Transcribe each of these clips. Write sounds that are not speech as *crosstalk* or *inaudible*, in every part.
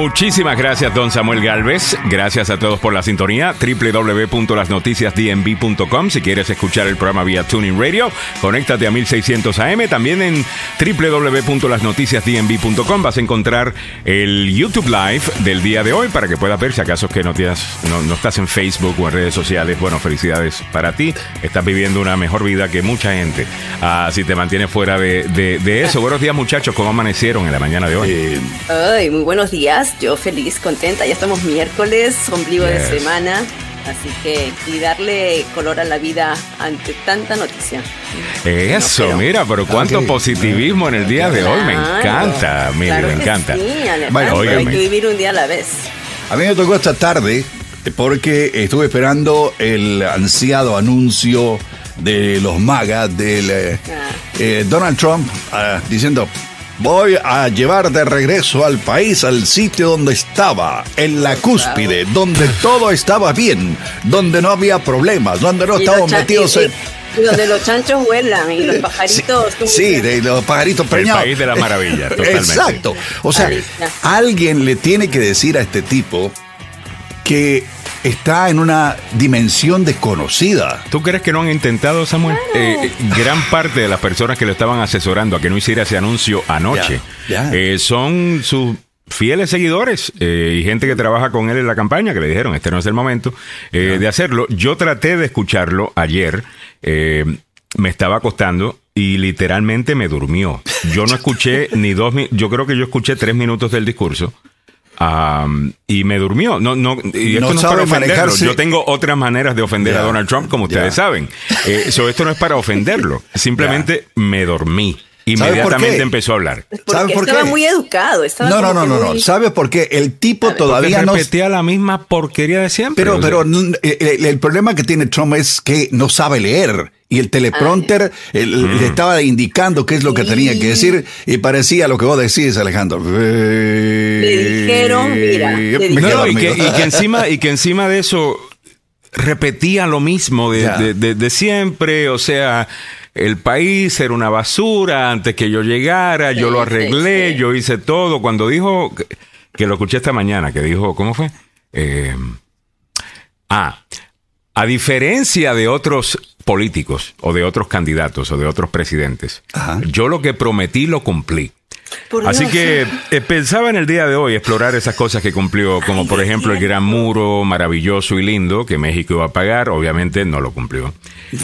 Muchísimas gracias, don Samuel Galvez. Gracias a todos por la sintonía. www.lasnoticiasdnb.com. Si quieres escuchar el programa vía Tuning Radio, conéctate a 1600 AM. También en www.lasnoticiasdnb.com vas a encontrar el YouTube Live del día de hoy para que puedas ver si acaso que no, no, estás en Facebook o en redes sociales. Bueno, felicidades para ti. Estás viviendo una mejor vida que mucha gente. Ah, si te mantienes fuera de, eso. Buenos días, muchachos. ¿Cómo amanecieron en la mañana de hoy? Ay, muy buenos días yo feliz, contenta, ya estamos miércoles, ombligo de semana, así que y darle color a la vida ante tanta noticia. Eso, mira, pero cuánto positivismo en el día de hoy, me encanta, me encanta. bueno, hay que vivir un día a la vez. A mí me tocó esta tarde porque estuve esperando el ansiado anuncio de los magas del eh, ah. eh, Donald Trump ah, diciendo Voy a llevar de regreso al país al sitio donde estaba, en la cúspide, donde todo estaba bien, donde no había problemas, donde no estábamos metidos en... Y donde los chanchos vuelan y los pajaritos. Sí, de los pajaritos preñados. El país de la maravilla, *laughs* totalmente. Exacto. O sea, alguien le tiene que decir a este tipo que está en una dimensión desconocida. ¿Tú crees que no han intentado, Samuel? Eh, eh, gran parte de las personas que lo estaban asesorando a que no hiciera ese anuncio anoche eh, son sus fieles seguidores y gente que trabaja con él en la campaña que le dijeron, este no es el momento de hacerlo. Yo traté de escucharlo ayer, me estaba acostando y literalmente me durmió. Yo no escuché ni dos, yo creo que yo escuché tres minutos del discurso y me durmió. No, no, y esto no, es para ofenderlo. Yo tengo otras maneras de ofender a Donald Trump, como ustedes saben. Eh, esto no es para ofenderlo. *laughs* Simplemente me dormí. Inmediatamente empezó a hablar. ¿Sabes por estaba muy educado. no, no, no, no, no. ¿Sabes por qué? El tipo todavía no. repetía la misma porquería de siempre. Pero, pero el, el, problema que tiene Trump es que no sabe leer y el teleprompter le mm. estaba indicando qué es lo que tenía que decir y parecía lo que vos decís, Alejandro. Le dijeron, mira. y, que, encima, y que encima de eso repetía lo mismo de, siempre, o sea, el país era una basura antes que yo llegara, yo lo arreglé, yo hice todo. Cuando dijo, que lo escuché esta mañana, que dijo, ¿cómo fue? Eh, ah, a diferencia de otros políticos o de otros candidatos o de otros presidentes, yo lo que prometí lo cumplí. Así que eh, pensaba en el día de hoy explorar esas cosas que cumplió, como por ejemplo el gran muro maravilloso y lindo que México iba a pagar, obviamente no lo cumplió.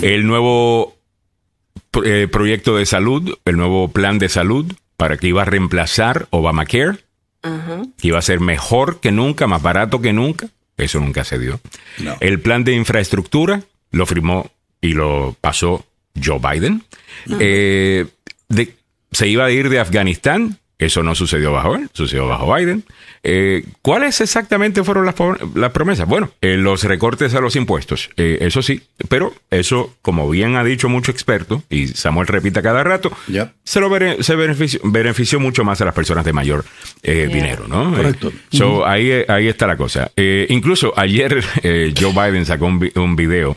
El nuevo eh, proyecto de salud, el nuevo plan de salud para que iba a reemplazar Obamacare, que iba a ser mejor que nunca, más barato que nunca. Eso nunca se dio. El plan de infraestructura lo firmó y lo pasó Joe Biden. Eh, se iba a ir de Afganistán. Eso no sucedió bajo él, sucedió bajo Biden. Eh, ¿Cuáles exactamente fueron las, las promesas? Bueno, eh, los recortes a los impuestos, eh, eso sí, pero eso, como bien ha dicho mucho experto, y Samuel repita cada rato, se lo se benefició, mucho más a las personas de mayor dinero, ¿no? Correcto. So, ahí, ahí está la cosa. incluso ayer *laughs* Joe Biden sacó un, un video,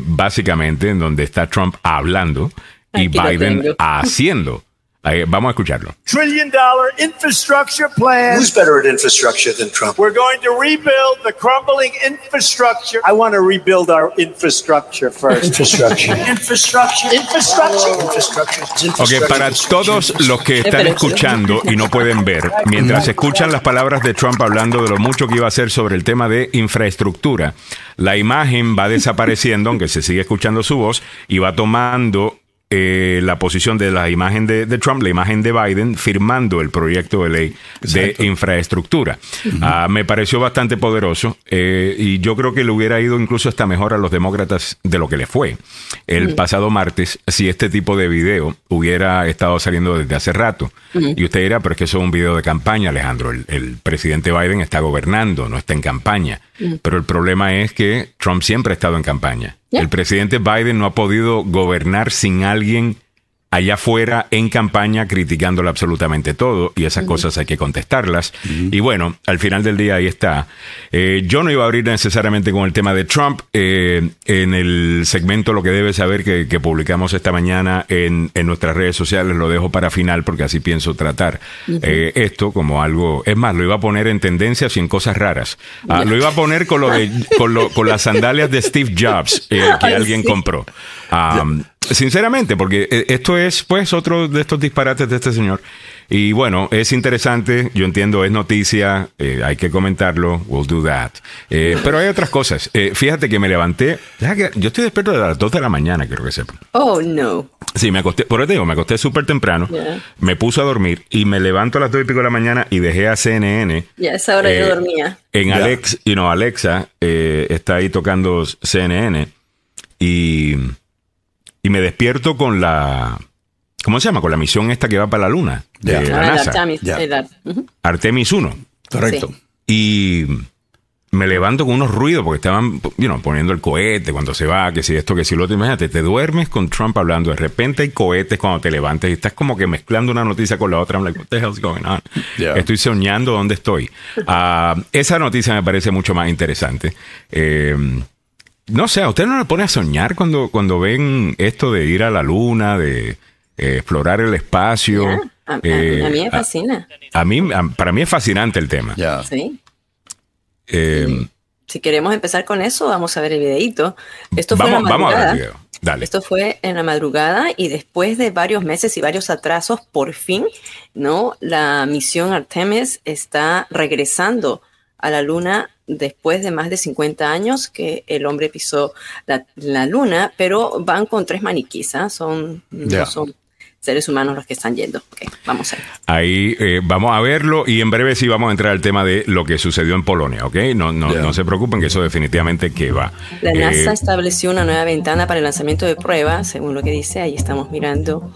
básicamente, en donde está Trump hablando y Biden haciendo. Vamos a escucharlo. Trillion dollar infrastructure plan. Who's better at infrastructure than Trump? We're going to rebuild the crumbling infrastructure. I want to rebuild our infrastructure first. Infrastructure. infrastructure. Infrastructure. Infrastructure. Ok, para todos los que están escuchando y no pueden ver, mientras escuchan las palabras de Trump hablando de lo mucho que iba a hacer sobre el tema de infraestructura, la imagen va desapareciendo, aunque se sigue escuchando su voz, y va tomando eh, la posición de la imagen de, Trump, la imagen de Biden, firmando el proyecto de ley de infraestructura. Ah, me pareció bastante poderoso eh, y yo creo que le hubiera ido incluso hasta mejor a los demócratas de lo que le fue el pasado martes si este tipo de video hubiera estado saliendo desde hace rato. Y usted dirá, pero es que eso es un video de campaña, Alejandro. El, presidente Biden está gobernando, no está en campaña. Pero el problema es que Trump siempre ha estado en campaña. El presidente Biden no ha podido gobernar sin alguien allá afuera en campaña criticándolo absolutamente todo y esas cosas hay que contestarlas. Y bueno, al final del día ahí está. Eh, yo no iba a abrir necesariamente con el tema de Trump. Eh, en el segmento Lo que debe saber que, publicamos esta mañana en, en, nuestras redes sociales lo dejo para final porque así pienso tratar eh, esto como algo... Es más, lo iba a poner en tendencias y en cosas raras. Ah, lo iba a poner con, lo de, con, lo, con las sandalias de Steve Jobs que alguien compró. Sinceramente, porque eh, esto es pues otro de estos disparates de este señor. Y bueno, es interesante, yo entiendo, es noticia, eh, hay que comentarlo, we'll do that. Eh, pero hay otras cosas. fíjate que me levanté, yo estoy despierto de las 2 de la mañana, creo que sepan. Oh, no. Sí, me acosté, por eso te digo, me acosté súper temprano, me puse a dormir y me levanto a las 2 y pico de la mañana y dejé a CNN. Ya, esa hora yo dormía. En Alex, y no, Alexa está ahí tocando CNN y y me despierto con la. ¿Cómo se llama? Con la misión esta que va para la luna. De la ah, NASA. Artemis, 1. Correcto. Y me levanto con unos ruidos porque estaban poniendo el cohete cuando se va, que si esto, que si lo otro. Imagínate, te duermes con Trump hablando. De repente hay cohetes cuando te levantas y estás como que mezclando una noticia con la otra. I'm like, what the hell's going on? Estoy soñando dónde estoy. Ah, esa noticia me parece mucho más interesante. Eh, no sé, ¿a usted no le pone a soñar cuando, cuando ven esto de ir a la luna, de eh, explorar el espacio? a, mí me fascina. A, mí, para mí es fascinante el tema. Sí. Eh, si queremos empezar con eso, vamos a ver el videito. Esto fue vamos, vamos a ver el video. Dale. Esto fue en la madrugada y después de varios meses y varios atrasos, por fin, ¿no? La misión Artemis está regresando a la luna después de más de 50 años que el hombre pisó la, luna, pero van con tres maniquís, ¿ah? son, son seres humanos los que están yendo. vamos a ver. Ahí eh, vamos a verlo y en breve sí vamos a entrar al tema de lo que sucedió en Polonia, ¿ok? No, no, no se preocupen que eso definitivamente que va. La NASA eh, estableció una nueva ventana para el lanzamiento de pruebas, según lo que dice, ahí estamos mirando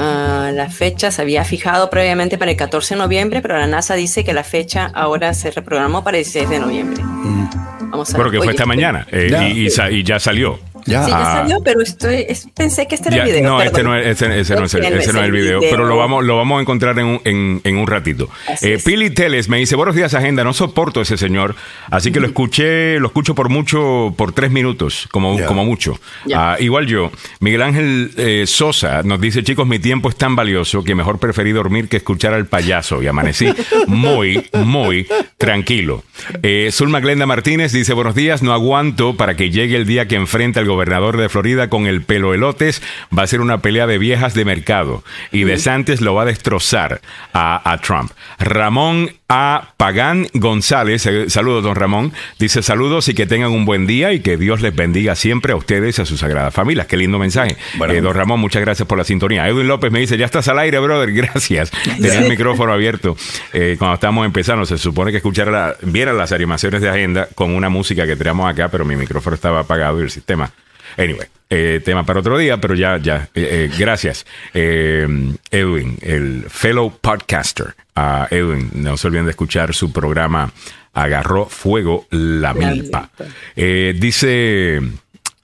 Ah, la fecha se había fijado previamente para el 14 de noviembre, pero la NASA dice que la fecha ahora se reprogramó para el 16 de noviembre. Mm. Vamos a ver. Pero que fue esta mañana eh, y, ya salió. Ya. Sí, ya salió, pero estoy, pensé que este era el video. No, este no, este, ese no es el, ese no es el video, pero lo vamos, lo vamos a encontrar en un, en, en un ratito. Eh, Pili Teles me dice, buenos días, Agenda, no soporto a ese señor, así que lo escuché, lo escucho por mucho, por tres minutos, como, como mucho. Ah, igual yo. Miguel Ángel eh, Sosa nos dice, chicos, mi tiempo es tan valioso que mejor preferí dormir que escuchar al payaso y amanecí muy, muy tranquilo. Eh, Zulma Glenda Martínez dice, buenos días, no aguanto para que llegue el día que enfrente al gobernador de Florida con el pelo elotes. Va a ser una pelea de viejas de mercado. Y de Santos lo va a destrozar a, a Trump. Ramón A. Pagán González, eh, saludos, don Ramón. Dice saludos y que tengan un buen día y que Dios les bendiga siempre a ustedes y a sus sagradas familias. Qué lindo mensaje. Eh, don Ramón, muchas gracias por la sintonía. Edwin López me dice, ya estás al aire, brother. Gracias. *laughs* Tenía el micrófono abierto. Eh, cuando estamos empezando, se supone que escuchar la, vieran las animaciones de agenda con una música que tenemos acá, pero mi micrófono estaba apagado y el sistema Anyway, eh, tema para otro día, pero ya, ya. Eh, eh, gracias, Edwin, el fellow podcaster. a Edwin, no se olviden de escuchar su programa Agarró Fuego la Milpa. dice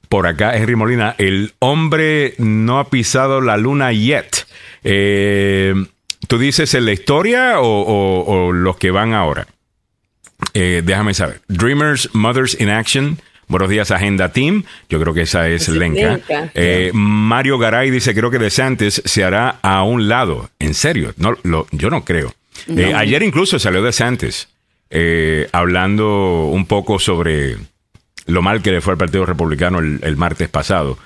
por acá Henry Molina, el hombre no ha pisado la luna yet. ¿Tú dices en la historia o, los que van ahora? déjame saber. Dreamers, Mothers in Action. Buenos días, Agenda Team. Yo creo que esa es, Lenka. Eh, Mario Garay dice, creo que De Santis se hará a un lado. En serio, no, lo, yo no creo. Eh, ayer incluso salió De Santis eh, hablando un poco sobre lo mal que le fue al Partido Republicano el martes pasado.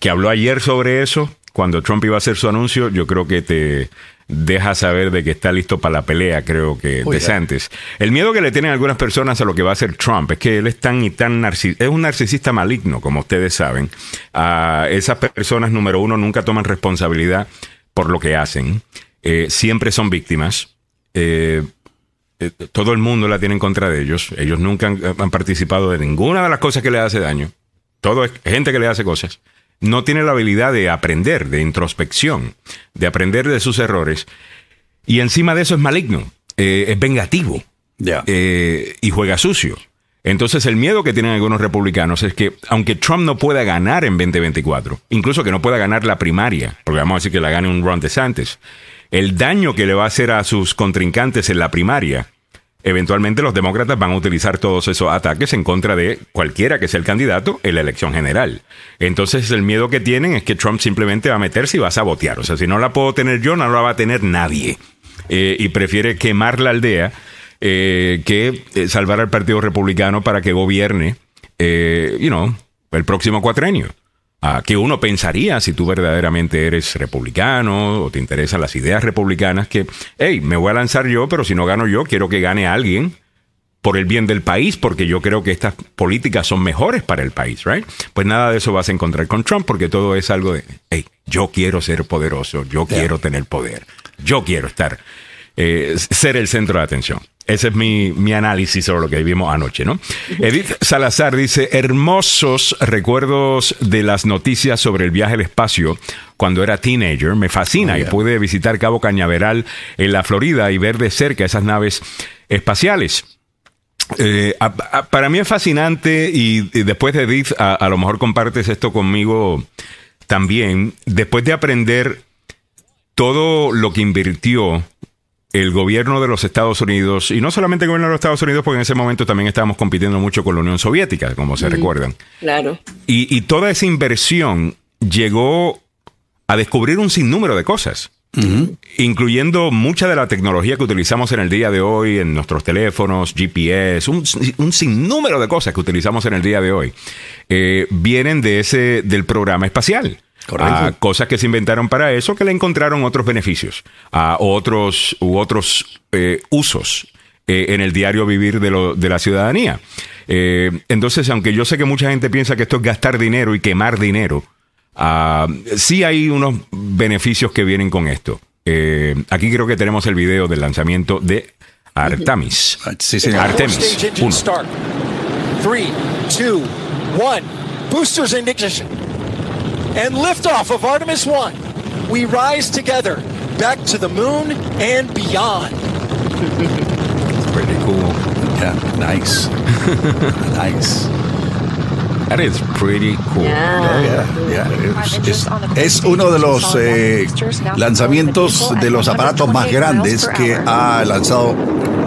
Que habló ayer sobre eso, cuando Trump iba a hacer su anuncio, yo creo que te deja saber de que está listo para la pelea, creo que de El miedo que le tienen algunas personas a lo que va a hacer Trump es que él es tan y tan es un narcisista maligno, como ustedes saben. A esas personas, número uno, nunca toman responsabilidad por lo que hacen. Eh, siempre son víctimas. Eh, eh, todo el mundo la tiene en contra de ellos. Ellos nunca han, participado de ninguna de las cosas que le hace daño. Todo es gente que le hace cosas no tiene la habilidad de aprender, de introspección, de aprender de sus errores. Y encima de eso es maligno, eh, es vengativo eh, y juega sucio. Entonces el miedo que tienen algunos republicanos es que aunque Trump no pueda ganar en 2024, incluso que no pueda ganar la primaria, porque vamos a decir que la gane un Ron DeSantis, el daño que le va a hacer a sus contrincantes en la primaria, eventualmente los demócratas van a utilizar todos esos ataques en contra de cualquiera que sea el candidato en la elección general. Entonces el miedo que tienen es que Trump simplemente va a meterse y va a sabotear. O sea, si no la puedo tener yo, no la va a tener nadie. Eh, y prefiere quemar la aldea eh, que eh, salvar al Partido Republicano para que gobierne, you know, el próximo cuatrenio. Ah, que uno pensaría, si tú verdaderamente eres republicano o te interesan las ideas republicanas, que, hey, me voy a lanzar yo, pero si no gano yo, quiero que gane alguien por el bien del país, porque yo creo que estas políticas son mejores para el país, ¿right? Pues nada de eso vas a encontrar con Trump, porque todo es algo de, hey, yo quiero ser poderoso, yo quiero tener poder, yo quiero estar, ser el centro de atención. Ese es mi, mi, análisis sobre lo que vimos anoche, ¿no? Edith Salazar dice, hermosos recuerdos de las noticias sobre el viaje al espacio cuando era teenager. Me fascina oh, y pude visitar Cabo Cañaveral en la Florida y ver de cerca esas naves espaciales. Eh, para mí es fascinante y, después de Edith, a lo mejor compartes esto conmigo también, después de aprender todo lo que invirtió el gobierno de los Estados Unidos, y no solamente el gobierno de los Estados Unidos, porque en ese momento también estábamos compitiendo mucho con la Unión Soviética, como se recuerdan. Claro. Y, toda esa inversión llegó a descubrir un sinnúmero de cosas. incluyendo mucha de la tecnología que utilizamos en el día de hoy, en nuestros teléfonos, GPS, un, sinnúmero de cosas que utilizamos en el día de hoy, eh, vienen de ese, del programa espacial a cosas que se inventaron para eso que le encontraron otros beneficios a otros u otros eh, usos eh, en el diario vivir de, de la ciudadanía. Eh, entonces, aunque yo sé que mucha gente piensa que esto es gastar dinero y quemar dinero, ah, sí hay unos beneficios que vienen con esto. aquí creo que tenemos el video del lanzamiento de Artemis. Sí, señor. Artemis. Uno. Three, two, one. Boosters ignition. And liftoff of Artemis 1. We rise together back to the moon and beyond. Pretty cool. Yeah, nice. *laughs* nice. That is pretty cool. Yeah. Yeah, yeah. Es, es, uno de los eh, lanzamientos de los aparatos más grandes que ha lanzado,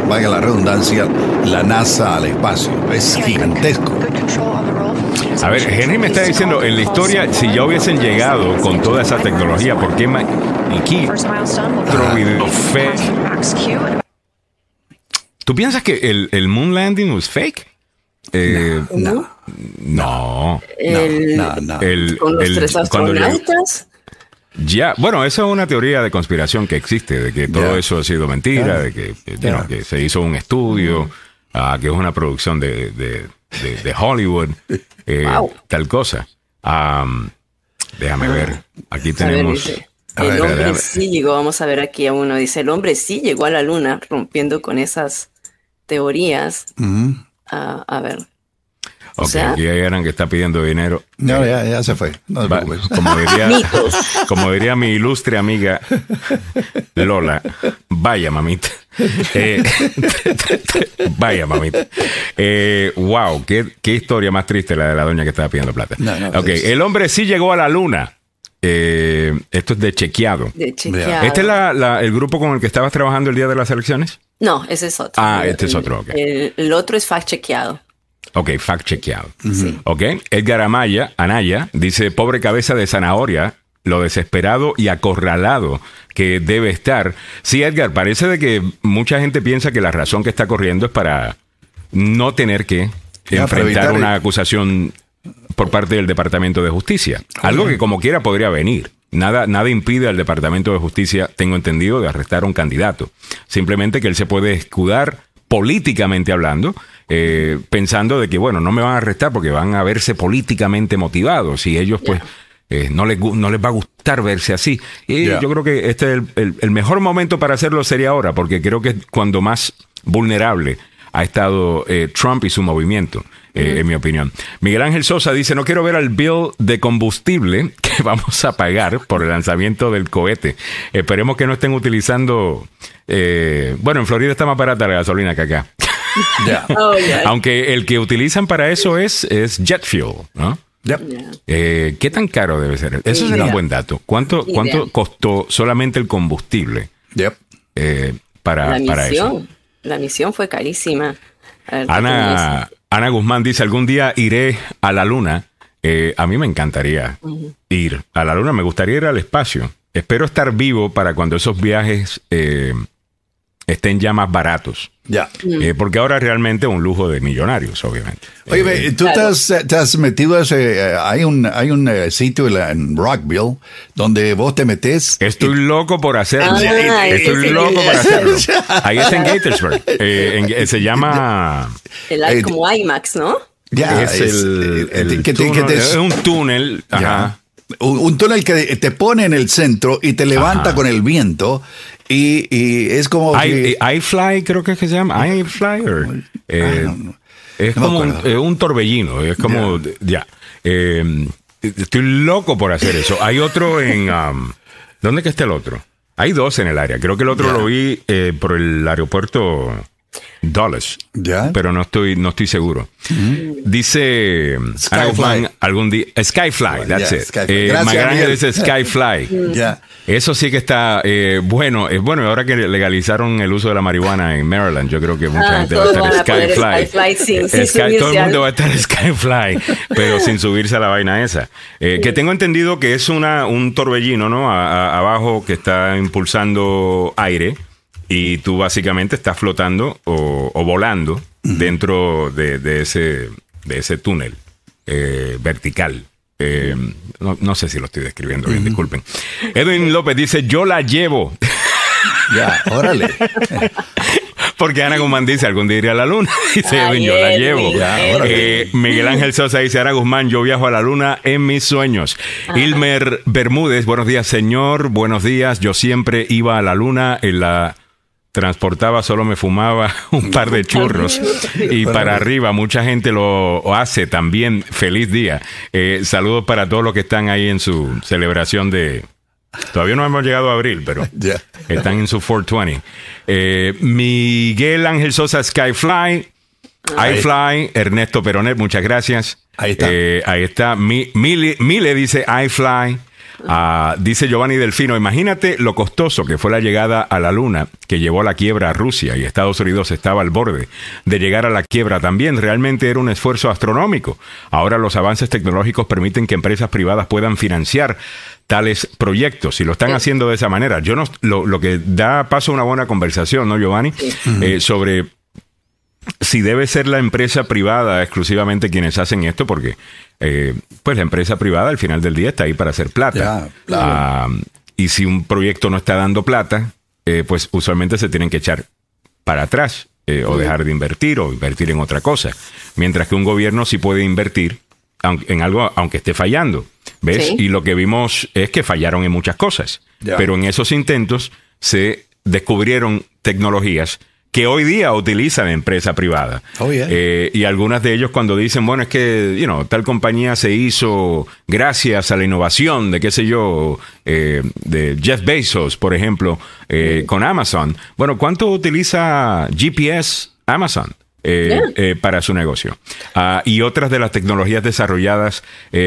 vaya la redundancia, la NASA al espacio. Es gigantesco. A ver, Henry me está diciendo, en la historia, si ya hubiesen llegado con toda esa tecnología, ¿por qué aquí fake? ¿Tú piensas que el, el moon landing was fake? Eh, no, no, no, no, El, con los tres astronautas. Ya, bueno, esa es una teoría de conspiración que existe, de que todo eso ha sido mentira, de que, que, se hizo un estudio, uh, que es una producción de, de, de Hollywood. *laughs* Eh, tal cosa. déjame ver. Aquí tenemos. el hombre sí llegó, vamos a ver aquí a uno, dice, el hombre sí llegó a la luna rompiendo con esas teorías. a ver. Ok, aquí hay alguien que está pidiendo dinero. No, ya, ya se fue. No como, diría, *laughs* como diría mi ilustre amiga Lola, vaya mamita. *laughs* Eh, *laughs* vaya mamita. Eh, wow, ¿qué, qué, historia más triste la de la doña que estaba pidiendo plata. ok, el hombre sí llegó a la luna. Eh, esto es de chequeado. De chequeado. ¿Este es la, el grupo con el que estabas trabajando el día de las elecciones? No, ese es otro. Ah, este es otro, ok. El, otro es fact chequeado. Ok, fact chequeado. Ok, Edgar Amaya, Anaya dice, pobre cabeza de zanahoria, lo desesperado y acorralado que debe estar. Sí, Edgar, parece de que mucha gente piensa que la razón que está corriendo es para no tener que enfrentar una acusación por parte del Departamento de Justicia. Algo que como quiera podría venir. Nada, nada impide al Departamento de Justicia, tengo entendido, de arrestar a un candidato. Simplemente que él se puede escudar políticamente hablando, eh, pensando de que, bueno, no me van a arrestar porque van a verse políticamente motivados. Y ellos pues... Eh, no, les, no les va a gustar verse así. Y yo creo que este es el, mejor momento para hacerlo sería ahora, porque creo que es cuando más vulnerable ha estado eh, Trump y su movimiento, en mi opinión. Miguel Ángel Sosa dice, no quiero ver al bill de combustible *laughs* que vamos a pagar por el lanzamiento del cohete. Esperemos que no estén utilizando... bueno, en Florida está más barata la gasolina que acá. *laughs* Oh, Aunque el que utilizan para eso es, es jet fuel, ¿no? Eh, ¿Qué tan caro debe ser? Eso será un buen dato. ¿Cuánto, cuánto costó solamente el combustible eh, para, la para eso? La misión fue carísima. Ana, Ana Guzmán dice, algún día iré a la luna. Eh, a mí me encantaría ir a la luna, me gustaría ir al espacio. Espero estar vivo para cuando esos viajes estén ya más baratos. Ya. Eh, porque ahora realmente es un lujo de millonarios, obviamente. Oye, eh, tú te, has, metido a ese. Eh, hay un, hay un sitio en Rockville donde vos te metes. Estoy loco por hacerlo. Ah, Estoy loco por hacerlo. *laughs* Ahí está en Gatorsburg. se llama. El, como IMAX, ¿no? Ya, es, el, es un túnel. Ajá. Un, túnel que te pone en el centro y te levanta con el viento y, y es como... iFly creo que, es que se llama. iFly. Eh, ah, es como un, torbellino. Es como... Ya. Eh, estoy loco por hacer eso. Hay otro en... Um, ¿Dónde que está el otro? Hay dos en el área. Creo que el otro lo vi eh, por el aeropuerto Dulles. ¿Ya? Pero no estoy, no estoy seguro. Dice Skyfly. algún día. Skyfly, that's it. Skyfly. Eh, dice Skyfly. *laughs* Ya. Eso sí que está eh, bueno. Es bueno, ahora que legalizaron el uso de la marihuana en Maryland, yo creo que mucha ah, gente va a estar Skyfly. Sky, todo el mundo va a estar *laughs* Skyfly, pero sin subirse a la vaina esa. Eh, que tengo entendido que es una, un torbellino, ¿no? abajo que está impulsando aire y tú básicamente estás flotando o, volando dentro de, ese, de ese túnel eh, vertical. Eh, no, sé si lo estoy describiendo bien, disculpen. Edwin López dice, yo la llevo. *laughs* Ya, órale. *laughs* Porque Ana Guzmán dice, algún día iré a la luna. *laughs* Dice Edwin, yo la llevo. Eh, Miguel Ángel Sosa dice, Ana Guzmán, yo viajo a la luna en mis sueños. Ilmer Bermúdez, buenos días, señor. Buenos días. Yo siempre iba a la luna en la transportaba, solo me fumaba *laughs* un par de churros y para arriba. Mucha gente lo hace también. Feliz día. Eh, saludos para todos los que están ahí en su celebración de... Todavía no hemos llegado a abril, pero *laughs* están en su 420. Eh, Miguel Ángel Sosa Skyfly. iFly, Ernesto Peronet, muchas gracias. Ahí está. Eh, ahí está. Mile dice iFly. Ah, dice Giovanni Delfino, imagínate lo costoso que fue la llegada a la Luna que llevó a la quiebra a Rusia y Estados Unidos estaba al borde de llegar a la quiebra también. Realmente era un esfuerzo astronómico. Ahora los avances tecnológicos permiten que empresas privadas puedan financiar tales proyectos y lo están haciendo de esa manera. Yo no, lo, que da paso a una buena conversación, ¿no, Giovanni? Eh, sobre si debe ser la empresa privada exclusivamente quienes hacen esto, porque eh, pues la empresa privada al final del día está ahí para hacer plata. Ah, y si un proyecto no está dando plata, eh, pues usualmente se tienen que echar para atrás eh, o dejar de invertir o invertir en otra cosa. Mientras que un gobierno sí puede invertir en algo aunque esté fallando. ¿Ves? Y lo que vimos es que fallaron en muchas cosas. Pero en esos intentos se descubrieron tecnologías que hoy día utilizan empresa privada. Oh, eh, y algunas de ellos cuando dicen, bueno, es que, you know, tal compañía se hizo gracias a la innovación de, qué sé yo, eh, de Jeff Bezos, por ejemplo, eh, con Amazon. Bueno, ¿cuánto utiliza GPS Amazon? para su negocio. Ah, y otras de las tecnologías desarrolladas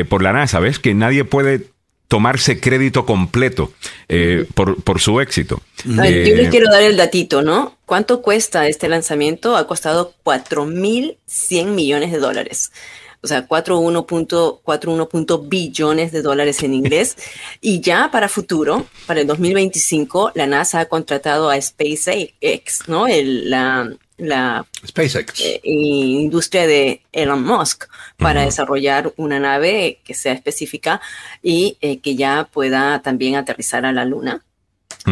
por la NASA, ¿ves? Que nadie puede tomarse crédito completo eh, por, por, su éxito. yo les eh, quiero dar el datito, ¿no? ¿Cuánto cuesta este lanzamiento? Ha costado 4.100 millones de dólares. O sea, 4.1 billones de dólares en inglés. *laughs* y ya para futuro, para el 2025, la NASA ha contratado a SpaceX, ¿no? El, la, la SpaceX. Eh, industria de Elon Musk para desarrollar una nave que sea específica y eh, que ya pueda también aterrizar a la Luna.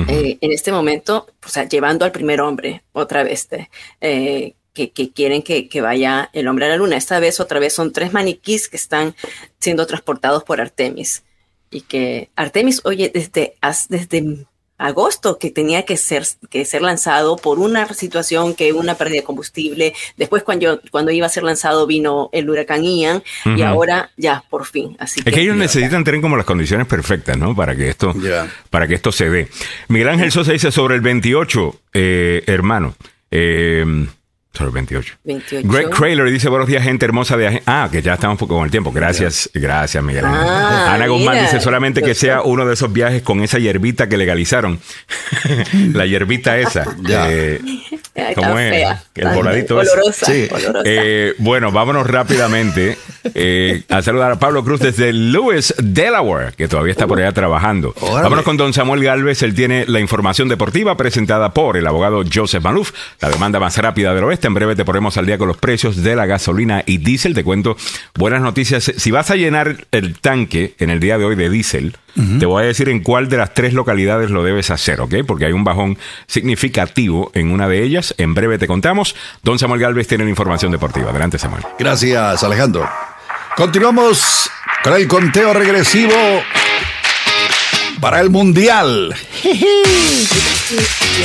Eh, en este momento, o sea, llevando al primer hombre otra vez, que, que, quieren que, que, vaya el hombre a la Luna. Esta vez, otra vez, son tres maniquís que están siendo transportados por Artemis. Y que Artemis, oye, desde, desde agosto que tenía que ser, que ser lanzado por una situación que una pérdida de combustible. Después cuando, cuando iba a ser lanzado vino el huracán Ian y ahora ya por fin. Así es que, ellos necesitan tener como las condiciones perfectas, ¿no? Para que esto, para que esto se dé. Miguel Ángel Sosa dice sobre el 28, eh, hermano. Eh, Solo 28. 28. Greg Kraler dice, buenos días, gente hermosa de... Ah, que ya estamos un poco con el tiempo. Gracias, gracias, Miguel. Ah, Ana Guzmán dice solamente que sea uno de esos viajes con esa hierbita que legalizaron. *laughs* la hierbita esa. *laughs* Ya. Eh, ¿Cómo es? El voladito sí. Eh, bueno, vámonos rápidamente eh, a saludar a Pablo Cruz desde Lewis, Delaware, que todavía está por allá trabajando. Vámonos con don Samuel Galvez. Él tiene la información deportiva presentada por el abogado Joseph Maluf, la demanda más rápida del oeste en breve te ponemos al día con los precios de la gasolina y diésel. Te cuento buenas noticias. Si vas a llenar el tanque en el día de hoy de diésel, te voy a decir en cuál de las tres localidades lo debes hacer, ¿ok? Porque hay un bajón significativo en una de ellas. En breve te contamos. Don Samuel Galvez tiene la información deportiva. Adelante, Samuel. Gracias, Alejandro. Continuamos con el conteo regresivo para el Mundial. *laughs*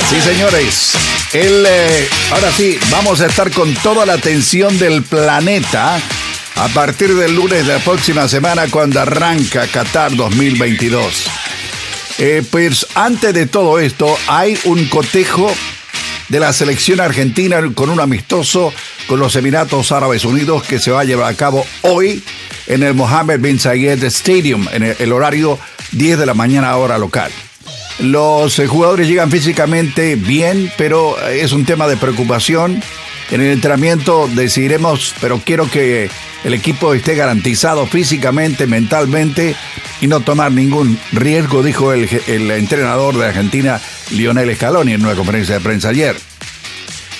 Sí, señores. El, eh, ahora sí, vamos a estar con toda la atención del planeta a partir del lunes de la próxima semana cuando arranca Qatar 2022. Eh, pues antes de todo esto, hay un cotejo de la selección argentina con un amistoso con los Emiratos Árabes Unidos que se va a llevar a cabo hoy en el Mohammed bin Zayed Stadium, en el horario 10 de la mañana hora local. Los eh, jugadores llegan físicamente bien, pero eh, es un tema de preocupación. En el entrenamiento decidiremos, pero quiero que el equipo esté garantizado físicamente, mentalmente y no tomar ningún riesgo, dijo el, el entrenador de Argentina, Lionel Scaloni, en una conferencia de prensa ayer.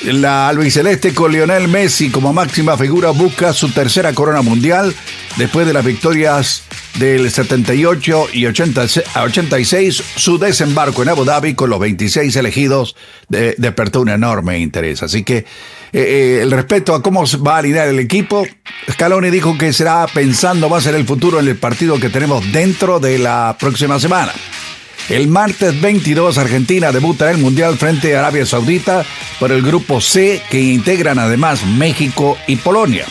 La albiceleste con Lionel Messi como máxima figura busca su tercera corona mundial después de las victorias del 78 y 86. Su desembarco en Abu Dhabi con los 26 elegidos despertó un enorme interés. Así que eh, eh, el respeto a cómo va a alinear el equipo, Scaloni dijo que será pensando más en el futuro en el partido que tenemos dentro de la próxima semana. El martes 22 Argentina debuta en el Mundial frente a Arabia Saudita por el grupo C que integran además México y Polonia.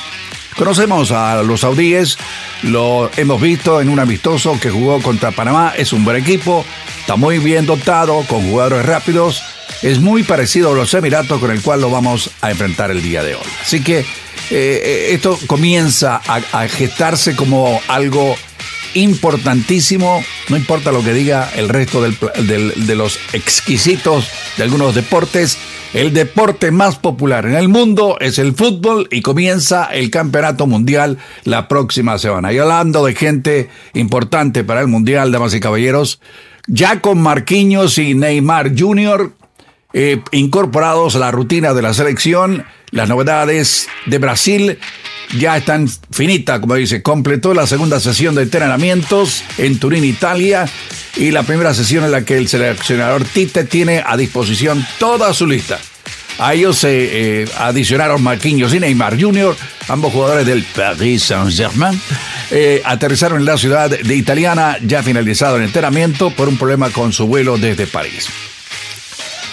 Conocemos a los saudíes, lo hemos visto en un amistoso que jugó contra Panamá, es un buen equipo, está muy bien dotado, con jugadores rápidos, es muy parecido a los Emiratos con el cual lo vamos a enfrentar el día de hoy. Así que eh, esto comienza a gestarse como algo importantísimo, no importa lo que diga el resto de los exquisitos de algunos deportes, el deporte más popular en el mundo es el fútbol y comienza el campeonato mundial la próxima semana. Y hablando de gente importante para el mundial, damas y caballeros, ya con Marquinhos y Neymar Jr. Eh, incorporados a la rutina de la selección, las novedades de Brasil ya están finita, como dice. Completó la segunda sesión de entrenamientos en Turín, Italia, y la primera sesión en la que el seleccionador Tite tiene a disposición toda su lista. A ellos se eh, adicionaron Marquinhos y Neymar Jr., ambos jugadores del Paris Saint-Germain. Eh, aterrizaron en la ciudad de italiana, ya finalizado el entrenamiento por un problema con su vuelo desde París.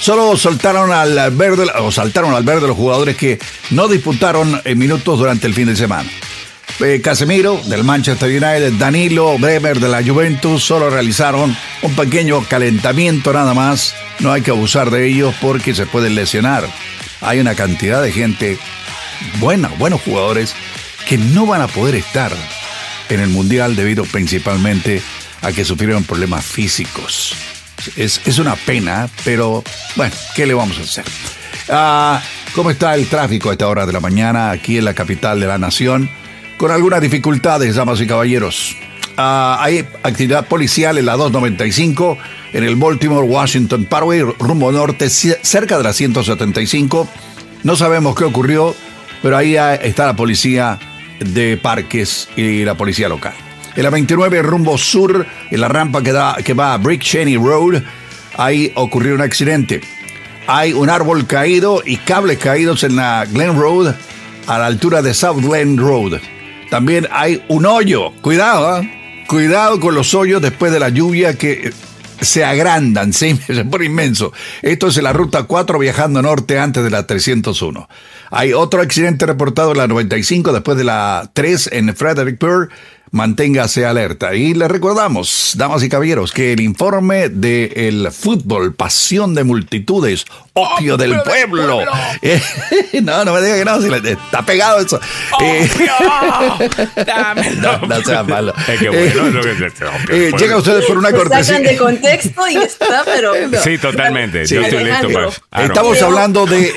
Solo soltaron al verde, o saltaron al verde los jugadores que no disputaron minutos durante el fin de semana. Eh, Casemiro del Manchester United, Danilo, Bremer de la Juventus solo realizaron un pequeño calentamiento nada más. No hay que abusar de ellos porque se pueden lesionar. Hay una cantidad de gente buena, buenos jugadores que no van a poder estar en el Mundial debido principalmente a que sufrieron problemas físicos. Es, una pena, pero bueno, ¿qué le vamos a hacer? Ah, ¿Cómo está el tráfico a esta hora de la mañana aquí en la capital de la nación? Con algunas dificultades, damas y caballeros. Ah, hay actividad policial en la 295 en el Baltimore Washington Parkway, rumbo norte, cerca de la 175. No sabemos qué ocurrió, pero ahí está la policía de parques y la policía local. En la 29 rumbo sur, en la rampa que, da, que va a Brick Cheney Road, ahí ocurrió un accidente. Hay un árbol caído y cables caídos en la Glen Road a la altura de South Glen Road. También hay un hoyo. Cuidado, ¿eh? cuidado con los hoyos después de la lluvia que se agrandan, *laughs* se pone inmenso. Esto es en la ruta 4 viajando norte antes de la 301. Hay otro accidente reportado en la 95 después de la 3 en Fredericksburg manténgase alerta. Y le recordamos, damas y caballeros, que el informe del fútbol Pasión de Multitudes opio del pueblo. *laughs* no, no me diga que no, si está pegado eso. Eh, *laughs* no, no sea malo. Es que bueno, eh, llega ustedes por una cortesía. sacan de contexto y está, pero. *laughs* Sí, totalmente. Yo estoy listo para. Estamos hablando de,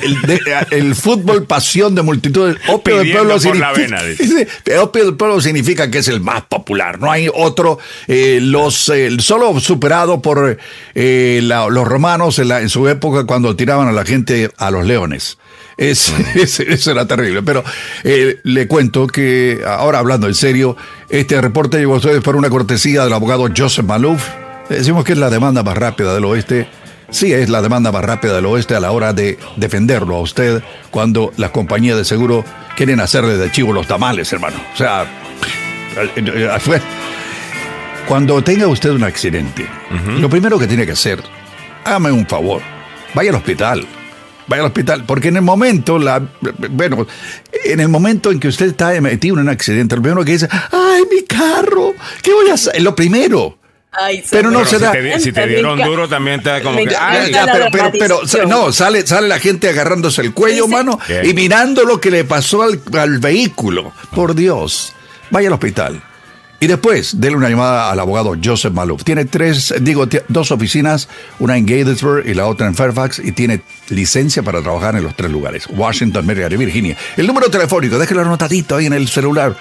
el fútbol pasión de multitudes. Opio del pueblo significa. opio del pueblo significa que es el más popular. No hay otro. Eh, los solo superado por los romanos en, en su época cuando tiraban a la gente a los leones. *laughs* Es, eso era terrible. Pero eh, le cuento que, ahora hablando en serio, este reporte llegó a ustedes por una cortesía del abogado Joseph Malouf. Decimos que es la demanda más rápida del oeste. Sí, es la demanda más rápida del oeste a la hora de defenderlo a usted cuando las compañías de seguro quieren hacerle de chivo los tamales, hermano. O sea, cuando tenga usted un accidente, lo primero que tiene que hacer, hágame un favor vaya al hospital. Vaya al hospital, porque en el momento, la, bueno, en el momento en que usted está metido en un accidente, lo primero que dice, ay, mi carro, ¿qué voy a hacer? Es lo primero. pero no se da. Si te, dieron duro, también te da como que. Ay, pero, pero, no, sale, sale la gente agarrándose el cuello, mano, y mirando lo que le pasó al, al vehículo. Por Dios, vaya al hospital. Y después, déle una llamada al abogado Joseph Malouf. Tiene tres, digo, dos oficinas, una en Gatesburg y la otra en Fairfax, y tiene licencia para trabajar en los tres lugares, Washington, Maryland y Virginia. El número telefónico, déjelo anotadito ahí en el celular,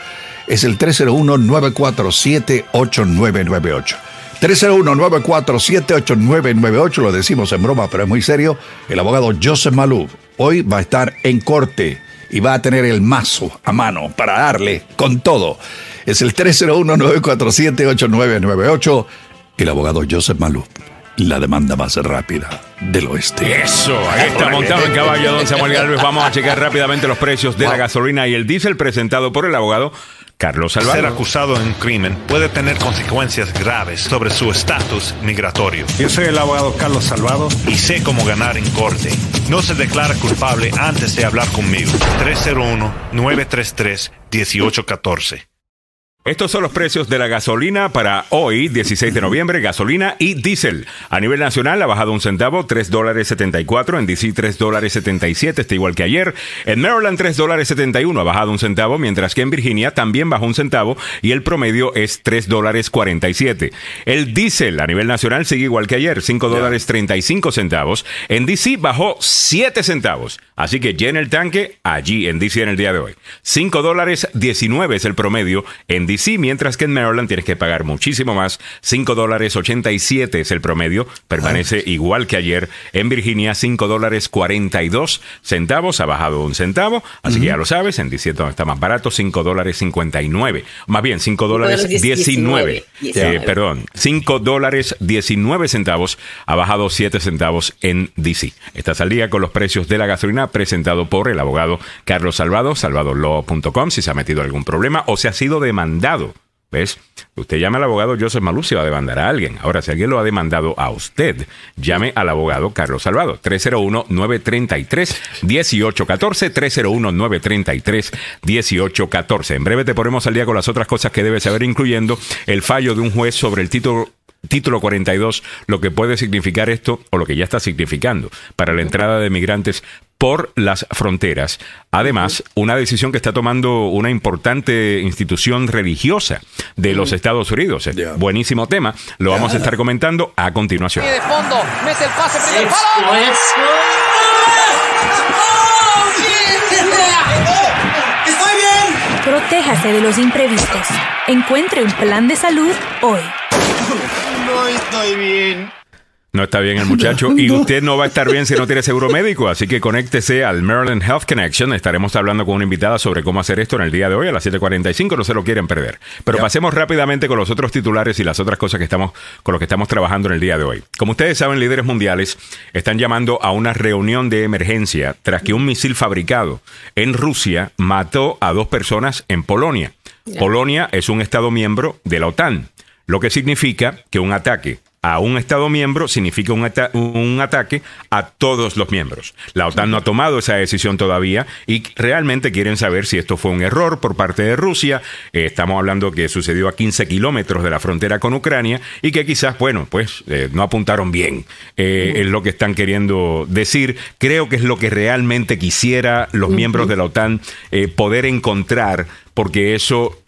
es el 301-947-8998. 301-947-8998, lo decimos en broma, pero es muy serio. El abogado Joseph Malouf hoy va a estar en corte y va a tener el mazo a mano para darle con todo. Es el 301-947-8998. El abogado Joseph Malou. La demanda más rápida del oeste. Eso, ahí está montado en caballo don Samuel Galvez. Vamos a checar rápidamente los precios de la gasolina y el diésel presentado por el abogado Carlos Salvador. Ser acusado en un crimen puede tener consecuencias graves sobre su estatus migratorio. Yo soy el abogado Carlos Salvado y sé cómo ganar en corte. No se declara culpable antes de hablar conmigo. 301-933-1814. Estos son los precios de la gasolina para hoy, 16 de noviembre, gasolina y diésel. A nivel nacional ha bajado un centavo, 3 dólares 74, en DC 3 dólares 77, está igual que ayer. En Maryland 3 dólares 71 ha bajado un centavo, mientras que en Virginia también bajó un centavo y el promedio es 3 dólares 47. El diésel a nivel nacional sigue igual que ayer, 5 dólares 35 centavos. En DC bajó 7 centavos. Así que llena el tanque allí en DC en el día de hoy. 5 dólares 19 es el promedio en DC, mientras que en Maryland tienes que pagar muchísimo más. 5 dólares 87 es el promedio, permanece igual que ayer. En Virginia 5 dólares 42 centavos, ha bajado un centavo, así que ya lo sabes, en DC está más barato, 5 dólares 59. Más bien, 5 dólares 19. Eh, perdón, 5 dólares 19 centavos, ha bajado 7 centavos en DC. Estás al día con los precios de la gasolina presentado por el abogado Carlos Salvado, salvadolaw.com, si se ha metido algún problema o se ha sido demandado. ¿Ves? Usted llame al abogado Joseph Malú si va a demandar a alguien. Ahora, si alguien lo ha demandado a usted, llame al abogado Carlos Salvado. 301-933-1814. 301-933-1814. En breve te ponemos al día con las otras cosas que debes saber, incluyendo el fallo de un juez sobre el título título 42, lo que puede significar esto o lo que ya está significando para la entrada de migrantes por las fronteras. Además, una decisión que está tomando una importante institución religiosa de los Estados Unidos. Buenísimo tema. Lo vamos a estar comentando a continuación. De fondo, mete el pase, Protéjase de los imprevistos. Encuentre un plan de salud hoy. No estoy bien. No está bien el *laughs* muchacho y usted no va a estar bien si no tiene seguro médico, así que conéctese al Maryland Health Connection. Estaremos hablando con una invitada sobre cómo hacer esto en el día de hoy a las 7:45, no se lo quieren perder. Pero pasemos rápidamente con los otros titulares y las otras cosas que estamos con los que estamos trabajando en el día de hoy. Como ustedes saben, líderes mundiales están llamando a una reunión de emergencia tras que un misil fabricado en Rusia mató a dos personas en Polonia. Polonia es un estado miembro de la OTAN, lo que significa que un ataque a un Estado miembro significa un, un, ataque a todos los miembros. La OTAN no ha tomado esa decisión todavía y realmente quieren saber si esto fue un error por parte de Rusia. Eh, estamos hablando que sucedió a 15 kilómetros de la frontera con Ucrania y que quizás, bueno, pues eh, no apuntaron bien. Eh, es lo que están queriendo decir. Creo que es lo que realmente quisiera los miembros de la OTAN poder encontrar, porque eso...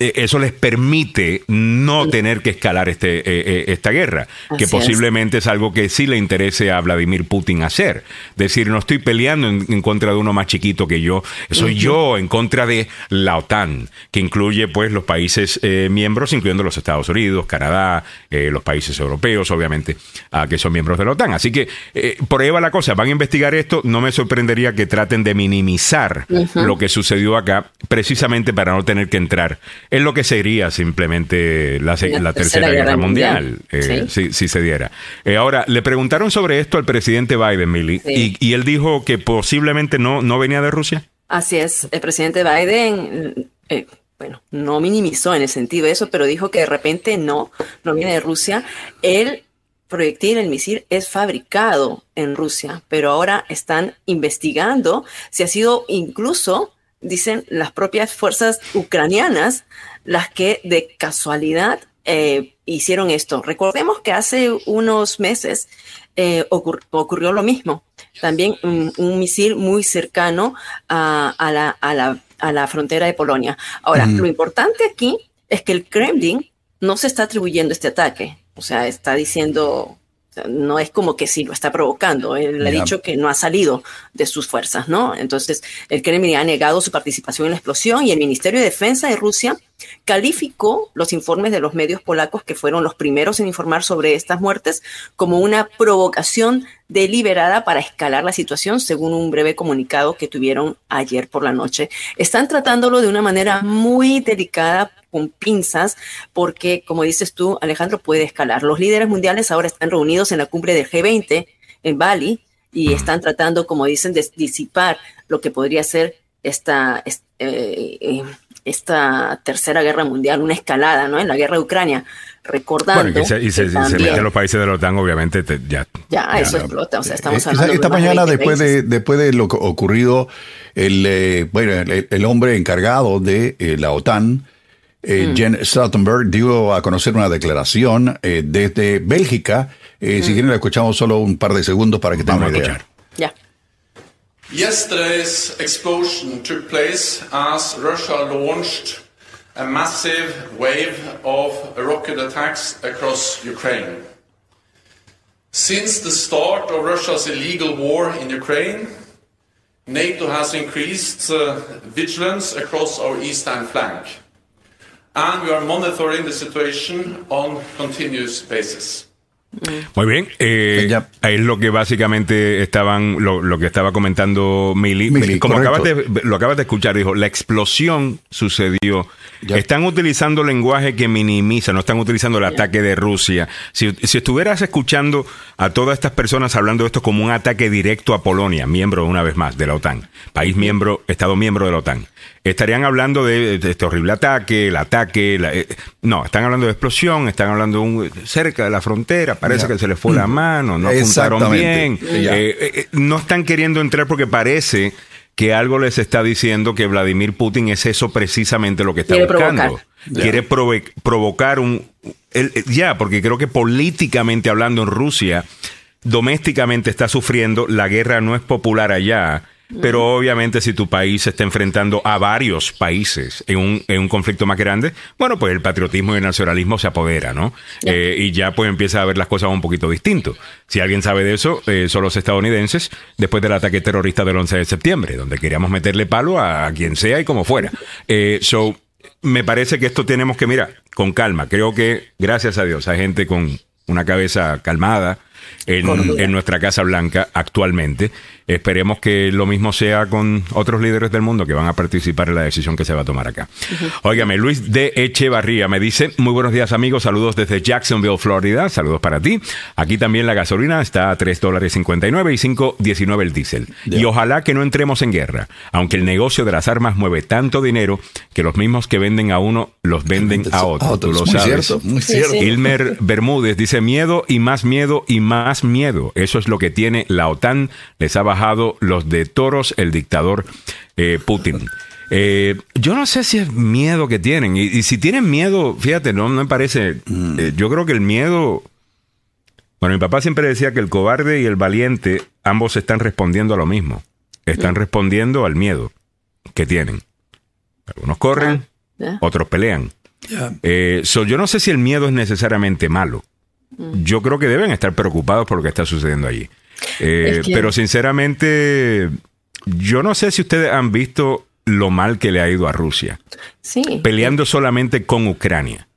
Eh, eso les permite no tener que escalar este, eh, eh, esta guerra, que posiblemente es. algo que sí le interese a Vladimir Putin hacer. Decir, no estoy peleando en, contra de uno más chiquito que yo, soy yo en contra de la OTAN, que incluye pues los países miembros, incluyendo los Estados Unidos, Canadá, los países europeos, obviamente, que son miembros de la OTAN. Así que por ahí va la cosa, van a investigar esto, no me sorprendería que traten de minimizar lo que sucedió acá, precisamente para no tener que entrar es lo que sería simplemente la, tercera, guerra, mundial, eh, si, se diera. Eh, ahora, le preguntaron sobre esto al presidente Biden, y, él dijo que posiblemente no, no venía de Rusia. Así es, el presidente Biden, eh, bueno, no minimizó en el sentido de eso, pero dijo que de repente no, no viene de Rusia. El proyectil, el misil, es fabricado en Rusia, pero ahora están investigando si ha sido incluso dicen las propias fuerzas ucranianas las que de casualidad eh, hicieron esto. Recordemos que hace unos meses eh, ocurrió lo mismo. También un, misil muy cercano a, la, a, la, frontera de Polonia. Ahora, lo importante aquí es que el Kremlin no se está atribuyendo este ataque. O sea, está diciendo no es como que sí lo está provocando. Él ha dicho que no ha salido de sus fuerzas, ¿no? Entonces, el Kremlin ha negado su participación en la explosión y el Ministerio de Defensa de Rusia calificó los informes de los medios polacos, que fueron los primeros en informar sobre estas muertes, como una provocación deliberada para escalar la situación, según un breve comunicado que tuvieron ayer por la noche. Están tratándolo de una manera muy delicada con pinzas, porque, como dices tú, Alejandro, puede escalar. Los líderes mundiales ahora están reunidos en la cumbre del G20 en Bali y están tratando, como dicen, de disipar lo que podría ser esta, eh, eh, esta tercera guerra mundial, una escalada, ¿no? En la guerra de Ucrania. Recordando. Bueno, y se, meten los países de la OTAN, obviamente, ya, ya. eso explota. O sea, estamos eh, hablando Esta mañana, después de, después de lo ocurrido, el, bueno, el, hombre encargado de la OTAN, eh, mm. Jen Stoltenberg dio a conocer una declaración eh, desde Bélgica. Eh, Si mm. quieren, la escuchamos solo un par de segundos para que tengan una idea. Ya. Yesterday's explosion took place as Russia launched a massive wave of rocket attacks across Ukraine. Since the start of Russia's illegal war in Ukraine, NATO has increased uh, vigilance across our eastern flank and we are monitoring the situation on continuous basis. Muy bien, eh, es lo que básicamente estaban, lo, que estaba comentando Mili. Como acabas de, lo acabas de escuchar, dijo, la explosión sucedió. Están utilizando lenguaje que minimiza, no están utilizando el ataque de Rusia. Si, si, estuvieras escuchando a todas estas personas hablando de esto como un ataque directo a Polonia, miembro una vez más de la OTAN, país miembro, Estado miembro de la OTAN, estarían hablando de, este horrible ataque, el ataque, eh, no, están hablando de explosión, están hablando un, cerca de la frontera, parece que se les fue la mano, no apuntaron bien, eh, eh, no están queriendo entrar porque parece que algo les está diciendo que Vladimir Putin es eso precisamente lo que está buscando. Quiere provocar un... ya, porque creo que políticamente hablando en Rusia, domésticamente está sufriendo, la guerra no es popular allá pero obviamente si tu país se está enfrentando a varios países en un, en un conflicto más grande, bueno, pues el patriotismo y el nacionalismo se apodera, ¿no? Eh, y ya pues empieza a ver las cosas un poquito distinto. Si alguien sabe de eso, eh, son los estadounidenses después del ataque terrorista del 11 de septiembre, donde queríamos meterle palo a, quien sea y como fuera. Eh, so, me parece que esto tenemos que mirar con calma. Creo que, gracias a Dios, hay gente con una cabeza calmada en, en nuestra Casa Blanca actualmente Esperemos que lo mismo sea con otros líderes del mundo que van a participar en la decisión que se va a tomar acá. Óigame, Luis de Echevarría me dice, muy buenos días amigos, saludos desde Jacksonville, Florida, saludos para ti. Aquí también la gasolina está a 3 dólares 59 y 5.19 el diésel. Y ojalá que no entremos en guerra, aunque el negocio de las armas mueve tanto dinero que los mismos que venden a uno los venden a otro. Tú lo sabes. Cierto, muy cierto. Ilmer Bermúdez dice miedo y más miedo y más miedo. Eso es lo que tiene la OTAN. Les ha bajado los de toros el dictador eh, Putin. Eh, yo no sé si es miedo que tienen. Y, si tienen miedo, fíjate, no me parece. Eh, yo creo que el miedo. Bueno, mi papá siempre decía que el cobarde y el valiente ambos están respondiendo a lo mismo. Están mm. respondiendo al miedo que tienen. Algunos corren, ah, otros pelean. yo no sé si el miedo es necesariamente malo. Mm. Yo creo que deben estar preocupados por lo que está sucediendo allí. Eh, pero sinceramente, yo no sé si ustedes han visto lo mal que le ha ido a Rusia. Sí. Peleando solamente con Ucrania.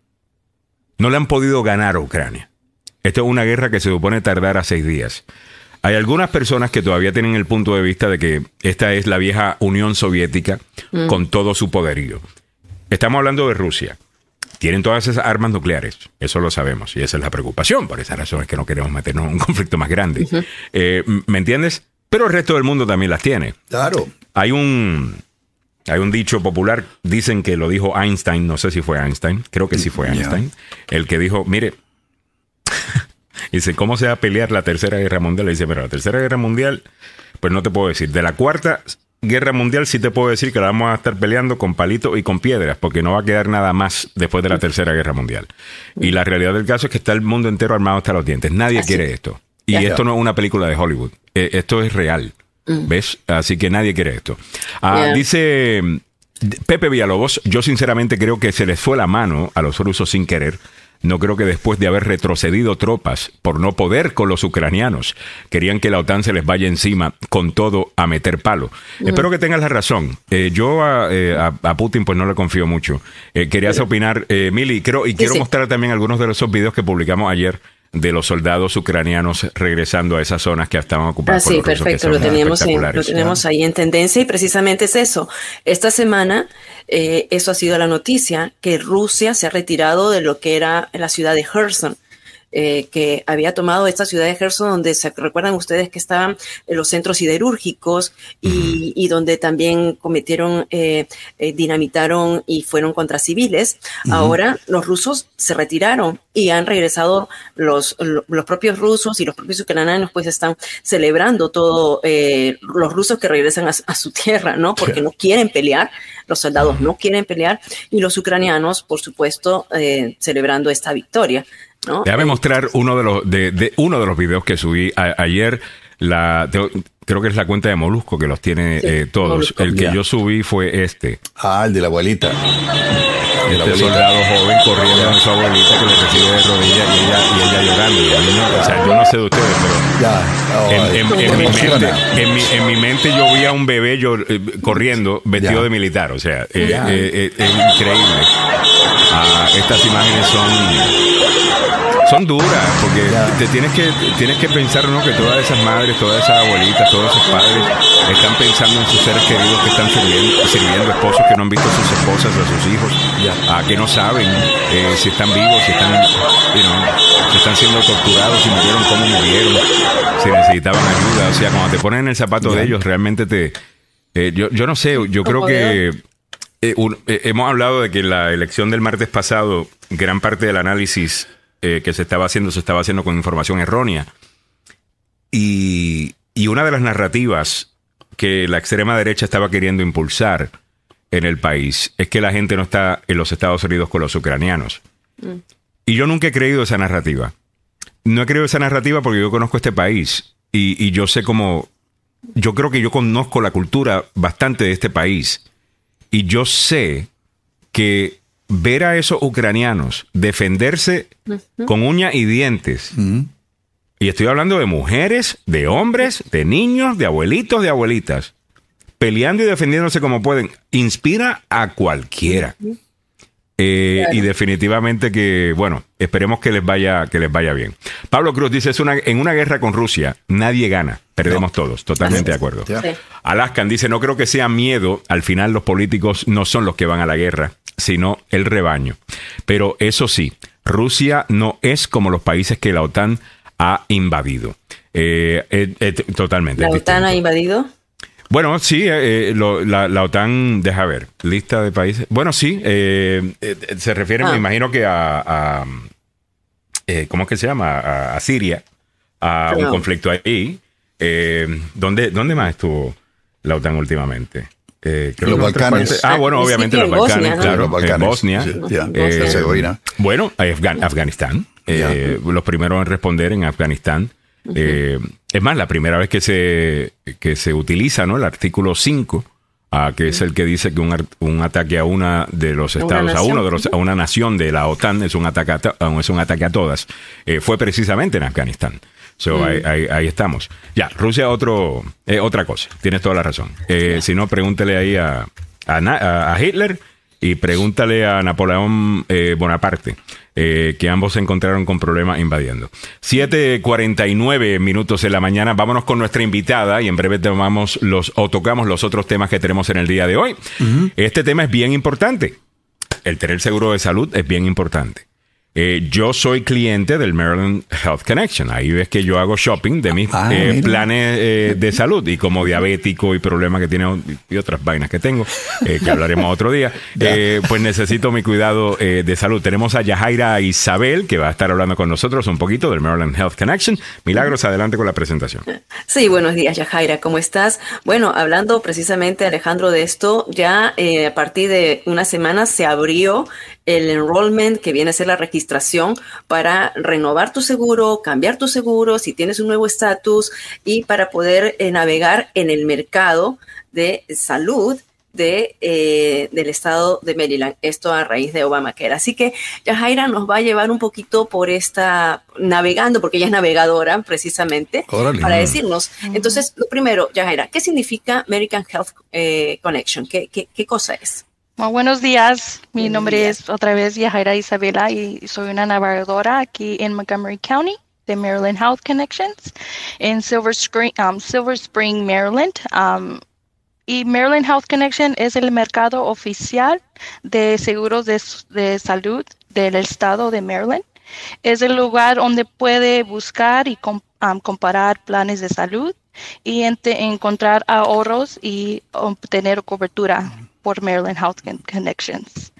No le han podido ganar a Ucrania. Esto es una guerra que se supone tardar a seis días. Hay algunas personas que todavía tienen el punto de vista de que esta es la vieja Unión Soviética mm. con todo su poderío. Estamos hablando de Rusia tienen todas esas armas nucleares. Eso lo sabemos y esa es la preocupación. Por esa razón es que no queremos meternos en un *laughs* conflicto más grande. Eh, ¿Me entiendes? Pero el resto del mundo también las tiene. Claro. Hay un, hay un dicho popular, dicen que lo dijo Einstein, no sé si fue Einstein, creo que sí fue Einstein, el que dijo, mire, *laughs* dice, ¿cómo se va a pelear la Tercera Guerra Mundial? Le dice, pero la Tercera Guerra Mundial, pues no te puedo decir. De la cuarta guerra mundial sí te puedo decir que la vamos a estar peleando con palitos y con piedras, porque no va a quedar nada más después de la tercera guerra mundial. Y la realidad del caso es que está el mundo entero armado hasta los dientes. Nadie quiere esto. Y esto no es una película de Hollywood. Eh, esto es real. Mm. ¿Ves? Así que nadie quiere esto. Ah, dice Pepe Villalobos, yo sinceramente creo que se les fue la mano a los rusos sin querer no creo que después de haber retrocedido tropas por no poder con los ucranianos, querían que la OTAN se les vaya encima con todo a meter palo. Espero que tengas la razón. Eh, yo eh, a, Putin pues no le confío mucho. Eh, querías opinar, Mili, creo, y quiero mostrar también algunos de esos videos que publicamos ayer de los soldados ucranianos regresando a esas zonas que estaban ocupadas. Ah, sí, perfecto, lo teníamos, lo tenemos ahí en tendencia y precisamente es eso. Esta semana eh, eso ha sido la noticia, que Rusia se ha retirado de lo que era la ciudad de Kherson. Eh, que había tomado esta ciudad de Gerson, donde se recuerdan ustedes que estaban los centros siderúrgicos y, donde también cometieron, eh, eh, dinamitaron y fueron contra civiles. Ahora los rusos se retiraron y han regresado los, los propios rusos y los propios ucranianos, pues están celebrando todo los rusos que regresan a, su tierra, ¿no? Porque no quieren pelear, los soldados no quieren pelear y los ucranianos, por supuesto, celebrando esta victoria. Déjame mostrar uno de los, de, uno de los videos que subí ayer. La, creo que es la cuenta de Molusco que los tiene eh, todos. el que yo subí fue este. Ah, el de la abuelita. Este soldado joven corriendo a su abuelita que le recibe de rodillas y ella, y ella llorando. o sea, yo no sé de ustedes, pero ya, en, mi mente, en, mi, mente, yo vi a un bebé yo, eh, corriendo vestido de militar. O sea, eh, es increíble. Ah, estas imágenes son son duras, porque te tienes que, tienes que pensar ¿no? que todas esas madres, todas esas abuelitas, todos esos padres están pensando en sus seres queridos que están sirviendo, sirviendo esposos que no han visto a sus esposas, a sus hijos, a que no saben eh, si están vivos, si están, si están siendo torturados, si murieron, cómo murieron, si necesitaban ayuda. O sea, cuando te ponen en el zapato de ellos, realmente te... Eh, yo, yo no sé, yo creo que... Eh, hemos hablado de que la elección del martes pasado, gran parte del análisis eh, que se estaba haciendo se estaba haciendo con información errónea. Y, una de las narrativas que la extrema derecha estaba queriendo impulsar en el país es que la gente no está en los Estados Unidos con los ucranianos. Mm. Y yo nunca he creído esa narrativa. No he creído esa narrativa porque yo conozco este país y, y yo sé cómo, yo creo que yo conozco la cultura bastante de este país y yo sé que ver a esos ucranianos defenderse con uñas y dientes. Y estoy hablando de mujeres, de hombres, de niños, de abuelitos, de abuelitas, peleando y defendiéndose como pueden. Inspira a cualquiera. Eh, y definitivamente que, bueno, esperemos que les vaya, que les vaya bien. Pablo Cruz dice, es una, en una guerra con Rusia, nadie gana, perdemos todos, totalmente de acuerdo. Alaskan dice, no creo que sea miedo, al final los políticos no son los que van a la guerra, sino el rebaño. Pero eso sí, Rusia no es como los países que la OTAN ha invadido. Eh, eh, totalmente. ¿La OTAN ha invadido? Bueno, sí, eh, la, OTAN, deja ver, lista de países. Bueno, sí, se refiere, me ah. imagino que a, ¿cómo es que se llama? A, Siria, a un conflicto ahí. ¿dónde, ¿Dónde más estuvo la OTAN últimamente? los Balcanes. Ah, bueno, obviamente los Balcanes, claro. Bosnia. bueno, Afganistán. Los primeros en responder en Afganistán. Eh, es más, la primera vez que se, que se utiliza ¿no? el artículo 5, ah, que es el que dice que un, un, ataque a una de los estados, a uno de los, a una nación de la OTAN es un ataque a, ah, es un ataque a todas, eh, fue precisamente en Afganistán. So, ahí, ahí, estamos. Ya, Rusia otro, eh, otra cosa, tienes toda la razón. si no, pregúntele ahí a, a, a Hitler y pregúntale a Napoleón Bonaparte. Eh, que ambos se encontraron con problemas invadiendo. 7.49 minutos de la mañana, vámonos con nuestra invitada y en breve tomamos los, o tocamos los otros temas que tenemos en el día de hoy. Este tema es bien importante. El tener seguro de salud es bien importante. Eh, yo soy cliente del Maryland Health Connection. Ahí ves que yo hago shopping de mis ah, eh, planes eh, de salud y como diabético y problemas que tiene y otras vainas que tengo, que hablaremos otro día, *laughs* pues necesito mi cuidado de salud. Tenemos a Yajaira Isabel que va a estar hablando con nosotros un poquito del Maryland Health Connection. Milagros, adelante con la presentación. Sí, buenos días Yajaira, ¿cómo estás? Bueno, hablando precisamente Alejandro de esto, ya a partir de una semana se abrió el enrollment, que viene a ser la registración para renovar tu seguro, cambiar tu seguro, si tienes un nuevo estatus y para poder eh, navegar en el mercado de salud de, eh, del estado de Maryland, esto a raíz de Obamacare. Así que Yajaira nos va a llevar un poquito por esta, navegando, porque ella es navegadora precisamente, para decirnos. Entonces, lo primero, Yajaira, ¿qué significa American Health eh, Connection? ¿Qué, ¿Qué, qué, cosa es? Buenos días, mi nombre es otra vez Yajaira Isabela y soy una navegadora aquí en Montgomery County de Maryland Health Connections en Silver Spring, um, Silver Spring Maryland. Um, y Maryland Health Connection es el mercado oficial de seguros de, salud del estado de Maryland. Es el lugar donde puede buscar y um, comparar planes de salud y encontrar ahorros y obtener cobertura por Maryland Health Connections.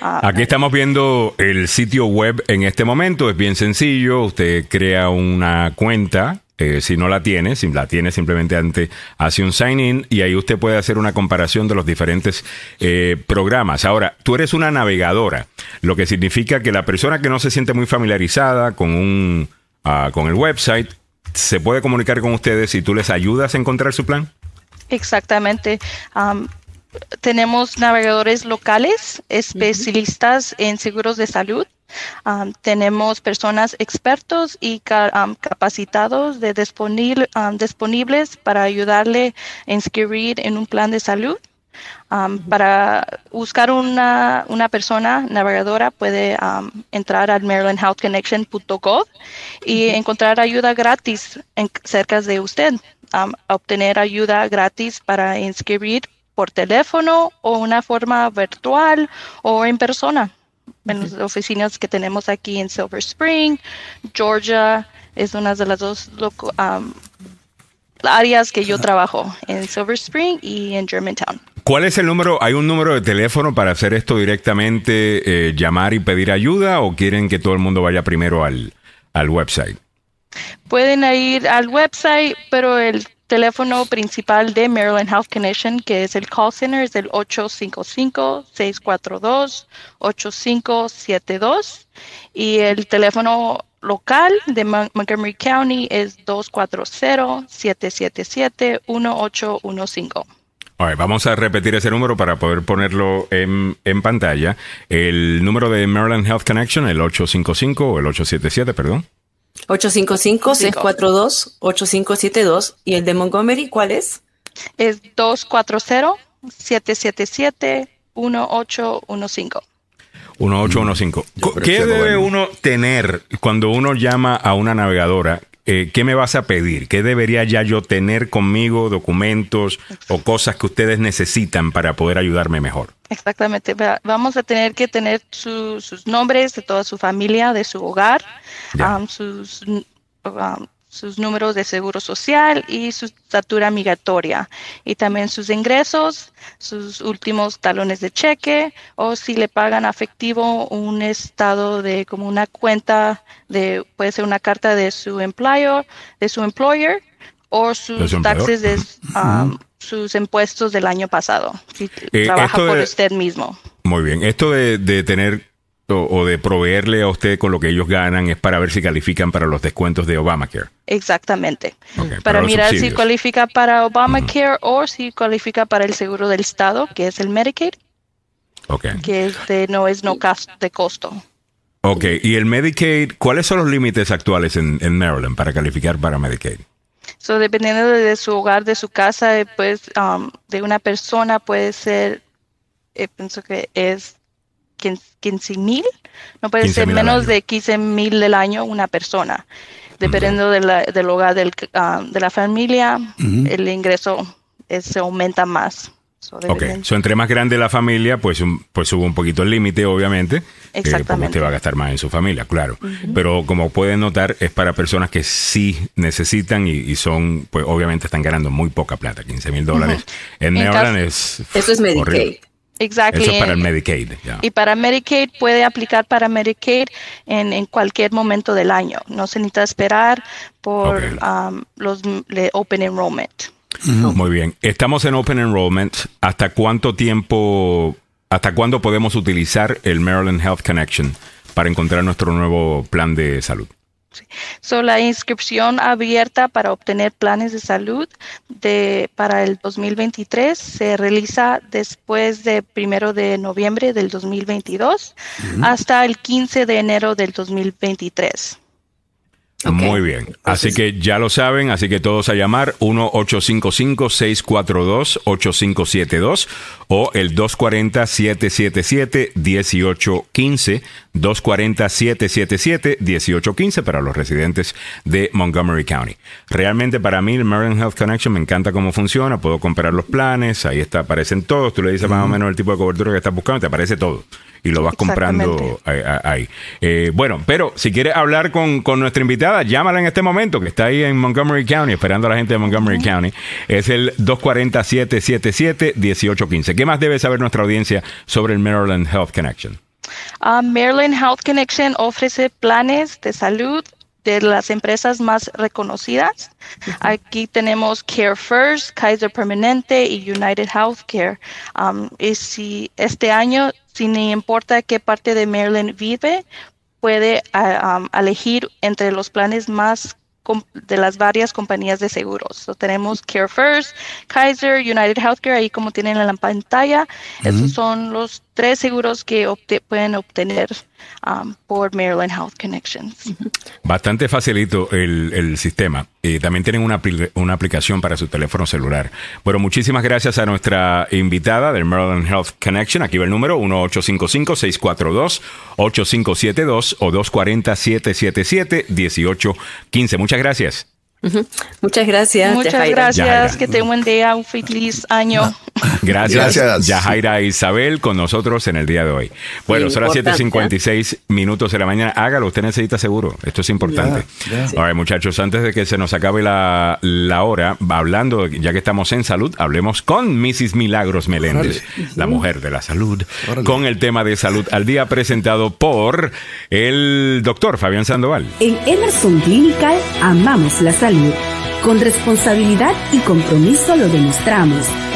Ah, Aquí estamos viendo el sitio web en este momento, es bien sencillo, usted crea una cuenta, eh, si no la tiene, si la tiene simplemente ante, hace un sign in y ahí usted puede hacer una comparación de los diferentes eh, programas. Ahora, tú eres una navegadora, lo que significa que la persona que no se siente muy familiarizada con un ah, con el website se puede comunicar con ustedes y tú les ayudas a encontrar su plan. Exactamente tenemos navegadores locales, especialistas en seguros de salud. Um, tenemos personas expertos y um, capacitados de um, disponibles para ayudarle a inscribir en un plan de salud. para buscar una, una, persona navegadora puede entrar al marylandhealthconnection.gov y encontrar ayuda gratis en, cerca de usted. obtener ayuda gratis para inscribir por teléfono o una forma virtual o en persona. En las oficinas que tenemos aquí en Silver Spring, Georgia, es una de las dos áreas que yo trabajo, en Silver Spring y en Germantown. ¿Cuál es el número? ¿Hay un número de teléfono para hacer esto directamente, eh, llamar y pedir ayuda o quieren que todo el mundo vaya primero al, al website? Pueden ir al website, pero el teléfono principal de Maryland Health Connection, que es el call center, es el 855-642-8572 y el teléfono local de Montgomery County es 240-777-1815. vamos a repetir ese número para poder ponerlo en, en, pantalla. El número de Maryland Health Connection, el 855 o el 877, perdón. 855-642-8572. ¿Y el de Montgomery cuál es? Es 240-777-1815. 1815. ¿Qué debe uno tener cuando uno llama a una navegadora? Eh, ¿Qué me vas a pedir? ¿Qué debería ya yo tener conmigo, documentos o cosas que ustedes necesitan para poder ayudarme mejor? Exactamente. Vamos a tener que tener sus nombres de toda su familia, de su hogar, um, sus um, sus números de seguro social y su estatura migratoria y también sus ingresos, sus últimos talones de cheque o si le pagan afectivo un estado de como una cuenta de puede ser una carta de su employer, de su employer o sus taxes de um, sus impuestos del año pasado si eh, trabaja por usted mismo. Muy bien, esto de, de tener o, de proveerle a usted con lo que ellos ganan es para ver si califican para los descuentos de Obamacare. Exactamente. para, mirar si califica para Obamacare o si califica para el seguro del Estado, que es el Medicaid. Que no es no de costo. Ok, y el Medicaid, ¿cuáles son los límites actuales en, Maryland para calificar para Medicaid? So, dependiendo de su hogar, de su casa, pues, um, de una persona puede ser, eh, pienso que es 15 mil, no puede ser menos de 15 mil del año una persona. Dependiendo del hogar del, ah, de la familia, el ingreso se aumenta más. ok, entre más grande la familia, pues, pues sube un poquito el límite, obviamente. Eh, porque usted va a gastar más en su familia, claro. Pero como pueden notar, es para personas que sí necesitan y, son, pues obviamente están ganando muy poca plata. 15 mil dólares en Maryland es. Eso es Medicaid. Exacto. Eso para el Medicaid. Y para Medicaid puede aplicar para Medicaid en, en, cualquier momento del año. No se necesita esperar por um, los Open Enrollment. Muy bien. Estamos en Open Enrollment. ¿Hasta cuánto tiempo, hasta cuándo podemos utilizar el Maryland Health Connection para encontrar nuestro nuevo plan de salud? So, la inscripción abierta para obtener planes de salud de, para el 2023 se realiza después de primero de noviembre del 2022 hasta el 15 de enero del 2023. Muy bien. Así que ya lo saben, así que todos a llamar 1-855-642-8572 o el 240-777-1815. 240-777-1815 para los residentes de Montgomery County. Realmente para mí el Maryland Health Connection me encanta cómo funciona, puedo comprar los planes, ahí está, aparecen todos, tú le dices más o menos el tipo de cobertura que estás buscando, te aparece todo y lo vas comprando ahí. Eh, bueno, pero si quieres hablar con, nuestra invitada, llámala en este momento, que está ahí en Montgomery County, esperando a la gente de Montgomery County. Es el 240-777-1815. ¿Qué más debe saber nuestra audiencia sobre el Maryland Health Connection? Uh, Maryland Health Connection ofrece planes de salud de las empresas más reconocidas. Aquí tenemos Care First, Kaiser Permanente y United Healthcare. Um, y si este año, sin importa qué parte de Maryland vive, puede uh, um, elegir entre los planes más de las varias compañías de seguros. tenemos Care First, Kaiser, United Healthcare, ahí como tienen en la pantalla. Esos son los tres seguros que pueden obtener um, por Maryland Health Connections. Bastante facilito el, sistema. Y también tienen una, una, aplicación para su teléfono celular. Bueno, muchísimas gracias a nuestra invitada del Maryland Health Connection. Aquí va el número 1-855-642-8572 o 240-777-1815. Muchas gracias. Muchas gracias. Muchas gracias. Que tenga un buen día, un feliz año. *laughs* Gracias, gracias. Yajaira Isabel con nosotros en el día de hoy. Bueno, son las 7:56 minutos de la mañana. Hágalo, usted necesita seguro. Esto es importante. Ahora, muchachos, antes de que se nos acabe la, hora, hablando, ya que estamos en salud, hablemos con Mrs. Milagros Meléndez, la mujer de la salud, con el tema de salud al día presentado por el doctor Fabián Sandoval. En Emerson Clinical amamos la salud con responsabilidad y compromiso lo demostramos,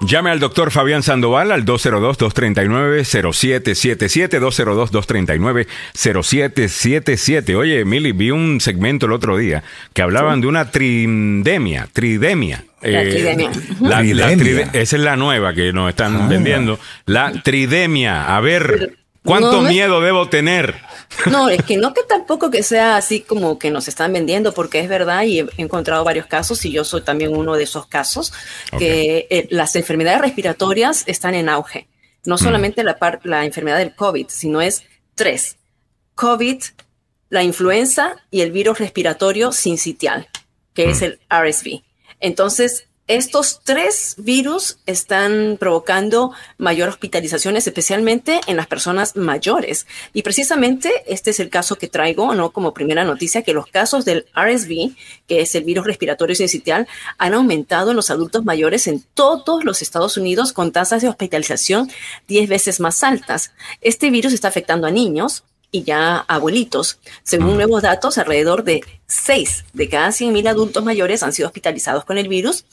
Llame al doctor Fabián Sandoval al 202-239-0777, 202-239-0777. Oye, Emily, vi un segmento el otro día que hablaban de una tridemia, tridemia. La eh, tridemia. esa es la nueva que nos están ah. vendiendo. La tridemia. A ver, ¿cuánto miedo debo tener? No, es que no que tampoco que sea así como que nos están vendiendo, porque es verdad y he encontrado varios casos y yo soy también uno de esos casos, que eh, las enfermedades respiratorias están en auge. No mm. solamente la, la enfermedad del COVID, sino es tres. COVID, la influenza y el virus respiratorio sincitial, que es mm. el RSV. Entonces, estos tres virus están provocando mayor hospitalizaciones, especialmente en las personas mayores. Y precisamente este es el caso que traigo, ¿no? Como primera noticia, que los casos del RSV, que es el virus respiratorio sincitial, han aumentado en los adultos mayores en todos los Estados Unidos con tasas de hospitalización 10 veces más altas. Este virus está afectando a niños, y ya abuelitos. Según nuevos datos, alrededor de 6 de cada 100.000 adultos mayores han sido hospitalizados con el virus.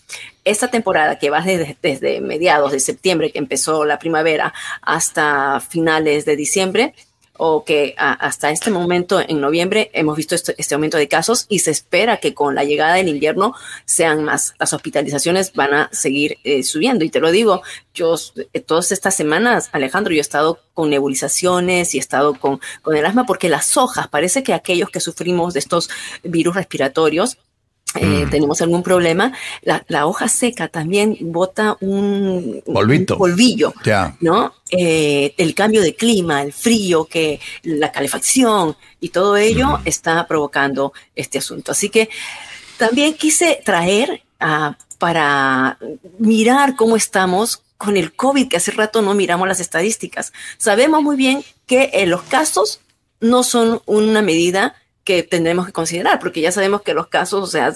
Esta temporada que va desde, desde mediados de septiembre, que empezó la primavera, hasta finales de diciembre, o que hasta este momento en noviembre hemos visto este, este, aumento de casos y se espera que con la llegada del invierno sean más. Las hospitalizaciones van a seguir eh, subiendo. Y te lo digo, yo eh, todas estas semanas, Alejandro, yo he estado con nebulizaciones y he estado con, con el asma porque las hojas, parece que aquellos que sufrimos de estos virus respiratorios, eh, mm. tenemos algún problema, la, hoja seca también bota un, polvillo, ¿no? Eh, el cambio de clima, el frío, que la calefacción y todo ello mm. está provocando este asunto. Así que también quise traer ah, para mirar cómo estamos con el COVID, que hace rato no miramos las estadísticas. Sabemos muy bien que eh, los casos no son una medida que tendremos que considerar, porque ya sabemos que los casos, o sea,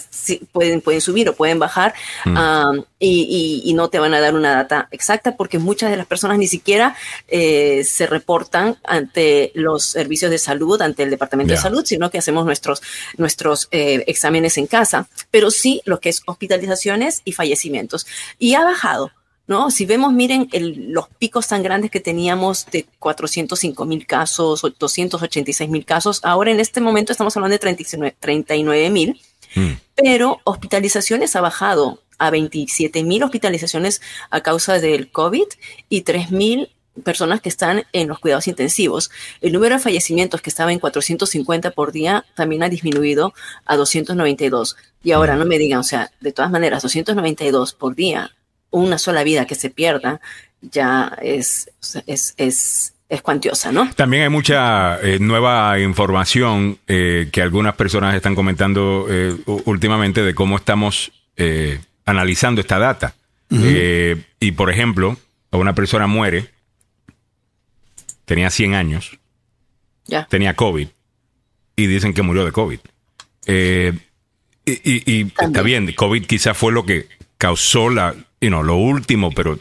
pueden, pueden subir o pueden bajar mm. y, no te van a dar una data exacta, porque muchas de las personas ni siquiera eh, se reportan ante los servicios de salud, ante el Departamento de Salud, sino que hacemos nuestros, nuestros eh, exámenes en casa, pero sí lo que es hospitalizaciones y fallecimientos. Y ha bajado. ¿No? Si vemos, miren los picos tan grandes que teníamos de 405 mil casos, 286 mil casos, ahora en este momento estamos hablando de 39 mil, mm. pero hospitalizaciones ha bajado a 27 mil hospitalizaciones a causa del COVID y 3 mil personas que están en los cuidados intensivos. El número de fallecimientos que estaba en 450 por día también ha disminuido a 292. Y ahora mm. no me digan, o sea, de todas maneras, 292 por día una sola vida que se pierda ya es, es, es, es cuantiosa, ¿no? También hay mucha eh, nueva información eh, que algunas personas están comentando eh, últimamente de cómo estamos analizando esta data. y por ejemplo, una persona muere, tenía 100 años, ya. tenía COVID y dicen que murió de COVID. y, está bien, COVID quizás fue lo que causó la, y no, lo último, pero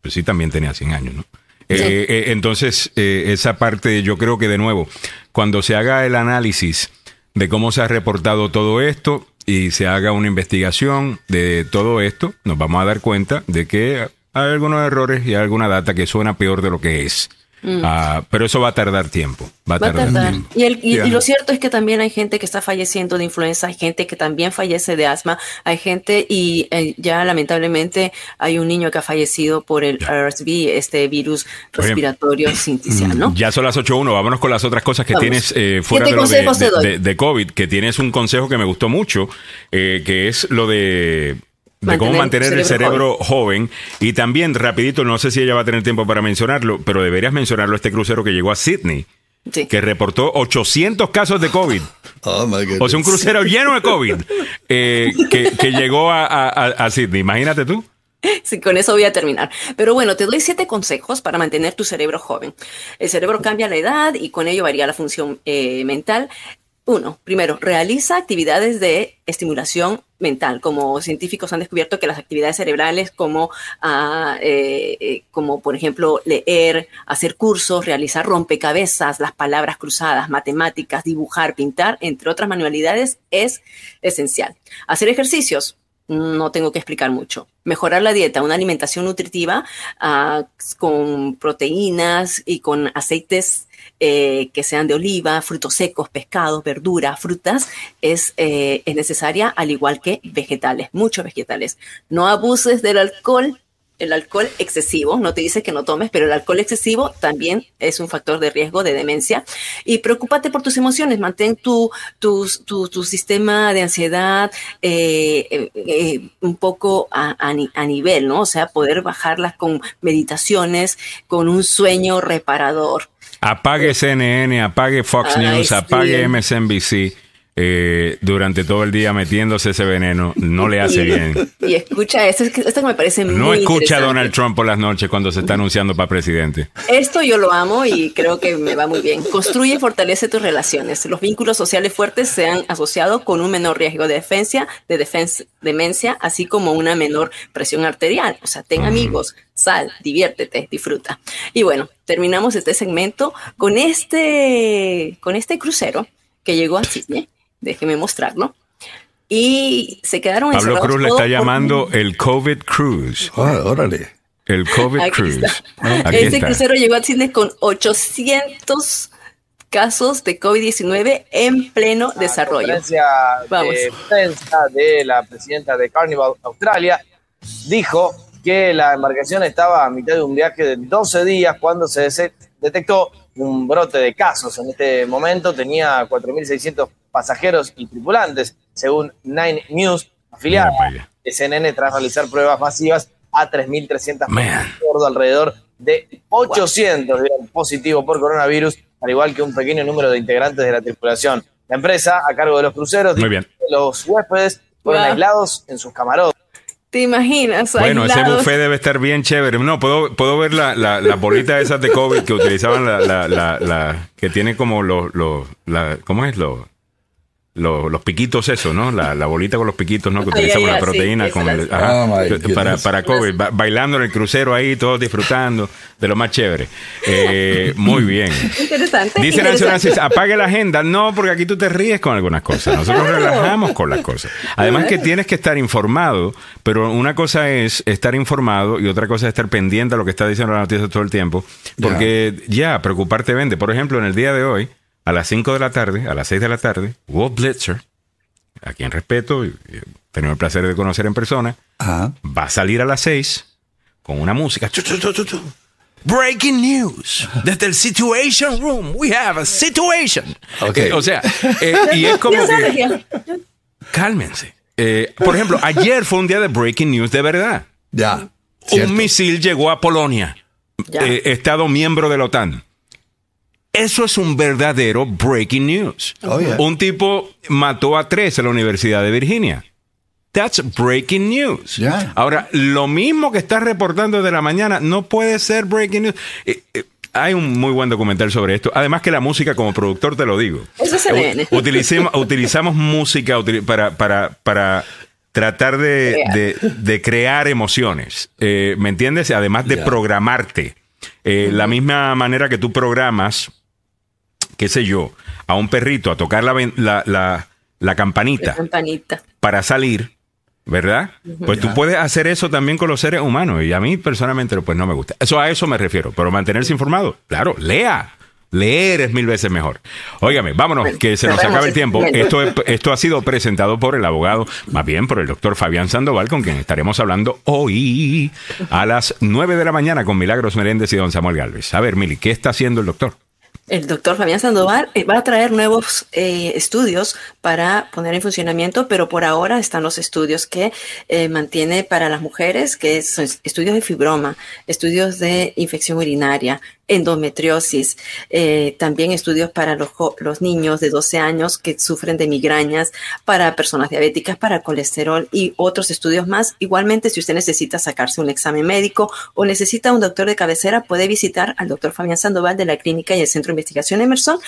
pues sí también tenía 100 años, ¿no? Eh, eh, entonces, eh, esa parte, yo creo que de nuevo, cuando se haga el análisis de cómo se ha reportado todo esto y se haga una investigación de todo esto, nos vamos a dar cuenta de que hay algunos errores y hay alguna data que suena peor de lo que es. Mm. Ah, pero eso va a tardar tiempo. Va a, tardar. Y, lo cierto es que también hay gente que está falleciendo de influenza, hay gente que también fallece de asma, hay gente y eh, ya lamentablemente hay un niño que ha fallecido por el RSV, este virus respiratorio sinticial, ¿no? Ya son las 8.1, vámonos con las otras cosas que tienes eh, fuera de, lo de, COVID, que tienes un consejo que me gustó mucho, eh, que es lo de de cómo mantener el cerebro, joven. Y también, rapidito, no sé si ella va a tener tiempo para mencionarlo, pero deberías mencionarlo, este crucero que llegó a Sydney. que reportó 800 casos de COVID. Oh, o sea, un crucero lleno de COVID eh, que, llegó a, a, Sydney. Imagínate tú. Sí, con eso voy a terminar. Pero bueno, te doy siete consejos para mantener tu cerebro joven. El cerebro cambia la edad y con ello varía la función eh, mental. Uno, primero, realiza actividades de estimulación mental, como científicos han descubierto que las actividades cerebrales como, ah, eh, eh, como por ejemplo leer, hacer cursos, realizar rompecabezas, las palabras cruzadas, matemáticas, dibujar, pintar, entre otras manualidades, es esencial. Hacer ejercicios, no tengo que explicar mucho. Mejorar la dieta, una alimentación nutritiva ah, con proteínas y con aceites eh, que sean de oliva, frutos secos, pescados, verduras, frutas, es, eh, es necesaria, al igual que vegetales, muchos vegetales. No abuses del alcohol, el alcohol excesivo, no te dice que no tomes, pero el alcohol excesivo también es un factor de riesgo de demencia. Y preocúpate por tus emociones, mantén tu, tu, tu, sistema de ansiedad eh, un poco a, a, nivel, ¿no? O sea, poder bajarlas con meditaciones, con un sueño reparador. Apague CNN, apague Fox News, apague MSNBC eh, durante todo el día metiéndose ese veneno, no le hace bien. *laughs* Y escucha esto, esto me parece muy No escucha a Donald Trump por las noches cuando se está anunciando para presidente. Esto yo lo amo y creo que me va muy bien. Construye y fortalece tus relaciones. Los vínculos sociales fuertes se han asociado con un menor riesgo de defensa, de defensa, demencia, así como una menor presión arterial. O sea, ten amigos, sal, diviértete, disfruta. Y bueno, terminamos este segmento con este, con este crucero que llegó a Sydney déjeme mostrarlo. Y se quedaron Pablo Cruz le está llamando el COVID Cruise. Ah, órale. El COVID Cruise. este crucero llegó a Sydney con 800 casos de COVID-19 en pleno desarrollo. Vamos. De de la presidenta de Carnival Australia dijo que la embarcación estaba a mitad de un viaje de 12 días cuando se detectó un brote de casos. En este momento tenía 4.600 pasajeros y tripulantes, según Nine News, afiliada de CNN, tras realizar pruebas masivas a 3.300 personas, alrededor de 800 dieron positivo por coronavirus, al igual que un pequeño número de integrantes de la tripulación. La empresa, a cargo de los cruceros, Muy bien. los huéspedes fueron aislados en sus camarotes. ¿Te imaginas? Bueno, ese buffet debe estar bien chévere. No, puedo, puedo ver la, la, la bolita esas de COVID que utilizaban, la, la, la, que tiene como los, ¿cómo es? Los, los, piquitos, eso, ¿no? La, bolita con los piquitos, ¿no? Que utilizamos la proteína con para, para COVID, bailando en el crucero ahí, todos disfrutando de lo más chévere. Eh, muy bien. Interesante. Dice Nancy Francis, apague la agenda. No, porque aquí tú te ríes con algunas cosas. Nosotros relajamos con las cosas. Además que tienes que estar informado, pero una cosa es estar informado y otra cosa es estar pendiente a lo que está diciendo la noticia todo el tiempo. Porque ya, preocuparte vende. Por ejemplo, en el día de hoy, a las 5 de la tarde, a las 6 de la tarde, Walt Blitzer, a quien respeto y tengo el placer de conocer en persona, va a salir a las 6 con una música. Breaking news. Desde el Situation Room, we have a situation. Okay. o sea, eh, y es como que. Cálmense. Eh, por ejemplo, ayer fue un día de breaking news de verdad. Ya. Un misil llegó a Polonia, eh, estado miembro de la OTAN. Eso es un verdadero breaking news. Oh, un tipo mató a tres en la Universidad de Virginia. That's breaking news. Ahora, lo mismo que estás reportando de la mañana no puede ser breaking news. Eh, eh, hay un muy buen documental sobre esto. Además que la música, como productor, te lo digo. Eso se ve. *laughs* utilizamos música para, para, para tratar de, crear emociones. Eh, ¿Me entiendes? Además de programarte. La misma manera que tú programas qué sé yo, a un perrito a tocar la, la, la, campanita, para salir, ¿verdad? Pues tú puedes hacer eso también con los seres humanos y a mí personalmente pues no me gusta. Eso a eso me refiero, pero mantenerse informado, claro, lea. Leer es mil veces mejor. Óigame, vámonos, que se nos acaba el tiempo. Esto, esto ha sido presentado por el abogado, más bien por el doctor Fabián Sandoval, con quien estaremos hablando hoy a las 9 de la mañana con Milagros Meréndez y don Samuel Galvez. A ver, Mili, ¿qué está haciendo el doctor? El doctor Fabián Sandoval eh, va a traer nuevos eh, estudios para poner en funcionamiento, pero por ahora están los estudios que eh, mantiene para las mujeres, que son estudios de fibroma, estudios de infección urinaria, endometriosis, eh, también estudios para los, los, niños de 12 años que sufren de migrañas, para personas diabéticas, para colesterol y otros estudios más. Igualmente, si usted necesita sacarse un examen médico o necesita un doctor de cabecera, puede visitar al doctor Fabián Sandoval de la Clínica y el Centro de Investigación Emerson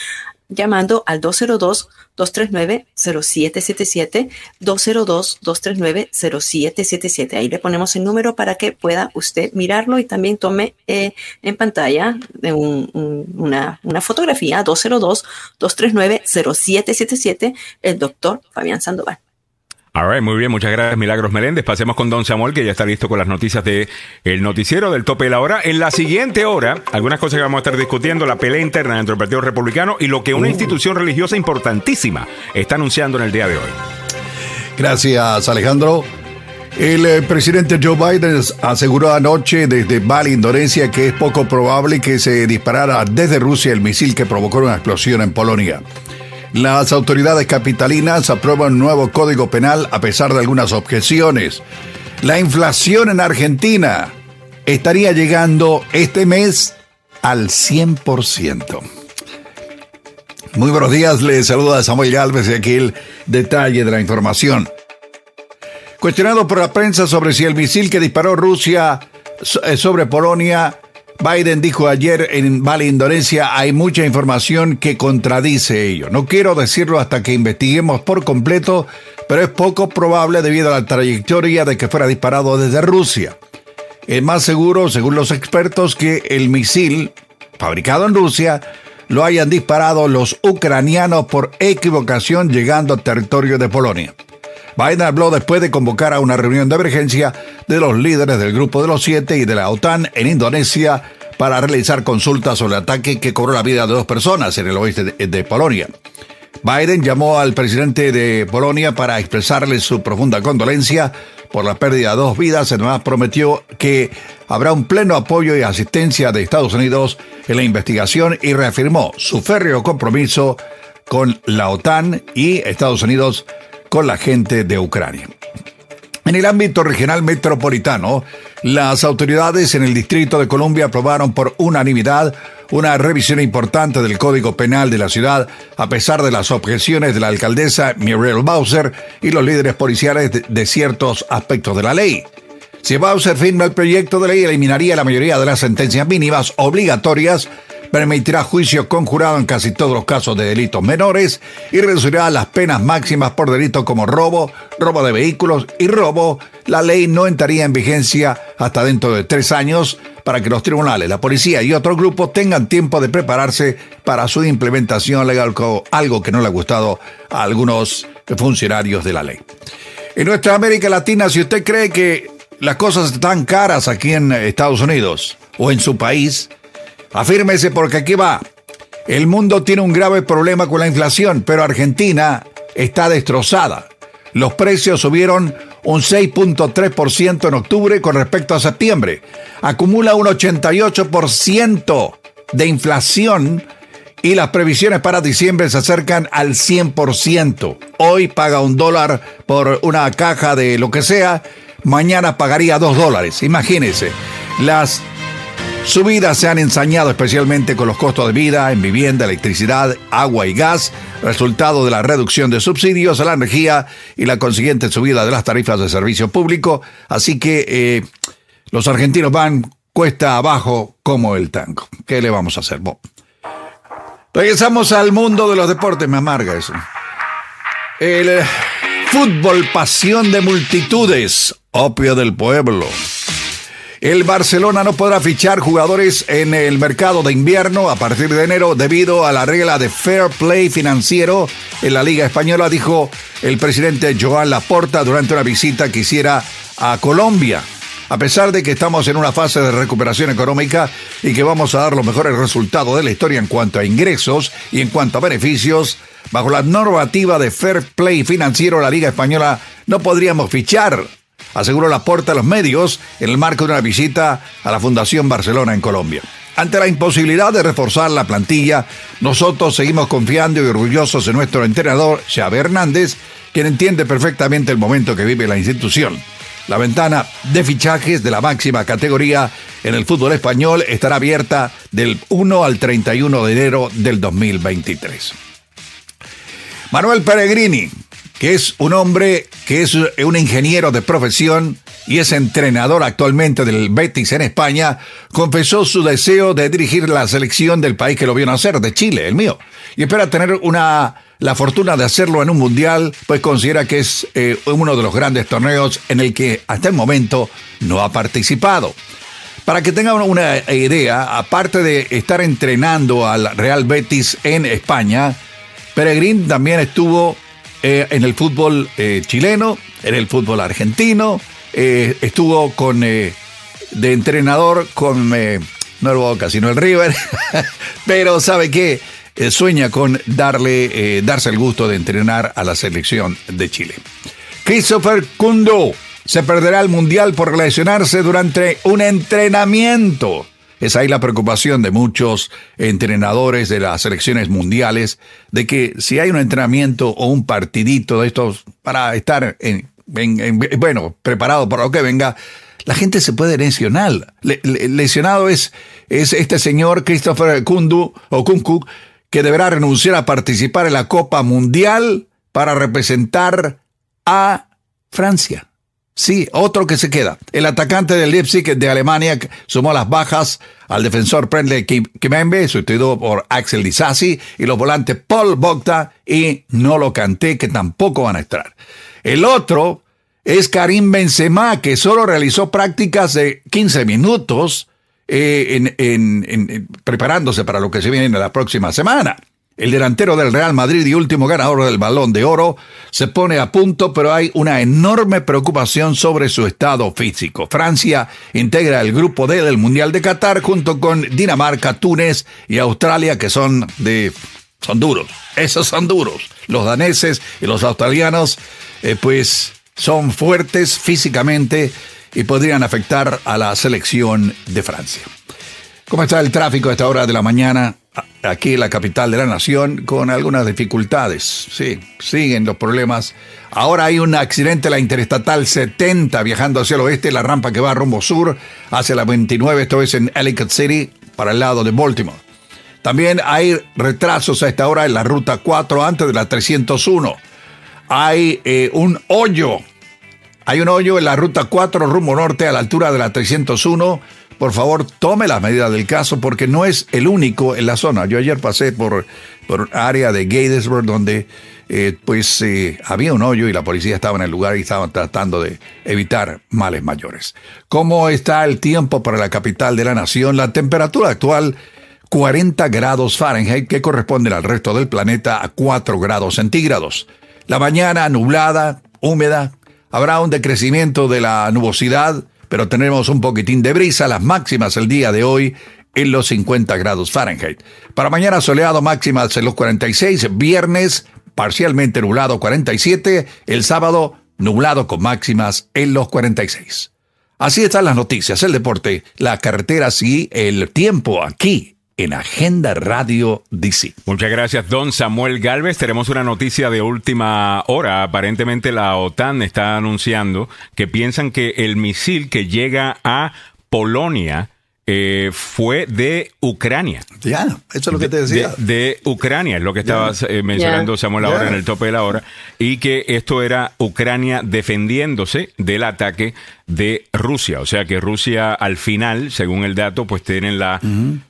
llamando al 202-239-0777, 202-239-0777. Ahí le ponemos el número para que pueda usted mirarlo y también tome eh, en pantalla una, una, fotografía, 202-239-0777, el doctor Fabián Sandoval. All muy bien, muchas gracias Milagros Meléndez. Pasemos con Don Samuel, que ya está listo con las noticias de el noticiero del tope de la hora. En la siguiente hora, algunas cosas que vamos a estar discutiendo, la pelea interna dentro del Partido Republicano y lo que una uh. institución religiosa importantísima está anunciando en el día de hoy. Gracias, Alejandro. El eh, presidente Joe Biden aseguró anoche desde Bali, Indonesia, que es poco probable que se disparara desde Rusia el misil que provocó una explosión en Polonia. Las autoridades capitalinas aprueban un nuevo código penal a pesar de algunas objeciones. La inflación en Argentina estaría llegando este mes al 100%. Muy buenos días, les saluda Samuel Galvez y aquí el detalle de la información. Cuestionado por la prensa sobre si el misil que disparó Rusia eh, sobre Polonia Biden dijo ayer en Bali, Indonesia, hay mucha información que contradice ello. No quiero decirlo hasta que investiguemos por completo, pero es poco probable debido a la trayectoria de que fuera disparado desde Rusia. Es más seguro, según los expertos, que el misil, fabricado en Rusia, lo hayan disparado los ucranianos por equivocación llegando al territorio de Polonia. Biden habló después de convocar a una reunión de emergencia de los líderes del Grupo de los Siete y de la OTAN en Indonesia para realizar consultas sobre el ataque que cobró la vida de dos personas en el oeste de, Polonia. Biden llamó al presidente de Polonia para expresarle su profunda condolencia por la pérdida de dos vidas. Además, prometió que habrá un pleno apoyo y asistencia de Estados Unidos en la investigación y reafirmó su férreo compromiso con la OTAN y Estados Unidos con la gente de Ucrania. En el ámbito regional metropolitano, las autoridades en el Distrito de Columbia aprobaron por unanimidad una revisión importante del Código Penal de la ciudad, a pesar de las objeciones de la alcaldesa Muriel Bowser y los líderes policiales de, ciertos aspectos de la ley. Si Bowser firma el proyecto de ley, eliminaría la mayoría de las sentencias mínimas obligatorias permitirá juicio conjurado en casi todos los casos de delitos menores y reducirá las penas máximas por delitos como robo, robo de vehículos y robo. La ley no entraría en vigencia hasta dentro de tres años para que los tribunales, la policía y otros grupos tengan tiempo de prepararse para su implementación legal, algo que no le ha gustado a algunos funcionarios de la ley. En nuestra América Latina, si usted cree que las cosas están caras aquí en Estados Unidos o en su país, Afírmese porque aquí va. El mundo tiene un grave problema con la inflación, pero Argentina está destrozada. Los precios subieron un 6.3% en octubre con respecto a septiembre. Acumula un 88% de inflación y las previsiones para diciembre se acercan al 100%. Hoy paga un dólar por una caja de lo que sea, mañana pagaría dos dólares. Imagínense, las Subidas se han ensañado especialmente con los costos de vida en vivienda, electricidad, agua y gas, resultado de la reducción de subsidios a la energía y la consiguiente subida de las tarifas de servicio público. Así que eh, los argentinos van cuesta abajo como el tango. ¿Qué le vamos a hacer? Regresamos al mundo de los deportes, me amarga eso. El eh, fútbol, pasión de multitudes, opio del pueblo. El Barcelona no podrá fichar jugadores en el mercado de invierno a partir de enero debido a la regla de fair play financiero en la Liga Española, dijo el presidente Joan Laporta durante una visita que hiciera a Colombia. A pesar de que estamos en una fase de recuperación económica y que vamos a dar los mejores resultados de la historia en cuanto a ingresos y en cuanto a beneficios, bajo la normativa de fair play financiero, la Liga Española no podríamos fichar aseguró la puerta a los medios en el marco de una visita a la Fundación Barcelona en Colombia. Ante la imposibilidad de reforzar la plantilla, nosotros seguimos confiando y orgullosos de nuestro entrenador, Xavi Hernández, quien entiende perfectamente el momento que vive la institución. La ventana de fichajes de la máxima categoría en el fútbol español estará abierta del 1 al 31 de enero del 2023. Manuel Peregrini, que es un hombre que es un ingeniero de profesión y es entrenador actualmente del Betis en España, confesó su deseo de dirigir la selección del país que lo vio nacer, de Chile, el mío, y espera tener una la fortuna de hacerlo en un mundial, pues considera que es eh, uno de los grandes torneos en el que hasta el momento no ha participado. Para que tengan una idea, aparte de estar entrenando al Real Betis en España, Peregrín también estuvo eh, en el fútbol eh, chileno, en el fútbol argentino, eh, estuvo con de entrenador con no el Boca, sino el River, *laughs* pero sabe que sueña con darle, darse el gusto de entrenar a la selección de Chile. Christopher Kundo se perderá el mundial por lesionarse durante un entrenamiento. Es ahí la preocupación de muchos entrenadores de las selecciones mundiales, de que si hay un entrenamiento o un partidito de estos para estar en, bueno, preparado para lo que venga, la gente se puede lesionar. lesionado es, es este señor Christopher Kundu o Kunku, que deberá renunciar a participar en la Copa Mundial para representar a Francia. Sí, otro que se queda. El atacante del Leipzig de Alemania sumó las bajas al defensor Prendley Kimembe, sustituido por Axel Disasi, y los volantes Paul Bogda y Nolo Canté, que tampoco van a estar. El otro es Karim Benzema, que solo realizó prácticas de 15 minutos eh, en, preparándose para lo que se viene en la próxima semana. El delantero del Real Madrid y último ganador del balón de oro se pone a punto, pero hay una enorme preocupación sobre su estado físico. Francia integra el grupo D del Mundial de Qatar junto con Dinamarca, Túnez y Australia, que son de son duros. Esos son duros. Los daneses y los australianos, eh, pues, son fuertes físicamente y podrían afectar a la selección de Francia. ¿Cómo está el tráfico a esta hora de la mañana? Aquí la capital de la nación con algunas dificultades. Sí, siguen los problemas. Ahora hay un accidente en la Interestatal 70 viajando hacia el oeste, la rampa que va rumbo sur hacia la 29, esto es en Ellicott City, para el lado de Baltimore. También hay retrasos a esta hora en la ruta 4 antes de la 301. Hay eh, un hoyo. Hay un hoyo en la ruta 4 rumbo norte a la altura de la 301 por favor tome las medidas del caso porque no es el único en la zona. Yo ayer pasé por, por área de Gatesburg donde eh, pues eh, había un hoyo y la policía estaba en el lugar y estaban tratando de evitar males mayores. ¿Cómo está el tiempo para la capital de la nación? La temperatura actual 40 grados Fahrenheit que corresponde al resto del planeta a 4 grados centígrados. La mañana nublada, húmeda, habrá un decrecimiento de la nubosidad pero tenemos un poquitín de brisa, las máximas el día de hoy en los 50 grados Fahrenheit. Para mañana soleado máximas en los 46, viernes parcialmente nublado 47, el sábado nublado con máximas en los 46. Así están las noticias, el deporte, la carretera, y el tiempo aquí en Agenda Radio DC. Muchas gracias, don Samuel Galvez. Tenemos una noticia de última hora. Aparentemente la OTAN está anunciando que piensan que el misil que llega a Polonia eh, fue de Ucrania. Ya, eso es lo que te decía. De, Ucrania, es lo que estabas eh, mencionando Samuel ahora en el tope de la hora, y que esto era Ucrania defendiéndose del ataque de Rusia. O sea que Rusia al final, según el dato, pues tienen la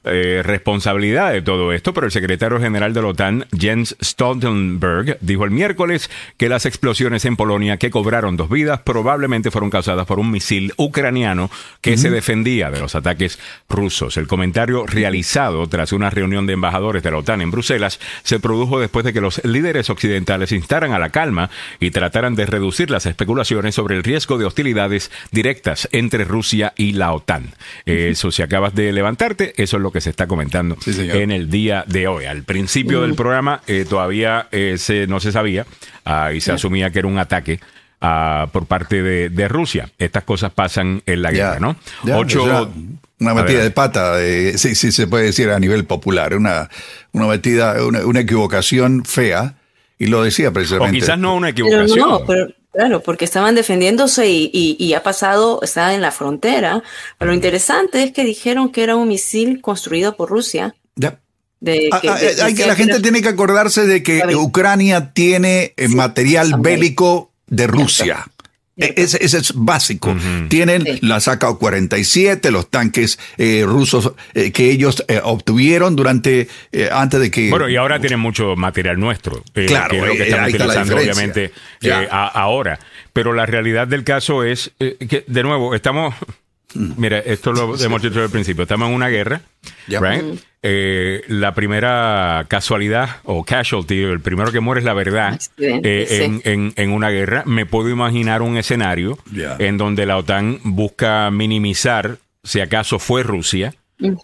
eh, responsabilidad de todo esto, pero el secretario general de la OTAN, Jens Stoltenberg, dijo el miércoles que las explosiones en Polonia que cobraron dos vidas probablemente fueron causadas por un misil ucraniano que se defendía de los ataques rusos. El comentario realizado tras una reunión de embajadores de la OTAN en Bruselas se produjo después de que los líderes occidentales instaran a la calma y trataran de reducir las especulaciones sobre el riesgo de hostilidades directas entre Rusia y la OTAN. Eso, si acabas de levantarte, eso es lo que se está comentando en el día de hoy. Al principio del programa eh, todavía eh, no se sabía ah, y se asumía que era un ataque ah, por parte de, Rusia. Estas cosas pasan en la guerra, ¿no? Ocho. una metida de pata, eh, sí, sí se puede decir a nivel popular, una, una metida, una, equivocación fea, y lo decía precisamente. O quizás no una equivocación. Claro, porque estaban defendiéndose y, ha pasado, está en la frontera. Pero lo interesante es que dijeron que era un misil construido por Rusia. Ya. Ah, ah, la gente tiene que acordarse de que Ucrania tiene eh, material bélico de Rusia. E-, ese, es básico. Tienen la SACA 47, los tanques eh, rusos eh, que ellos eh, obtuvieron durante, antes de que... Bueno, y ahora tienen mucho material nuestro, claro, que es lo que están utilizando obviamente ahora. Pero la realidad del caso es que, de nuevo, estamos Mira, esto lo hemos dicho al principio. Estamos en una guerra, right? Eh, la primera casualidad o casualty, el primero que muere es la verdad eh, en, una guerra. Me puedo imaginar un escenario en donde la OTAN busca minimizar si acaso fue Rusia,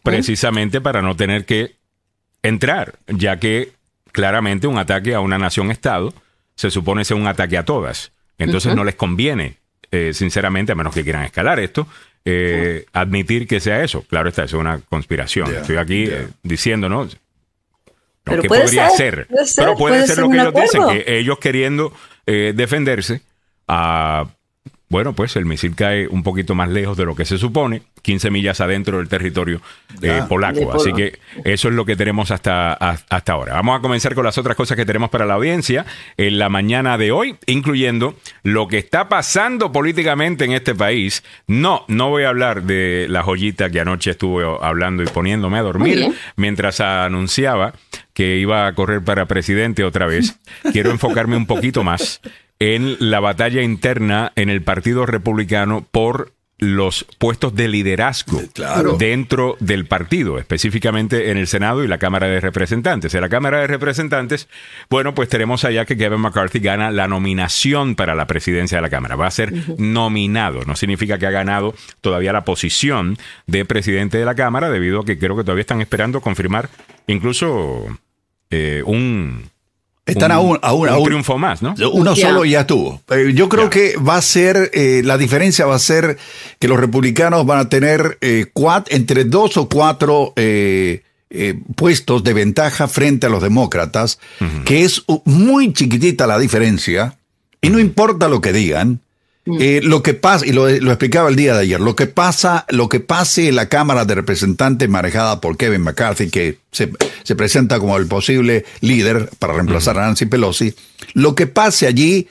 precisamente para no tener que entrar, ya que claramente un ataque a una nación-estado se supone ser un ataque a todas. Entonces no les conviene, eh, sinceramente, a menos que quieran escalar esto, eh, admitir que sea eso. Claro está, es una conspiración. Estoy aquí eh, diciendo, ¿no? Pero podría ser, Pero puede, ser, lo que ellos dicen, que ellos queriendo defenderse a bueno, pues el misil cae un poquito más lejos de lo que se supone, 15 millas adentro del territorio eh, polaco. Así que eso es lo que tenemos hasta, hasta ahora. Vamos a comenzar con las otras cosas que tenemos para la audiencia en la mañana de hoy, incluyendo lo que está pasando políticamente en este país. No, no voy a hablar de la joyita que anoche estuve hablando y poniéndome a dormir mientras anunciaba que iba a correr para presidente otra vez. Quiero enfocarme un poquito más en la batalla interna en el Partido Republicano por los puestos de liderazgo dentro del partido, específicamente en el Senado y la Cámara de Representantes. En la Cámara de Representantes, bueno, pues tenemos allá que Kevin McCarthy gana la nominación para la presidencia de la Cámara. Va a ser nominado, no significa que ha ganado todavía la posición de presidente de la Cámara, debido a que creo que todavía están esperando confirmar incluso eh, un están aún, aún, un triunfo más, ¿no? Uno solo ya tuvo. Eh, yo creo que va a ser, eh, la diferencia va a ser que los republicanos van a tener eh, entre dos o cuatro puestos de ventaja frente a los demócratas, que es muy chiquitita la diferencia, y no importa lo que digan, eh, lo que pasa, y lo, explicaba el día de ayer, lo que pasa, lo que pase en la Cámara de Representantes manejada por Kevin McCarthy, que se, presenta como el posible líder para reemplazar a Nancy Pelosi, lo que pase allí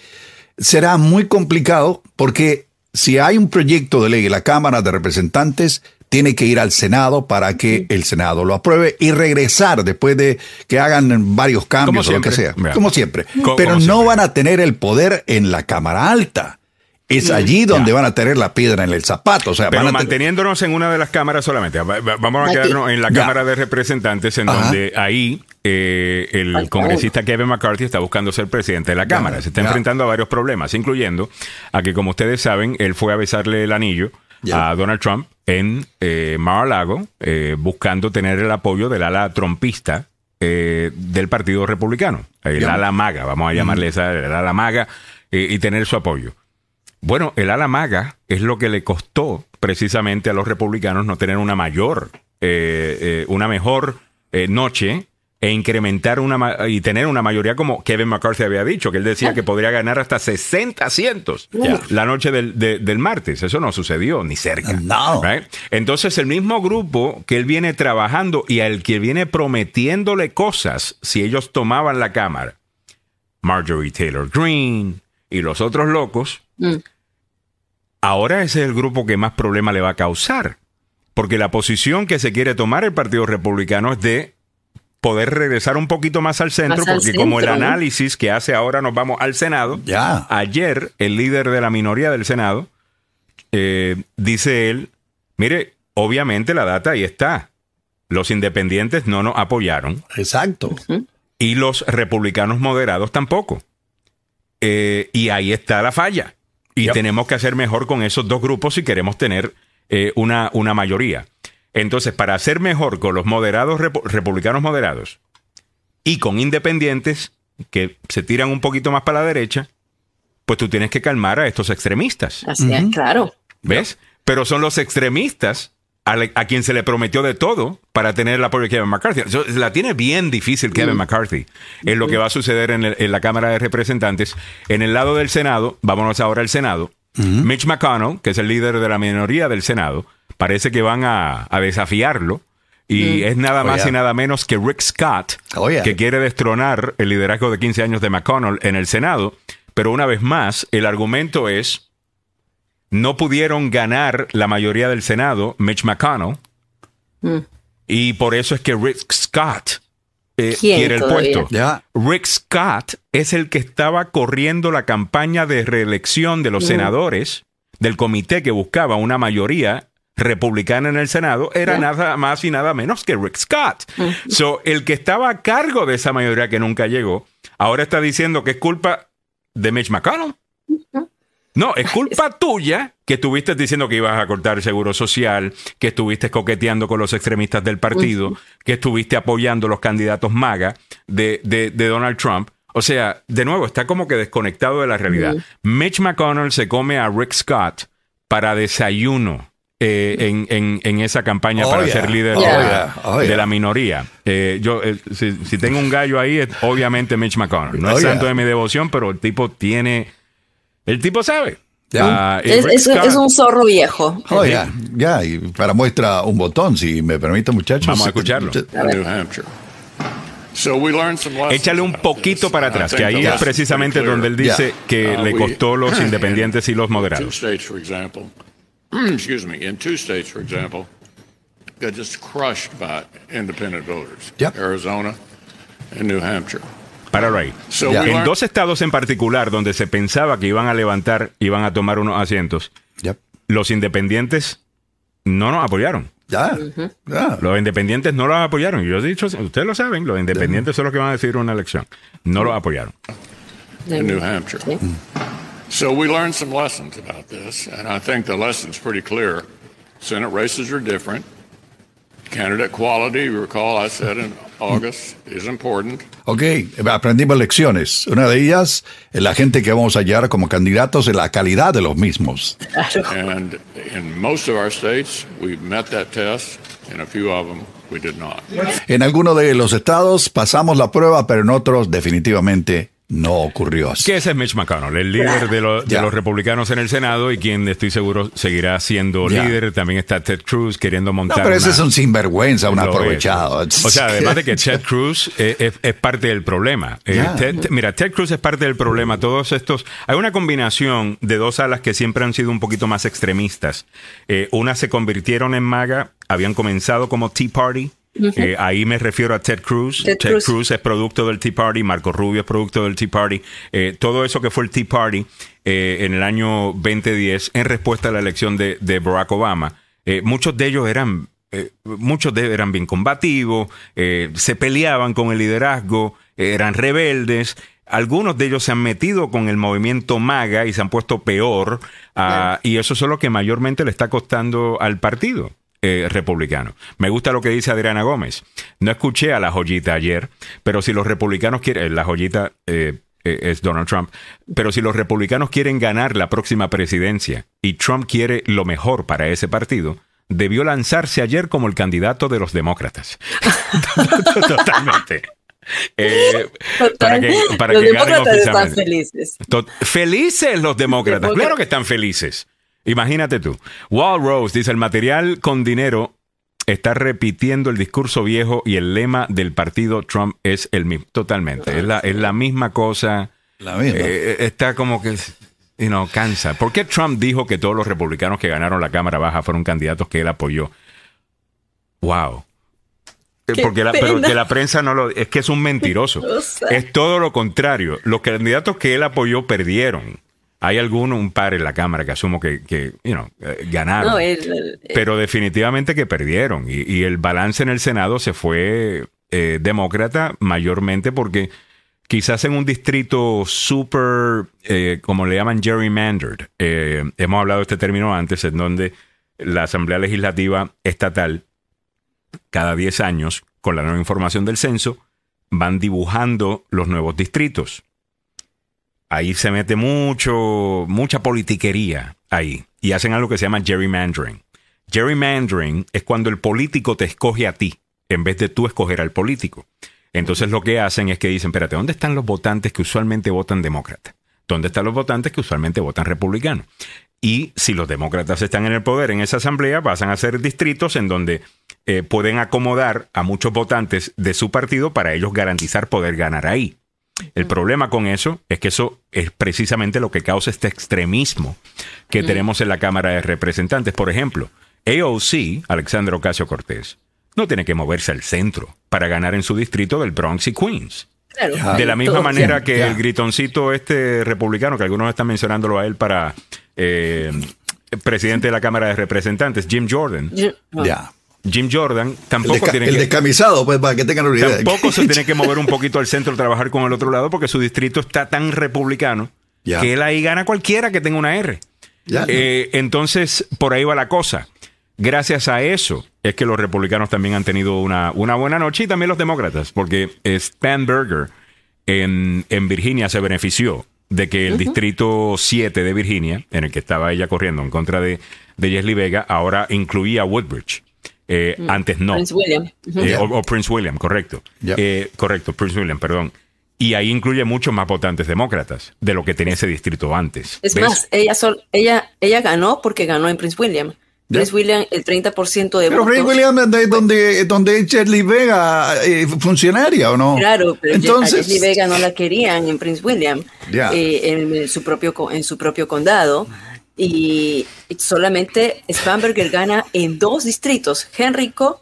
será muy complicado porque si hay un proyecto de ley en la Cámara de Representantes, tiene que ir al Senado para que el Senado lo apruebe y regresar después de que hagan varios cambios o lo que sea. Como siempre. Pero no van a tener el poder en la Cámara Alta es allí donde van a tener la piedra en el zapato. O sea, Pero manteniéndonos en una de las cámaras solamente, vamos a quedarnos en la Cámara de Representantes, en donde ahí eh, el congresista Kevin McCarthy está buscando ser presidente de la Cámara. Se está enfrentando a varios problemas, incluyendo a que, como ustedes saben, él fue a besarle el anillo a Donald Trump en eh, Mar-a-Lago, eh, buscando tener el apoyo del ala trompista eh, del Partido Republicano, el ala maga, vamos a llamarle esa, el ala maga, y tener su apoyo. Bueno, el ala maga es lo que le costó precisamente a los republicanos no tener una mayor, eh, eh, una mejor eh, noche e incrementar una y tener una mayoría como Kevin McCarthy había dicho, que él decía que podría ganar hasta 60 asientos la noche del, martes. Eso no sucedió ni cerca. No. Entonces, el mismo grupo que él viene trabajando y al que viene prometiéndole cosas si ellos tomaban la Cámara, Marjorie Taylor Greene y los otros locos, Mm. Ahora ese es el grupo que más problema le va a causar. Porque la posición que se quiere tomar el Partido Republicano es de poder regresar un poquito más al centro, porque como el análisis que hace ahora nos vamos al Senado, ya. ayer el líder de la minoría del Senado, eh, dice él, mire, obviamente la data ahí está. Los independientes no nos apoyaron. Exacto. Y los republicanos moderados tampoco. Eh, y ahí está la falla. Y tenemos que hacer mejor con esos dos grupos si queremos tener eh, una, una mayoría. Entonces, para hacer mejor con los moderados, republicanos moderados, y con independientes que se tiran un poquito más para la derecha, pues tú tienes que calmar a estos extremistas. Así es, claro. ¿Ves? Pero son los extremistas a, quien se le prometió de todo para tener el apoyo de Kevin McCarthy. la tiene bien difícil Kevin mm. McCarthy. Es lo que va a suceder en, la Cámara de Representantes. En el lado del Senado, vámonos ahora al Senado. Mitch McConnell, que es el líder de la minoría del Senado, parece que van a, desafiarlo. Y mm. es nada más oh, y nada menos que Rick Scott, oh, que quiere destronar el liderazgo de 15 años de McConnell en el Senado. Pero una vez más, el argumento es no pudieron ganar la mayoría del Senado, Mitch McConnell, mm. y por eso es que Rick Scott eh, quiere el puesto. Rick Scott es el que estaba corriendo la campaña de reelección de los mm. senadores del comité que buscaba una mayoría republicana en el Senado era nada más y nada menos que Rick Scott. So, el que estaba a cargo de esa mayoría que nunca llegó, ahora está diciendo que es culpa de Mitch McConnell. No, es culpa tuya que estuviste diciendo que ibas a cortar el seguro social, que estuviste coqueteando con los extremistas del partido, que estuviste apoyando los candidatos MAGA de, de, Donald Trump. O sea, de nuevo, está como que desconectado de la realidad. Mitch McConnell se come a Rick Scott para desayuno eh, en, en, en, esa campaña para ser líder de, la minoría. Eh, yo, eh, si, tengo un gallo ahí, es obviamente Mitch McConnell. No es santo de mi devoción, pero el tipo tiene. El tipo sabe. Ah, es, un zorro viejo. Oh, ya, ya, y para muestra un botón, si me permite, muchachos. Vamos a escucharlo. Échale un poquito para atrás, que ahí es precisamente donde él dice que uh, le costó los independientes y los moderados. *clears throat* excuse me, in two states, for example, got just crushed by independent voters. Arizona and New Hampshire. Para ahí. So En dos estados en particular donde se pensaba que iban a levantar, iban a tomar unos asientos, yep. los independientes no nos apoyaron. Ya, ya. Los independientes no los apoyaron. Yo he dicho, ustedes lo saben, los independientes son los que van a decir una elección. No los apoyaron. En New Hampshire. Mm. So we learned some lessons about this, and I think the lesson's pretty clear. Senate races are different. Candidate quality, you recall I said in August, is important. Ok, aprendimos lecciones. Una de ellas, la gente que vamos a hallar como candidatos es la calidad de los mismos. And in most of our states, we've met that test. In a few of them, we did not. En algunos de los estados pasamos la prueba, pero en otros definitivamente no ocurrió así. Que ese es Mitch McConnell, el líder de, los republicanos en el Senado y quien estoy seguro seguirá siendo líder. También está Ted Cruz queriendo montar. No, pero ese es un sinvergüenza, un aprovechado. O sea, además de que Ted Cruz es, parte del problema. Eh, mira, Ted Cruz es parte del problema. Todos estos. Hay una combinación de dos alas que siempre han sido un poquito más extremistas. Eh, una se convirtieron en MAGA, habían comenzado como Tea Party eh, ahí me refiero a Ted Cruz. Ted, Cruz. es producto del Tea Party, Marco Rubio es producto del Tea Party. Eh, todo eso que fue el Tea Party eh, en el año 2010 en respuesta a la elección de, Barack Obama, muchos de ellos eran muchos de ellos eran bien combativos, se peleaban con el liderazgo, eran rebeldes. Algunos de ellos se han metido con el movimiento MAGA y se han puesto peor, ah, y eso es lo que mayormente le está costando al partido. Eh, republicano. Me gusta lo que dice Adriana Gómez. No escuché a la joyita ayer, pero si los republicanos quieren, la joyita eh, eh, es Donald Trump, pero si los republicanos quieren ganar la próxima presidencia y Trump quiere lo mejor para ese partido, debió lanzarse ayer como el candidato de los demócratas. *laughs* Totalmente. para que, para los demócratas están felices. felices los demócratas. Claro que están felices. Imagínate tú. Wall Rose dice, el material con dinero está repitiendo el discurso viejo y el lema del partido Trump es el mismo. Totalmente. Es la, es la misma cosa. La misma. Eh, está como que... Y no, cansa. ¿Por qué Trump dijo que todos los republicanos que ganaron la Cámara Baja fueron candidatos que él apoyó? ¡Wow! Eh, porque la, pero que la prensa no lo... Es que es un mentiroso. *laughs* Es todo lo contrario. Los candidatos que él apoyó perdieron. Hay alguno, un par en la Cámara que asumo que, que you know, eh, ganaron, pero definitivamente que perdieron. Y, el balance en el Senado se fue eh, demócrata mayormente porque quizás en un distrito súper, eh, como le llaman gerrymandered, hemos hablado de este término antes, en donde la Asamblea Legislativa Estatal, cada 10 años, con la nueva información del censo, van dibujando los nuevos distritos ahí se mete mucho, mucha politiquería ahí. Y hacen algo que se llama gerrymandering. Gerrymandering es cuando el político te escoge a ti, en vez de tú escoger al político. Entonces lo que hacen es que dicen, espérate, ¿dónde están los votantes que usualmente votan demócrata? ¿Dónde están los votantes que usualmente votan republicano? Y si los demócratas están en el poder en esa asamblea, pasan a ser distritos en donde eh, pueden acomodar a muchos votantes de su partido para ellos garantizar poder ganar ahí. El problema con eso es que eso es precisamente lo que causa este extremismo que tenemos en la Cámara de Representantes. Por ejemplo, AOC, Alexandra Ocasio Cortés, no tiene que moverse al centro para ganar en su distrito del Bronx y Queens. de la misma manera que el gritoncito este republicano, que algunos están mencionándolo a él para eh, presidente de la Cámara de Representantes, Jim Jordan. Ya. Jim Jordan tampoco el tiene el descamisado, pues para que tengan una idea. Tampoco se *laughs* tiene que mover un poquito al centro, trabajar con el otro lado, porque su distrito está tan republicano que él ahí gana cualquiera que tenga una R. Eh, entonces, por ahí va la cosa. Gracias a eso es que los republicanos también han tenido una, una buena noche y también los demócratas, porque Stan Berger en, en Virginia se benefició de que el distrito 7 de Virginia, en el que estaba ella corriendo en contra de, de Leslie Vega, ahora incluía Woodbridge. Eh, mm. Antes no. Prince William. Eh, o, Prince William, correcto. Eh, correcto, Prince William, perdón. Y ahí incluye muchos más votantes demócratas de lo que tenía ese distrito antes. Es más, ella, ella, ella ganó porque ganó en Prince William. Prince William, el 30% de pero Prince William es donde, donde Shirley Vega funcionaria, ¿o no? Claro, pero Entonces, a Vega no la querían en Prince William, en, su propio, en su propio condado y solamente Spamberger gana en dos distritos, Henrico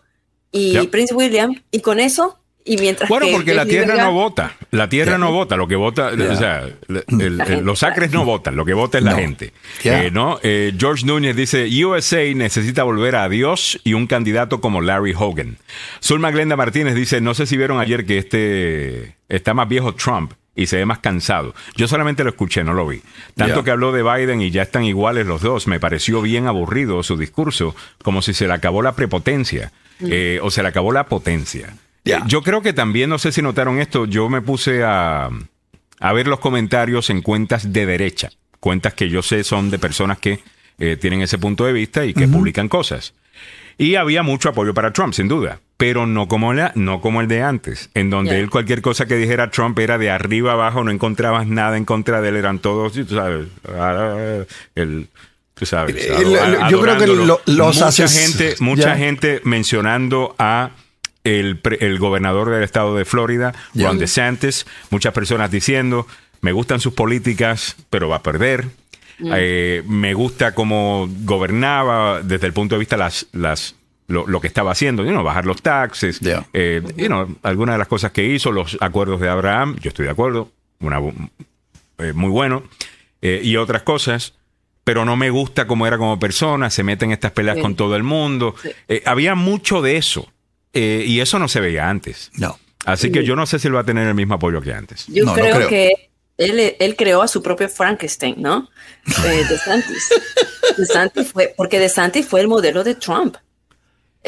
y Prince William, y con eso, y mientras bueno, porque la tierra no vota, la tierra no vota, lo que vota, o sea, los acres no votan, lo que vota es la gente. Eh, ¿no? Eh, George Núñez dice, USA necesita volver a Dios y un candidato como Larry Hogan. Zulma Glenda Martínez dice, no sé si vieron ayer que este está más viejo Trump y se ve más cansado. Yo solamente lo escuché, no lo vi. Tanto que habló de Biden y ya están iguales los dos, me pareció bien aburrido su discurso, como si se le acabó la prepotencia mm. eh, o se le acabó la potencia. Yo creo que también, no sé si notaron esto, yo me puse a, a ver los comentarios en cuentas de derecha, cuentas que yo sé son de personas que eh, tienen ese punto de vista y que publican cosas. Y había mucho apoyo para Trump, sin duda, pero no como, la, no como el de antes, en donde él cualquier cosa que dijera Trump era de arriba abajo, no encontrabas nada en contra de él, eran todos, tú sabes, el, tú sabes yo creo que los mucha gente, mucha gente mencionando a el, el, gobernador del estado de Florida, Ron DeSantis, muchas personas diciendo, me gustan sus políticas, pero va a perder. Mm. Eh, me gusta cómo gobernaba desde el punto de vista las, las lo, que estaba haciendo, bajar los taxes, eh, algunas de las cosas que hizo, los acuerdos de Abraham, yo estoy de acuerdo, una, eh, muy bueno, y otras cosas, pero no me gusta cómo era como persona, se mete en estas peleas con todo el mundo. había mucho de eso, y eso no se veía antes. No. Así que yo no sé si él va a tener el mismo apoyo que antes. Yo creo, que él, creó a su propio Frankenstein, ¿no? Eh, de Santis. *laughs* De Santis fue, porque De Santis fue el modelo de Trump.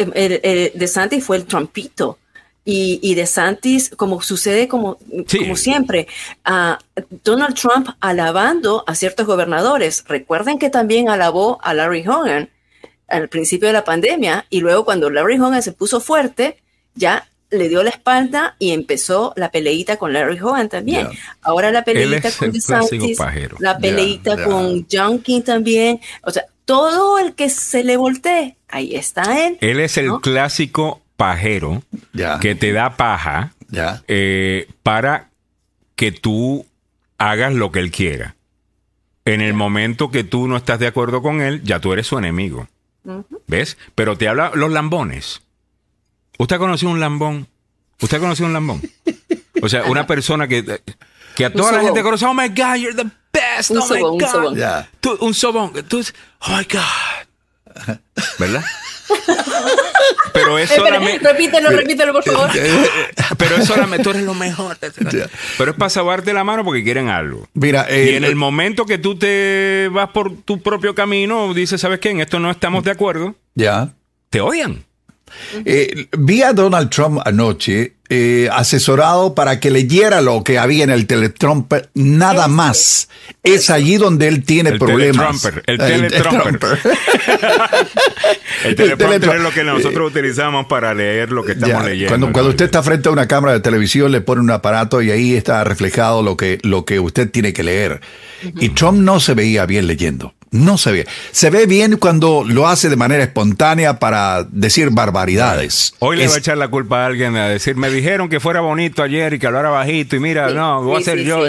De Santis fue el Trumpito. Y, y De Santis, como sucede como, como siempre, a Donald Trump alabando a ciertos gobernadores. Recuerden que también alabó a Larry Hogan al principio de la pandemia y luego cuando Larry Hogan se puso fuerte, ya le dio la espalda y empezó la peleita con Larry Hogan también. Ahora la peleita con DeSantis, la peleita con Junkin también. O sea, todo el que se le voltee, ahí está él. Él es el clásico pajero que te da paja eh, para que tú hagas lo que él quiera. En el momento que tú no estás de acuerdo con él, ya tú eres su enemigo. ¿Ves? Pero te habla los lambones. ¿Usted ha conocido un lambón? ¿Usted ha conocido un lambón? O sea, una *laughs* persona que, que a toda la gente conoce, oh my God, you're the best, oh my God. Un sobón. un sobón. Tú, oh my God. ¿Verdad? *laughs* Pero es solamente. repítelo, repítelo, por favor. *laughs* Pero es solamente. Tú eres lo mejor. Pero es para salvarte la mano porque quieren algo. Mira, y en el momento que tú te vas por tu propio camino, dices, ¿sabes qué? En esto no estamos de acuerdo. Ya. Te odian. Eh, vi a Donald Trump anoche eh, asesorado para que leyera lo que había en el teletrumper, nada más. Es allí donde él tiene problemas. el teletrumper. *laughs* el teleprompter es lo que nosotros utilizamos para leer lo que estamos leyendo. Cuando, usted está frente a una cámara de televisión, le pone un aparato y ahí está reflejado lo que, lo que usted tiene que leer. Y Trump no se veía bien leyendo. No se ve. Se ve bien cuando lo hace de manera espontánea para decir barbaridades. Hoy le va a echar la culpa a alguien a decir, me dijeron que fuera bonito ayer y que hablara bajito y mira, no, voy a ser yo.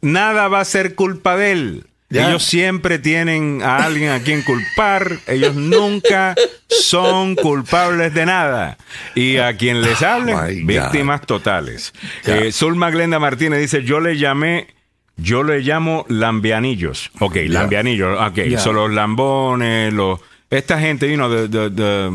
Nada va a ser culpa de él. Ellos siempre tienen a alguien a quien culpar. Ellos nunca son culpables de nada. Y a quien les oh hable, víctimas totales. Eh, Zulma Glenda Martínez dice, yo le llamé Yo le llamo lambianillos. Ok, lambianillos. Ok, son los lambones, los, esta gente, you know, the,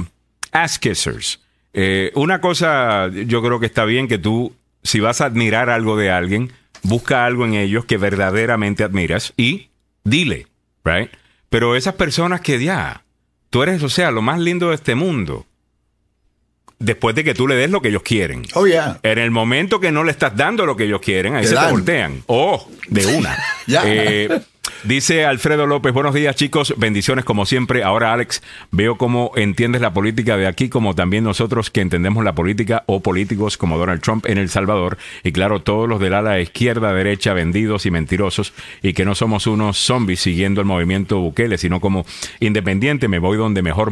ass kissers. Eh, una cosa, yo creo que está bien que tú, si vas a admirar algo de alguien, busca algo en ellos que verdaderamente admiras y dile, right? Pero esas personas que ya, tú eres, o sea, lo más lindo de este mundo después de que tú le des lo que ellos quieren. Oh, yeah. En el momento que no le estás dando lo que ellos quieren, ahí se te voltean. Oh, de una. *laughs* Ya. Eh, dice Alfredo López, buenos días chicos, bendiciones como siempre. Ahora Alex, veo cómo entiendes la política de aquí, como también nosotros que entendemos la política o políticos como Donald Trump en El Salvador. Y claro, todos los del ala izquierda, derecha, vendidos y mentirosos. Y que no somos unos zombies siguiendo el movimiento Bukele, sino como independiente, me voy donde mejor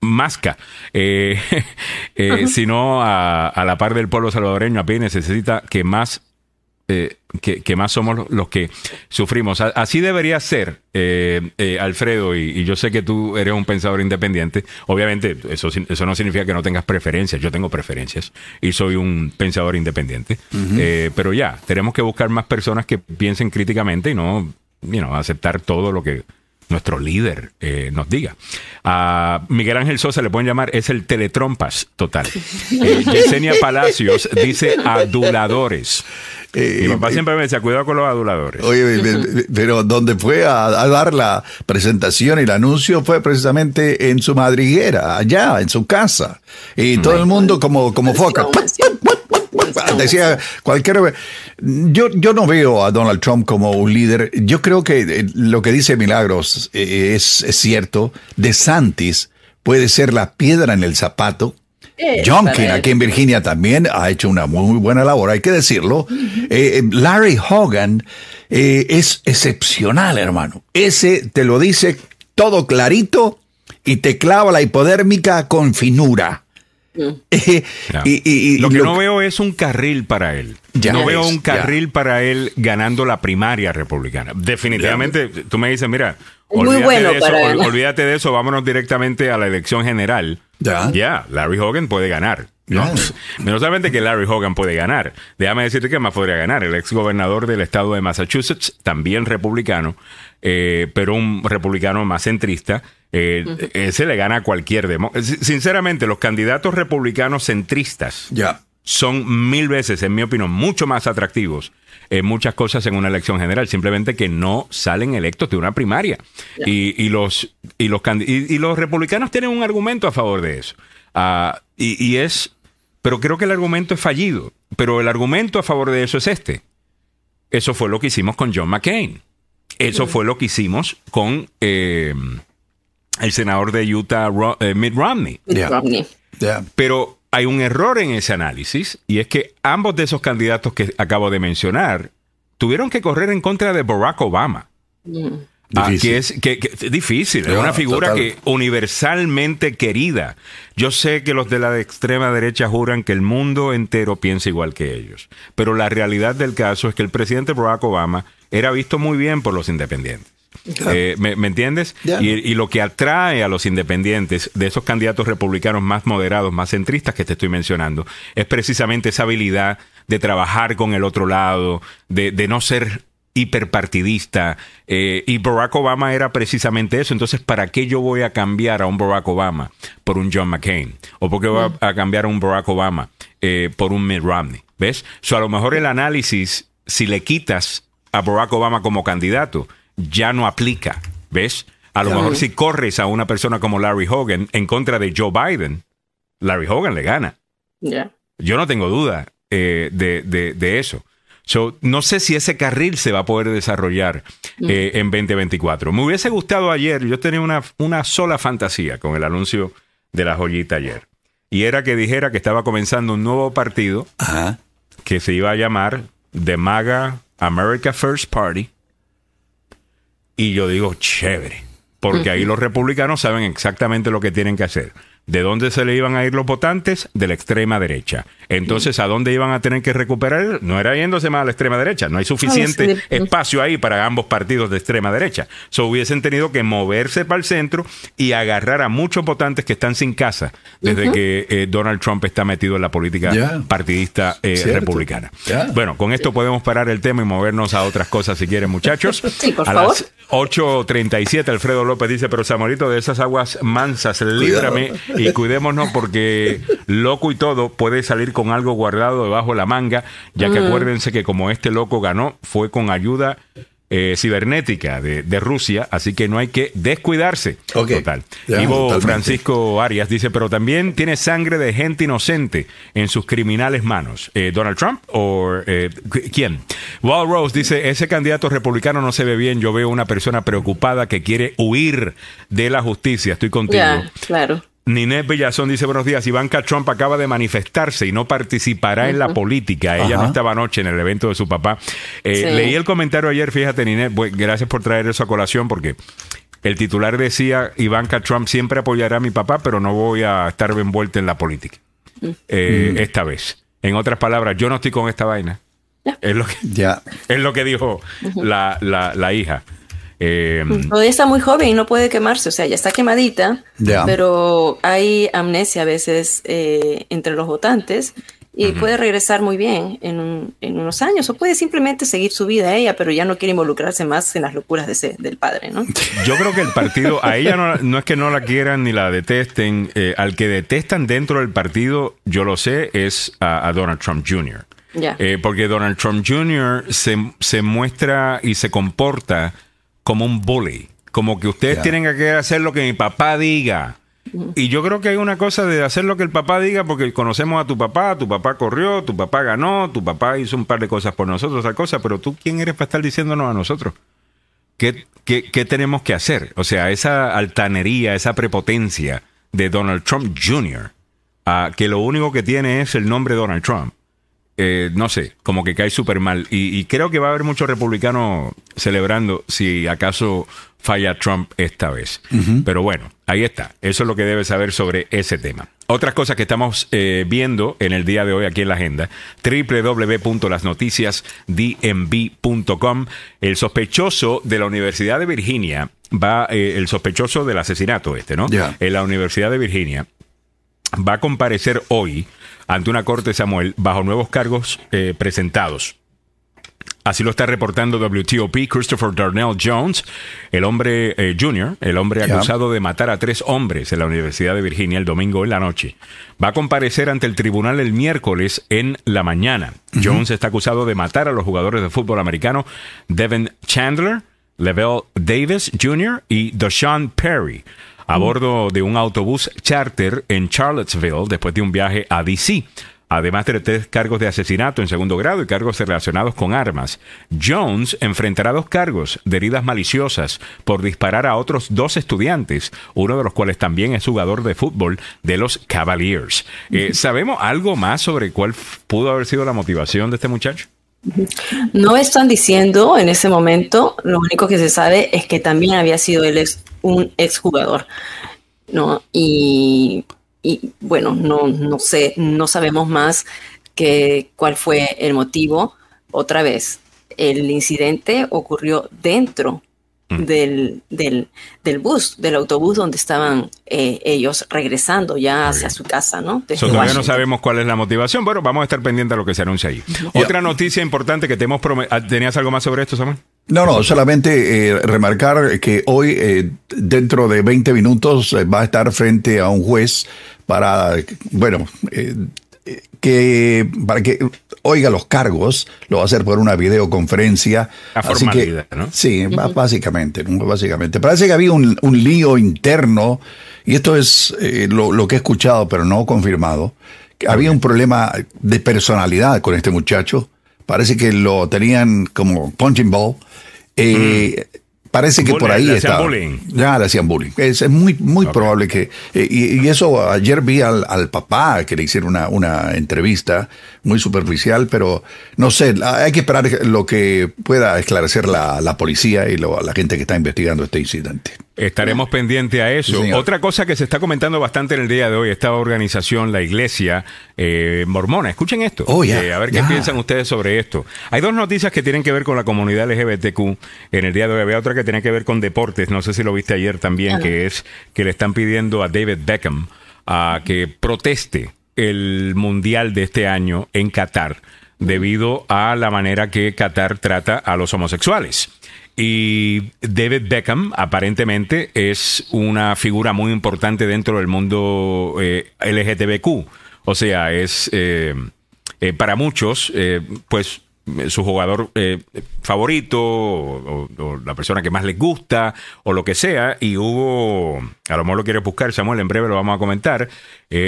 masca, eh, *laughs* eh, sino a, a, la par del pueblo salvadoreño, a pie necesita que más eh, que, más somos los que sufrimos. Así debería ser, eh, eh, Alfredo, y, yo sé que tú eres un pensador independiente. Obviamente, eso, eso no significa que no tengas preferencias. Yo tengo preferencias y soy un pensador independiente. pero ya, tenemos que buscar más personas que piensen críticamente y no aceptar todo lo que nuestro líder eh, nos diga. A Miguel Ángel Sosa le pueden llamar, es el teletrompas total. Eh, Yesenia Palacios dice aduladores. Eh, Mi papá siempre me decía, cuidado con los aduladores. Oye, pero donde fue a, dar la presentación y el anuncio fue precisamente en su madriguera, allá, en su casa. Y todo el mundo como, como foca. Decía cualquier. Yo, yo no veo a Donald Trump como un líder. Yo creo que eh, lo que dice Milagros eh, es, cierto. De Santis puede ser la piedra en el zapato. Eh, Jonkin, aquí en Virginia, también ha hecho una muy buena labor, hay que decirlo. Larry Hogan es excepcional, hermano. Ese te lo dice todo clarito y te clava la hipodérmica con finura. *laughs* y, lo que no veo es un carril para él. no veo un carril para él ganando la primaria republicana. Definitivamente, tú me dices, mira, olvídate, de eso, olvídate de eso, vámonos directamente a la elección general. Ya, Larry Hogan puede ganar. No, *laughs* no solamente que Larry Hogan puede ganar, déjame decirte que más podría ganar. El ex gobernador del estado de Massachusetts, también republicano, eh, pero un republicano más centrista, eh, ese le gana a cualquier demo. Sinceramente, los candidatos republicanos centristas son mil veces, en mi opinión, mucho más atractivos en muchas cosas en una elección general, simplemente que no salen electos de una primaria. Y, los, y, los, y, los republicanos tienen un argumento a favor de eso. Ah, y, es, pero creo que el argumento es fallido. Pero el argumento a favor de eso es este. Eso fue lo que hicimos con John McCain. Eso fue lo que hicimos con eh, el senador de Utah, eh, Mitt Romney. Pero hay un error en ese análisis y es que ambos de esos candidatos que acabo de mencionar tuvieron que correr en contra de Barack Obama. Mm. Ah, difícil. es que, difícil, es una figura que universalmente querida. Yo sé que los de la extrema derecha juran que el mundo entero piensa igual que ellos, pero la realidad del caso es que el presidente Barack Obama era visto muy bien por los independientes. Eh, ¿me, entiendes? Y, lo que atrae a los independientes de esos candidatos republicanos más moderados, más centristas que te estoy mencionando, es precisamente esa habilidad de trabajar con el otro lado, de, no ser hiperpartidista. Eh, y Barack Obama era precisamente eso. Entonces, ¿para qué yo voy a cambiar a un Barack Obama por un John McCain? ¿O por qué voy a, cambiar a un Barack Obama eh, por un Mitt Romney? ¿Ves? O a lo mejor el análisis, si le quitas a Barack Obama como candidato, ya no aplica. ¿Ves? A lo mejor si corres a una persona como Larry Hogan en contra de Joe Biden, Larry Hogan le gana. Yo no tengo duda eh, de, eso. no sé si ese carril se va a poder desarrollar mm. eh, en 2024. Me hubiese gustado ayer, yo tenía una, una sola fantasía con el anuncio de la joyita ayer. Y era que dijera que estaba comenzando un nuevo partido que se iba a llamar The MAGA America First Party y yo digo, chévere, porque ahí los republicanos saben exactamente lo que tienen que hacer. ¿De dónde se le iban a ir los votantes? De la extrema derecha. Entonces, ¿a dónde iban a tener que recuperar? No era yéndose más a la extrema derecha. No hay suficiente espacio ahí para ambos partidos de extrema derecha. So, hubiesen tenido que moverse para el centro y agarrar a muchos votantes que están sin casa desde que eh, Donald Trump está metido en la política partidista eh, republicana. Bueno, con esto podemos parar el tema y movernos a otras cosas si quieren, muchachos. *laughs* Sí, por a favor. las 8.37, Alfredo López dice, pero Samuelito, de esas aguas mansas, líbrame y cuidémonos porque loco y todo puede salir con algo guardado debajo de la manga, ya que acuérdense que como este loco ganó, fue con ayuda eh, cibernética de, Rusia, así que no hay que descuidarse. Total. Ivo Francisco Arias dice, pero también tiene sangre de gente inocente en sus criminales manos. Eh, ¿Donald Trump o eh, quién? Wall Rose dice, ese candidato republicano no se ve bien, yo veo una persona preocupada que quiere huir de la justicia. Estoy contigo. claro. Ninés Bellazón dice buenos días. Ivanka Trump acaba de manifestarse y no participará en la política. Ella no estaba anoche en el evento de su papá. Eh, leí el comentario ayer, fíjate, Ninés, gracias por traer eso a colación porque el titular decía, Ivanka Trump siempre apoyará a mi papá, pero no voy a estar envuelta en la política. Mm. Eh, mm. Esta vez. En otras palabras, yo no estoy con esta vaina. Es, lo que, *laughs* es lo que dijo la, la, la hija. Eh, Todavía está muy joven y no puede quemarse, o sea, ya está quemadita, pero hay amnesia a veces eh, entre los votantes y puede regresar muy bien en, unos años o puede simplemente seguir su vida ella, pero ya no quiere involucrarse más en las locuras de ese, del padre, ¿no? *laughs* Yo creo que el partido, a ella no, es que no la quieran ni la detesten, eh, al que detestan dentro del partido, yo lo sé, es a, Donald Trump Jr. Eh, porque Donald Trump Jr. Se, se muestra y se comporta como un bully. Como que ustedes tienen que hacer lo que mi papá diga. Y yo creo que hay una cosa de hacer lo que el papá diga, porque conocemos a tu papá, tu papá corrió, tu papá ganó, tu papá hizo un par de cosas por nosotros, esa cosa, pero tú, ¿quién eres para estar diciéndonos a nosotros? ¿Qué, qué, qué tenemos que hacer? O sea, esa altanería, esa prepotencia de Donald Trump Jr., ah, que lo único que tiene es el nombre Donald Trump. Eh, no sé, como que cae súper mal. Y, creo que va a haber muchos republicanos celebrando si acaso falla Trump esta vez. Pero bueno, ahí está. Eso es lo que debe saber sobre ese tema. Otras cosas que estamos eh, viendo en el día de hoy aquí en la agenda, www.lasnoticiasdmv.com. El sospechoso de la Universidad de Virginia va, eh, el sospechoso del asesinato este, ¿no? En la Universidad de Virginia va a comparecer hoy ante una corte Samuel bajo nuevos cargos eh, presentados. Así lo está reportando WTOP Christopher Darnell Jones, el hombre eh, junior, el hombre acusado de matar a tres hombres en la Universidad de Virginia el domingo en la noche. Va a comparecer ante el tribunal el miércoles en la mañana. Jones está acusado de matar a los jugadores de fútbol americano Devin Chandler, Levelle Davis Jr. y Deshaun Perry a bordo de un autobús charter en Charlottesville después de un viaje a DC además de tres cargos de asesinato en segundo grado y cargos relacionados con armas. Jones enfrentará dos cargos de heridas maliciosas por disparar a otros dos estudiantes, uno de los cuales también es jugador de fútbol de los Cavaliers. Eh, ¿Sabemos algo más sobre cuál pudo haber sido la motivación de este muchacho? No están diciendo en ese momento, lo único que se sabe es que también había sido él un exjugador, ¿no? Y, bueno, no, no sé, no sabemos más que cuál fue el motivo. Otra vez, el incidente ocurrió dentro. Del, del, del, bus, del autobús donde estaban eh, ellos regresando ya hacia su casa, ¿no? todavía no sabemos cuál es la motivación. Bueno, vamos a estar pendientes a lo que se anuncia ahí. Otra noticia importante que te hemos prometido. Ah, ¿Tenías algo más sobre esto, Samuel? No, no, solamente eh, remarcar que hoy, eh, dentro de 20 minutos, va a estar frente a un juez para, bueno, que para que oiga los cargos, lo va a hacer por una videoconferencia. A Así que, ¿no? Sí, básicamente, básicamente. Parece que había un, lío interno, y esto es eh, lo, que he escuchado, pero no confirmado, que había un problema de personalidad con este muchacho. Parece que lo tenían como punching ball. Eh, Parece que por ahí está. Ya le hacían bullying. Es, muy, muy probable que. Eh, y, eso ayer vi al, papá que le hicieron una, una entrevista muy superficial, pero no sé, hay que esperar lo que pueda esclarecer la, la policía y la gente que está investigando este incidente. Estaremos pendientes a eso. Otra cosa que se está comentando bastante en el día de hoy, esta organización, la iglesia eh, mormona. Escuchen esto. Oh, eh, a ver qué piensan ustedes sobre esto. Hay dos noticias que tienen que ver con la comunidad LGBTQ en el día de hoy. Había otra que tiene que ver con deportes. No sé si lo viste ayer también, que es que le están pidiendo a David Beckham a que proteste el mundial de este año en Qatar debido a la manera que Qatar trata a los homosexuales. Y David Beckham aparentemente es una figura muy importante dentro del mundo eh, LGTBQ. O sea, es eh, eh, para muchos, pues su jugador favorito o, la persona que más les gusta o lo que sea. Y hubo, a lo mejor lo quieres buscar, Samuel, en breve lo vamos a comentar,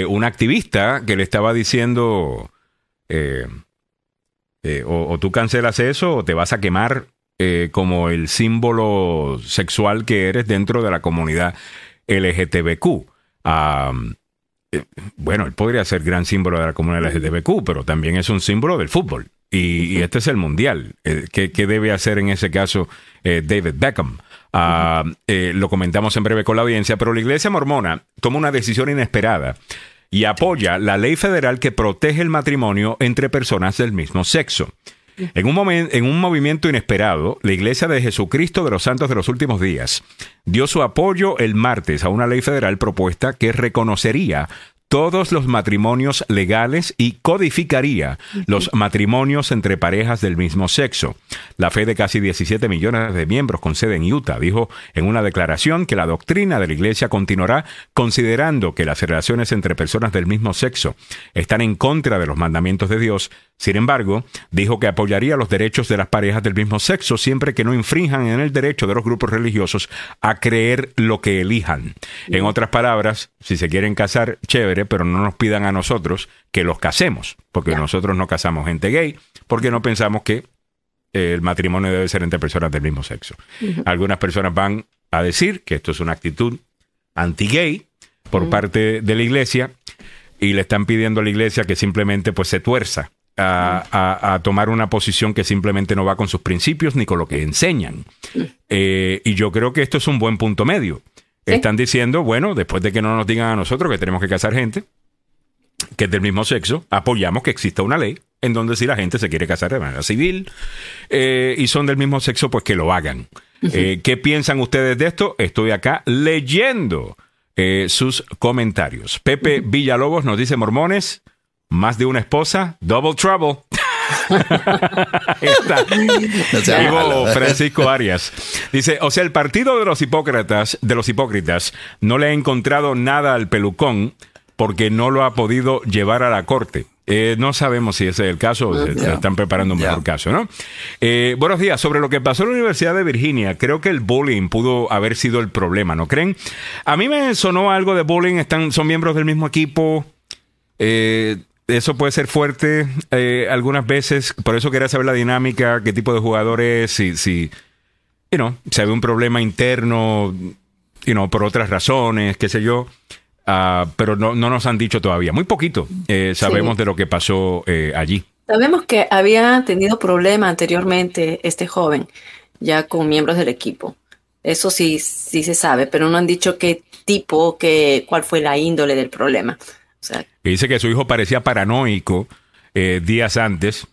un activista que le estaba diciendo, o, tú cancelas eso o te vas a quemar eh, como el símbolo sexual que eres dentro de la comunidad LGTBQ. Eh, bueno, él podría ser gran símbolo de la comunidad LGTBQ, pero también es un símbolo del fútbol. Y, este es el mundial. Eh, ¿qué, debe hacer en ese caso David Beckham? Ah, lo comentamos en breve con la audiencia, pero la iglesia mormona toma una decisión inesperada y apoya la ley federal que protege el matrimonio entre personas del mismo sexo. En un, en un movimiento inesperado, la Iglesia de Jesucristo de los Santos de los Últimos Días dio su apoyo el martes a una ley federal propuesta que reconocería todos los matrimonios legales y codificaría los matrimonios entre parejas del mismo sexo. La fe de casi 17 millones de miembros con sede en Utah dijo en una declaración que la doctrina de la Iglesia continuará considerando que las relaciones entre personas del mismo sexo están en contra de los mandamientos de Dios. Sin embargo, dijo que apoyaría los derechos de las parejas del mismo sexo siempre que no infrinjan en el derecho de los grupos religiosos a creer lo que elijan. En otras palabras, si se quieren casar, chévere pero no nos pidan a nosotros que los casemos, porque nosotros no casamos gente gay, porque no pensamos que el matrimonio debe ser entre personas del mismo sexo. Algunas personas van a decir que esto es una actitud anti-gay por parte de la iglesia y le están pidiendo a la iglesia que simplemente pues se tuerza a, tomar una posición que simplemente no va con sus principios ni con lo que enseñan. Eh, y yo creo que esto es un buen punto medio. Están diciendo, bueno, después de que no nos digan a nosotros que tenemos que casar gente que es del mismo sexo, apoyamos que exista una ley en donde si la gente se quiere casar de manera civil eh, y son del mismo sexo, pues que lo hagan. Eh, ¿Qué piensan ustedes de esto? Estoy acá leyendo eh, sus comentarios. Pepe Villalobos nos dice, mormones, más de una esposa, double trouble. *laughs* Francisco Arias. Dice, o sea, el partido de los hipócritas, de los hipócritas, no le ha encontrado nada al pelucón porque no lo ha podido llevar a la corte. Eh, no sabemos si ese es el caso o están preparando un mejor caso, ¿no? Eh, buenos días. Sobre lo que pasó en la Universidad de Virginia, creo que el bullying pudo haber sido el problema, ¿no creen? A mí me sonó algo de bullying. Están, son miembros del mismo equipo. Eh, eso puede ser fuerte eh, algunas veces. Por eso quería saber la dinámica, qué tipo de jugadores, si, si, you know, si había un problema interno, you know, por otras razones, qué sé yo. Uh, pero no, no, nos han dicho todavía. Muy poquito eh, sabemos de lo que pasó eh, allí. Sabemos que había tenido problema anteriormente este joven, ya con miembros del equipo. Eso sí, sí se sabe, pero no han dicho qué tipo, qué, cuál fue la índole del problema dice que su hijo parecía paranoico eh, días antes.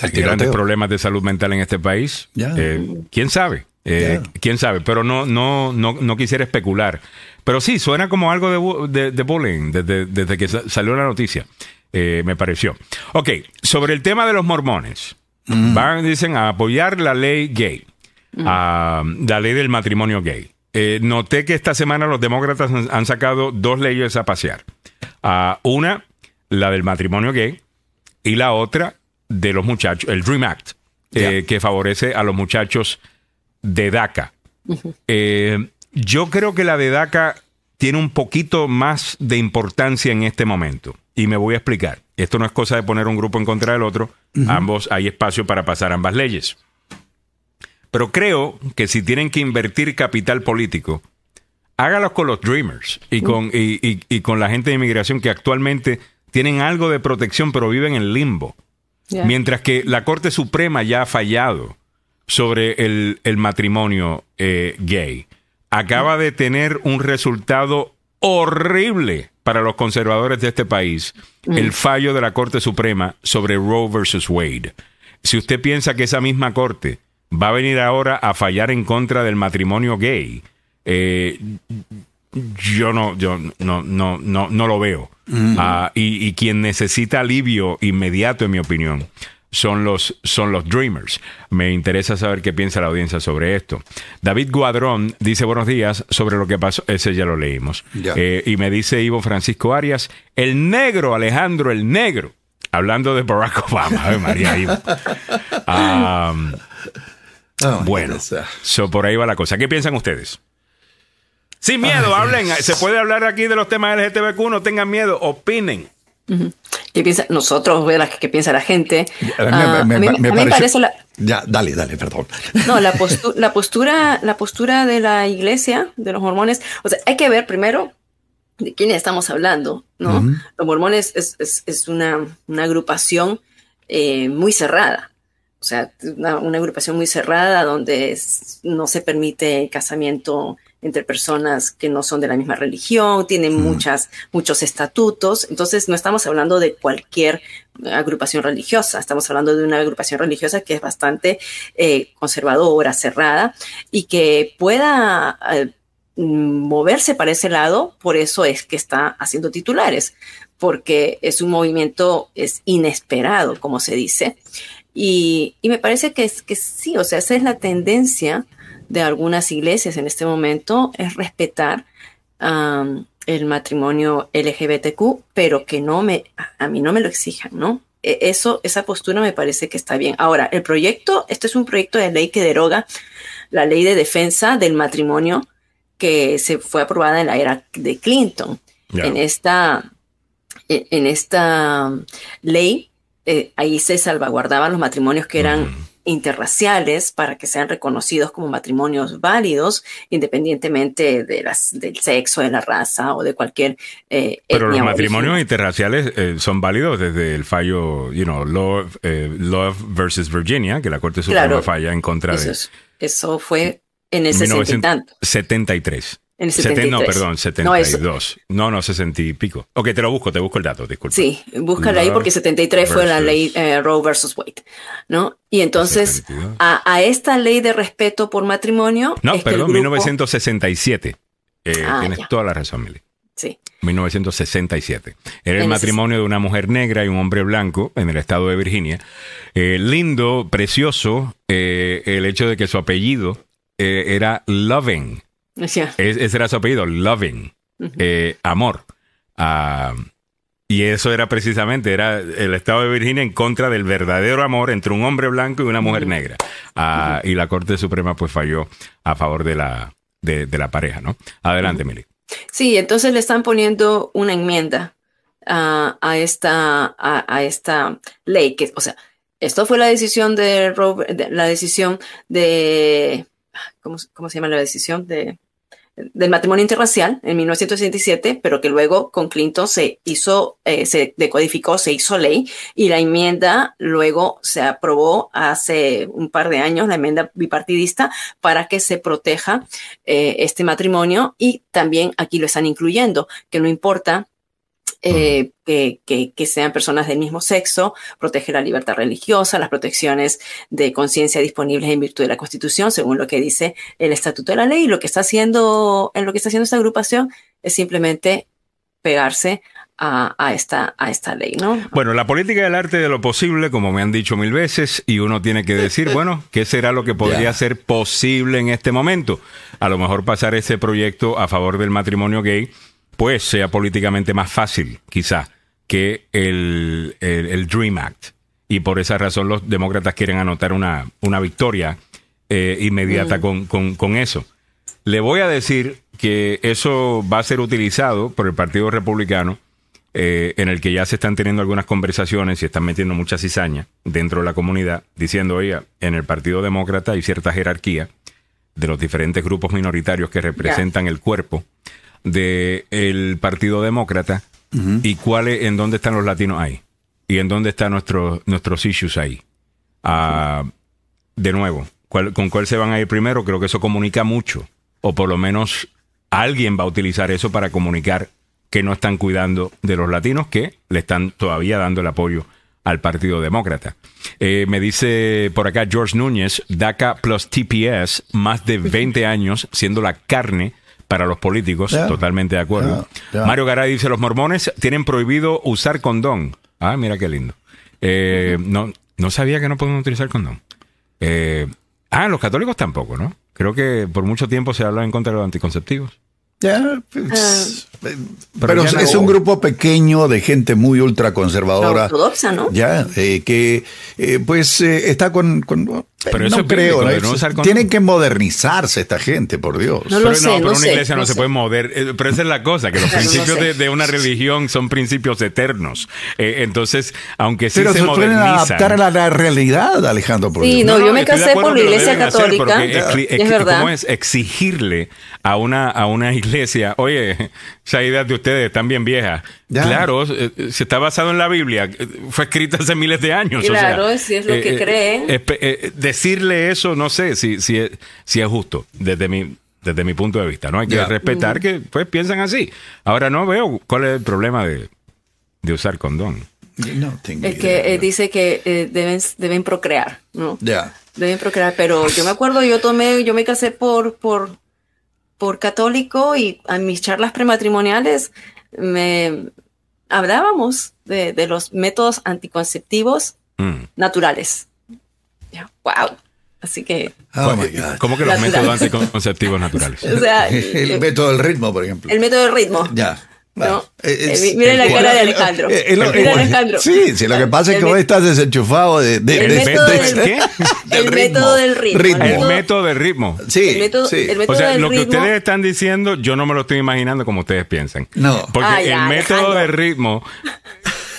Hay grandes problemas de salud mental en este país. Eh, ¿Quién sabe? Eh, ¿Quién sabe? Pero no, no, no, no quisiera especular. Pero sí, suena como algo de, de, bullying desde, que salió la noticia. me pareció. Ok, sobre el tema de los mormones. Mm. Van, dicen, a apoyar la ley gay. Mm. la ley del matrimonio gay. noté que esta semana los demócratas han sacado dos leyes a pasear una, la del matrimonio gay, y la otra de los muchachos, el Dream Act, eh, que favorece a los muchachos de DACA. Eh, yo creo que la de DACA tiene un poquito más de importancia en este momento. Y me voy a explicar. Esto no es cosa de poner un grupo en contra del otro. Ambos hay espacio para pasar ambas leyes. Pero creo que si tienen que invertir capital político, hágalos con los Dreamers y con, y, con la gente de inmigración que actualmente tienen algo de protección pero viven en limbo. Mientras que la Corte Suprema ya ha fallado sobre el, matrimonio eh, gay. acaba de tener un resultado horrible para los conservadores de este país, mm. el fallo de la Corte Suprema sobre Roe versus Wade. Si usted piensa que esa misma Corte va a venir ahora a fallar en contra del matrimonio gay, eh, yo no, yo no, no, no, no lo veo. Ah, y, quien necesita alivio inmediato, en mi opinión, son los, son los Dreamers. Me interesa saber qué piensa la audiencia sobre esto. David Guadrón dice buenos días sobre lo que pasó. Ese ya lo leímos. Eh, y me dice Ivo Francisco Arias, el negro, Alejandro, el negro. Hablando de Barack Obama. María Ivo. Oh, *laughs* bueno, so por ahí va la cosa. ¿Qué piensan ustedes? Sin miedo, hablen. Se puede hablar aquí de los temas LGTBQ, no tengan miedo, opinen. ¿Qué piensa nosotros? ¿Qué piensa la gente? A mí, me, parece la... Ya, dale, dale, perdón. No, la, *laughs* la, postura, la postura de la iglesia, de los mormones, o sea, hay que ver primero de quiénes estamos hablando, ¿no? Los mormones es, es, es una, una, agrupación eh, muy cerrada. O sea, una, una, agrupación muy cerrada donde no se permite casamiento entre personas que no son de la misma religión, tienen muchas, muchos estatutos. Entonces, no estamos hablando de cualquier agrupación religiosa, estamos hablando de una agrupación religiosa que es bastante eh, conservadora, cerrada y que pueda eh, moverse para ese lado, por eso es que está haciendo titulares, porque es un movimiento es inesperado, como se dice. Y, y me parece que, es, que sí, o sea, esa es la tendencia de algunas iglesias en este momento es respetar el matrimonio LGBTQ, pero que no me, a mí no me lo exijan, ¿no? E, eso, esa postura me parece que está bien. Ahora, el proyecto, este es un proyecto de ley que deroga la ley de defensa del matrimonio que se fue aprobada en la era de Clinton. En esta, e, en esta ley, eh, ahí se salvaguardaban los matrimonios que eran interraciales para que sean reconocidos como matrimonios válidos, independientemente de las, del sexo, de la raza o de cualquier eh, Pero los matrimonios interraciales eh, son válidos desde el fallo, you know, Love, eh, Love versus Virginia, que la Corte Suprema falla en contra de... eso fue en el 1973. En el no, perdón, 72. No, no, 60 y pico. Ok, te lo busco, te busco el dato, disculpa. Sí, búscala ahí porque 73 fue la ley eh, Roe versus Wade, ¿no? Y entonces, a, esta ley de respeto por matrimonio. No, perdón, 1967. Eh, ah, tienes toda la razón, Mili. Sí. 1967. Era el matrimonio de una mujer negra y un hombre blanco en el estado de Virginia. Eh, lindo, precioso, el hecho de que su apellido era Loving ese era su apellido, Loving, eh, amor. Ah, y eso era precisamente, era el estado de Virginia en contra del verdadero amor entre un hombre blanco y una mujer negra. Ah, y la Corte Suprema pues falló a favor de la, de, la pareja, ¿no? Adelante, Mili. Sí, entonces le están poniendo una enmienda a, esta, a, esta ley, que, o sea, esto fue la decisión de, la decisión de, ¿cómo, ¿cómo, se llama la decisión? De del matrimonio interracial en 1967, pero que luego con Clinton se hizo, eh, se decodificó, se hizo ley y la enmienda luego se aprobó hace un par de años, la enmienda bipartidista, para que se proteja eh, este matrimonio y también aquí lo están incluyendo, que no importa eh, que, sean personas del mismo sexo, protege la libertad religiosa, las protecciones de conciencia disponibles en virtud de la Constitución, según lo que dice el Estatuto de la Ley. Y lo que está haciendo, en lo que está haciendo esta agrupación es simplemente pegarse a, esta, a esta ley, ¿no? Bueno, la política del arte de lo posible, como me han dicho mil veces, y uno tiene que decir, *laughs* bueno, ¿qué será lo que podría ser posible en este momento? A lo mejor pasar ese proyecto a favor del matrimonio gay pues sea políticamente más fácil, quizá, que el, Dream Act. Y por esa razón los demócratas quieren anotar una, una victoria eh, inmediata mm. con, eso. Le voy a decir que eso va a ser utilizado por el Partido Republicano, eh, en el que ya se están teniendo algunas conversaciones y están metiendo mucha cizaña dentro de la comunidad, diciendo, oiga, en el Partido Demócrata hay cierta jerarquía de los diferentes grupos minoritarios que representan el cuerpo del el Partido Demócrata y cuál en dónde están los latinos ahí y en dónde están nuestros nuestros issues ahí. Ah, de nuevo, ¿con cuál se van a ir primero? Creo que eso comunica mucho o por lo menos alguien va a utilizar eso para comunicar que no están cuidando de los latinos que le están todavía dando el apoyo al Partido Demócrata. Eh, me dice por acá George Núñez, DACA plus TPS, más de 20 años siendo la carne para los políticos, totalmente de acuerdo. Mario Garay dice, los mormones tienen prohibido usar condón. Ah, mira qué lindo. Eh, no, no sabía que no pueden utilizar condón. Eh, ah, los católicos tampoco, ¿no? Creo que por mucho tiempo se ha hablado en contra de los anticonceptivos. Ya, pues, pero, es, un grupo pequeño de gente muy ultraconservadora. Ortodoxa, ¿no? Ya, eh, que eh, pues eh, está con, con pero eso no creo, ¿no? Tienen que modernizarse esta gente, por Dios. No pero, sé, pero una iglesia no, se puede mover. Eh, pero esa es la cosa, que los *laughs* principios de, una religión son principios eternos. Eh, entonces, aunque sí pero se, se pueden adaptar a la, realidad, Alejandro. Por sí, no, yo me casé por la iglesia católica. es, verdad. ¿Cómo es exigirle a una, a una iglesia, oye, esa idea de ustedes están bien viejas? Claro, eh, se está basado en la Biblia. Fue escrita hace miles de años. Claro, si es lo que creen decirle eso, no sé si, si, es, si es justo desde mi, desde mi punto de vista. No hay que respetar que pues piensan así. Ahora no veo cuál es el problema de, usar condón. No es que eh, dice que eh, deben, deben procrear, ¿no? Ya. Deben procrear, pero yo me acuerdo, yo tomé, yo me casé por, por, por católico y a mis charlas prematrimoniales me hablábamos de, de los métodos anticonceptivos mm. naturales wow. Así que. Oh ¿Cómo que los métodos anticonceptivos naturales? *laughs* o sea, *laughs* el método del ritmo, por ejemplo. El método del ritmo. Ya. No, eh, miren la cara de Alejandro. Mira Alejandro. Sí, sí, lo que pasa es que vos estás desenchufado de, de, el, *laughs* método del, ¿qué? el método del ritmo. El método del ritmo. Sí. El método, sí. El método o sea, lo que ustedes están diciendo, yo no me lo estoy imaginando como ustedes piensan. No. Porque el método del ritmo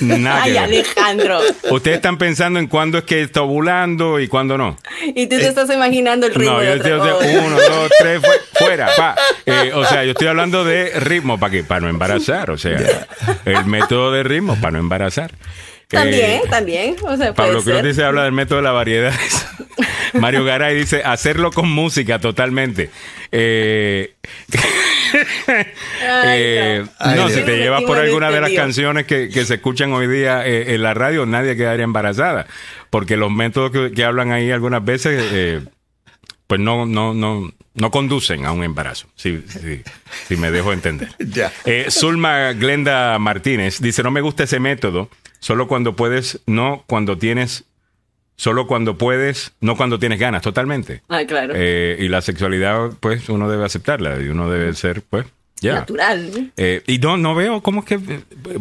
Ay, Alejandro. Ustedes están pensando en cuándo es que está ovulando y cuándo no. Y tú te estás imaginando el ritmo. No, yo estoy uno, dos, tres, fuera, pa. Eh, o sea, yo estoy hablando de ritmo para que para no embarazar, o sea, el método de ritmo para no embarazar. También, eh, también. O sea, Pablo Cruz dice, habla del método de la variedad. *laughs* Mario Garay dice, hacerlo con música totalmente. Eh, *laughs* eh, no, si te llevas por alguna de las canciones que, se escuchan hoy día en la radio, nadie quedaría embarazada. Porque los métodos que, hablan ahí algunas veces, pues no, no, no, no conducen a un embarazo, si, si, me dejo entender. *laughs* Zulma Glenda Martínez dice, no me gusta ese método Solo cuando puedes, no cuando tienes solo cuando puedes, no cuando tienes ganas, totalmente. Ah, claro. Eh, y la sexualidad, pues, uno debe aceptarla y uno debe ser, pues, ya. Natural. Eh, y no, no veo cómo es que.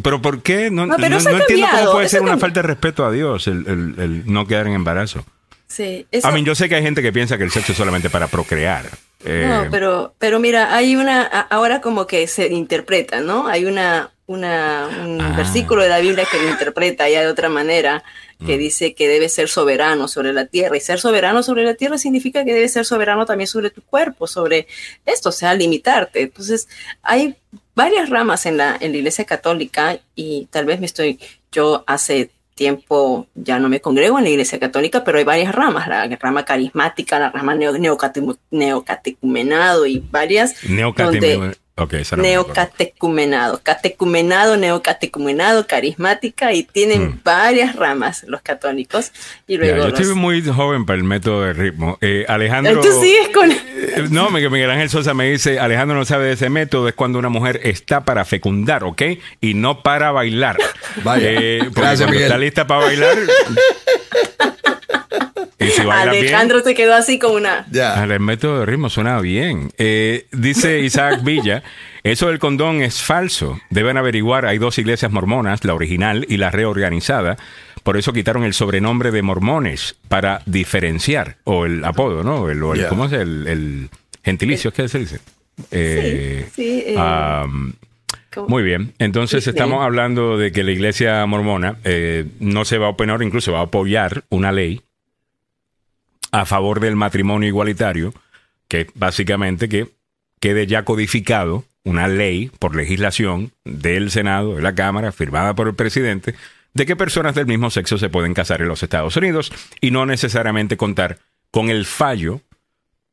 Pero ¿por qué? No, no, entiendo cómo puede ser una falta de respeto a Dios el, el, no quedar en embarazo. Sí. A mí, yo sé que hay gente que piensa que el sexo es solamente para procrear. Eh, no, pero, pero mira, hay una. Ahora como que se interpreta, ¿no? Hay una, una, un ah. versículo de la Biblia que lo interpreta ya de otra manera, que mm. dice que debe ser soberano sobre la tierra. Y ser soberano sobre la tierra significa que debe ser soberano también sobre tu cuerpo, sobre esto, o sea, limitarte. Entonces, hay varias ramas en la, en la iglesia católica y tal vez me estoy, yo hace tiempo ya no me congrego en la iglesia católica, pero hay varias ramas, la rama carismática, la rama neocatecumenado y varias. Neocatecumenado. Okay, neocatecumenado, catecumenado, neocatecumenado, carismática y tienen hmm. varias ramas los católicos. Y luego yo estoy muy joven para el método de ritmo. Eh, Alejandro. Tú sigues con. Eh, no, Miguel Ángel Sosa me dice: Alejandro no sabe de ese método, es cuando una mujer está para fecundar, ¿ok? Y no para bailar. Vaya. Eh, Gracias, Miguel. está lista para bailar. Alejandro se quedó así como una. Ya. El método de ritmo suena bien. Eh, dice *laughs* Isaac Villa: Eso del condón es falso. Deben averiguar. Hay dos iglesias mormonas, la original y la reorganizada. Por eso quitaron el sobrenombre de mormones para diferenciar. O el apodo, ¿no? El, ¿Cómo es el, gentilicio? ¿Qué se dice? Eh, sí, eh, muy bien, entonces estamos hablando de que la iglesia mormona no se va a oponer, incluso va a apoyar una ley a favor del matrimonio igualitario, que básicamente que quede ya codificado una ley por legislación del Senado, de la Cámara, firmada por el presidente, de que personas del mismo sexo se pueden casar en los Estados Unidos y no necesariamente contar con el fallo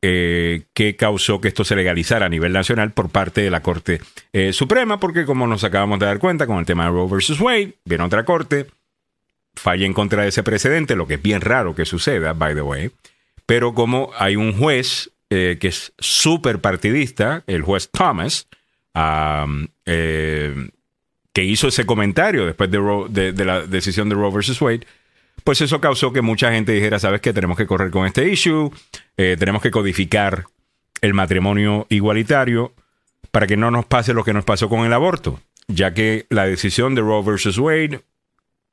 eh, que causó que esto se legalizara a nivel nacional por parte de la Corte eh, Suprema, porque como nos acabamos de dar cuenta con el tema de Roe versus Wade, viene otra corte, falla en contra de ese precedente, lo que es bien raro que suceda, by the way, pero como hay un juez que es súper partidista, el juez Thomas, que hizo ese comentario después de, de la decisión de Roe versus Wade, pues eso causó que mucha gente dijera, sabes que tenemos que correr con este issue, eh, tenemos que codificar el matrimonio igualitario para que no nos pase lo que nos pasó con el aborto, ya que la decisión de Roe versus Wade,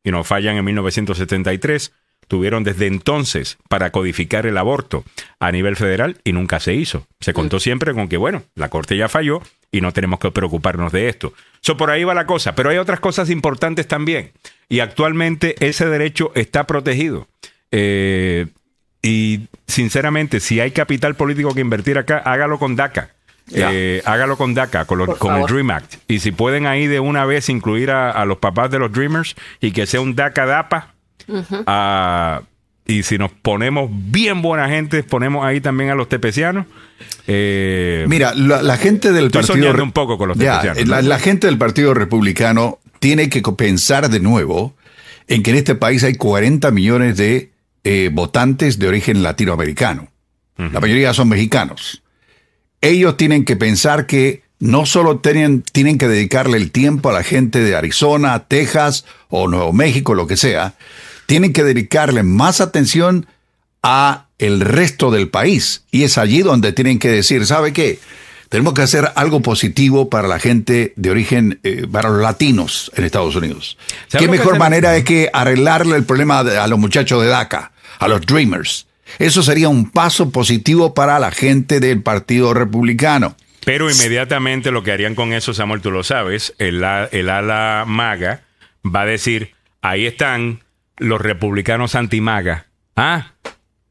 y no fallan en 1973, tuvieron desde entonces para codificar el aborto a nivel federal y nunca se hizo. Se contó siempre con que, bueno, la Corte ya falló y no tenemos que preocuparnos de esto. So, por ahí va la cosa, pero hay otras cosas importantes también. Y actualmente ese derecho está protegido. Eh, y sinceramente, si hay capital político que invertir acá, hágalo con DACA. Eh, hágalo con DACA, con, el Dream Act. Y si pueden ahí de una vez incluir a, los papás de los Dreamers y que sea un Ah, y si nos ponemos bien buena gente, ponemos ahí también a los tepecianos. Eh, Mira, la, gente del partido. un poco con los tepecianos. la, gente del Partido Republicano tiene que pensar de nuevo en que en este país hay 40 millones de eh, votantes de origen latinoamericano. La mayoría son mexicanos. Ellos tienen que pensar que no solo tienen, tienen que dedicarle el tiempo a la gente de Arizona, Texas o Nuevo México, lo que sea, tienen que dedicarle más atención a el resto del país. Y es allí donde tienen que decir, ¿sabe qué? Tenemos que hacer algo positivo para la gente de origen, eh, para los latinos en Estados Unidos. ¿Qué mejor manera de que arreglarle el problema a los muchachos de DACA, a los Dreamers? Eso sería un paso positivo para la gente del Partido Republicano. Pero inmediatamente lo que harían con eso, Samuel, tú lo sabes, el, el ala maga va a decir, ahí están los republicanos anti-maga, ¿ah?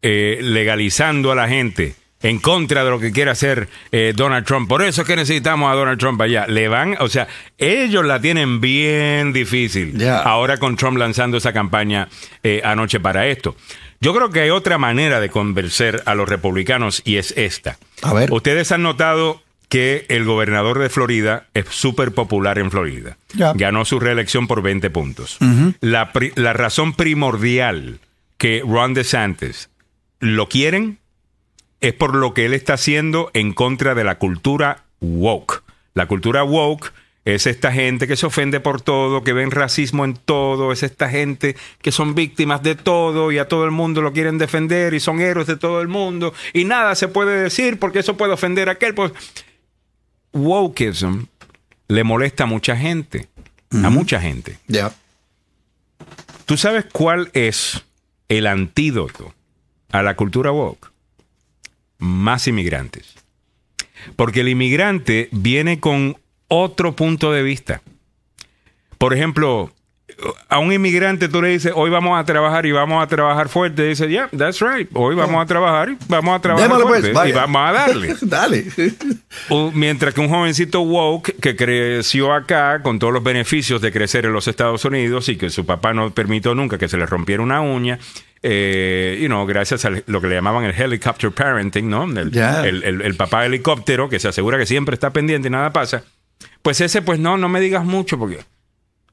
Eh, legalizando a la gente en contra de lo que quiere hacer eh, Donald Trump. Por eso es que necesitamos a Donald Trump allá. Le van, o sea, ellos la tienen bien difícil. Ahora con Trump lanzando esa campaña eh, anoche para esto. Yo creo que hay otra manera de convencer a los republicanos y es esta. A ver. Ustedes han notado que el gobernador de Florida es súper popular en Florida. Ganó su reelección por 20 puntos. la, la razón primordial que Ron DeSantis lo quieren es por lo que él está haciendo en contra de la cultura woke. La cultura woke es esta gente que se ofende por todo, que ven racismo en todo, es esta gente que son víctimas de todo y a todo el mundo lo quieren defender y son héroes de todo el mundo y nada se puede decir porque eso puede ofender a aquel. Pues, wokeism le molesta a mucha gente, a mucha gente. Ya. ¿Tú sabes cuál es el antídoto a la cultura woke? Más inmigrantes. Porque el inmigrante viene con otro punto de vista. Por ejemplo, a un inmigrante tú le dices, hoy vamos a trabajar y vamos a trabajar fuerte. Y dice, yeah, that's right. Hoy vamos a trabajar y vamos a trabajar pues, fuerte. y vamos a darle. *laughs* Dale. *laughs* Mientras que un jovencito woke que creció acá con todos los beneficios de crecer en los Estados Unidos y que su papá no permitió nunca que se le rompiera una uña, eh, you know, gracias a lo que le llamaban el helicopter parenting, ¿no? El, el papá helicóptero que se asegura que siempre está pendiente y nada pasa. Pues ese, pues no, no me digas mucho porque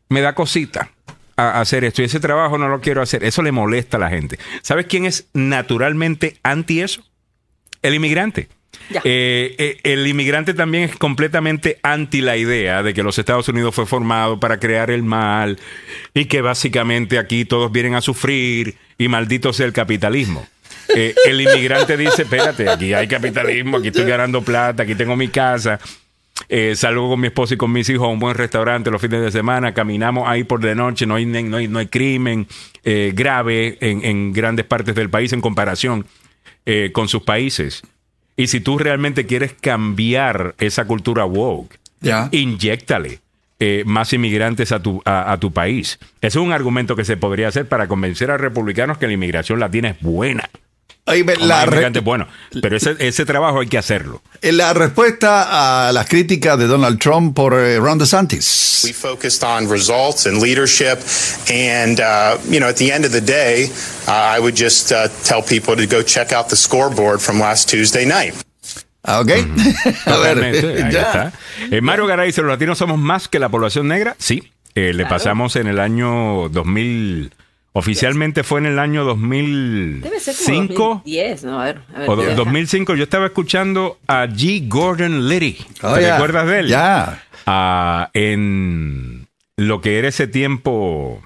me da cosita a hacer esto y ese trabajo no lo quiero hacer. Eso le molesta a la gente. ¿Sabes quién es naturalmente anti eso? El inmigrante. Eh, eh, el inmigrante también es completamente anti la idea de que los Estados Unidos fue formado para crear el mal y que básicamente aquí todos vienen a sufrir y maldito sea el capitalismo. Eh, el inmigrante dice, espérate, aquí hay capitalismo, aquí estoy ganando plata, aquí tengo mi casa, eh, salgo con mi esposa y con mis hijos a un buen restaurante los fines de semana, caminamos ahí por de noche, no hay, no hay, no hay crimen eh, grave en, grandes partes del país en comparación eh, con sus países. Y si tú realmente quieres cambiar esa cultura woke, ya inyectale más inmigrantes a tu, a, tu país. Ese es un argumento que se podría hacer para convencer a republicanos que la inmigración latina es buena. La bueno, pero ese, ese trabajo hay que hacerlo. La respuesta a las críticas de Donald Trump por uh, Ron DeSantis. We focused on results and leadership, and uh, you know, at the end of the day, uh, I would just uh, tell people to go check out the scoreboard from last Tuesday night. Ah, ok. *laughs* a ver, ahí está. Eh, Mario Garay dice, ¿los latinos somos más que la población negra? Sí. Eh, le pasamos en el año 2000 Oficialmente fue en el año 2005. Debe ser como 2010, ¿no? A ver, a ver, o 2005. Yo estaba escuchando a G. Gordon Liddy. Oh, ¿Te acuerdas de él? Ya. Ah, en lo que era ese tiempo,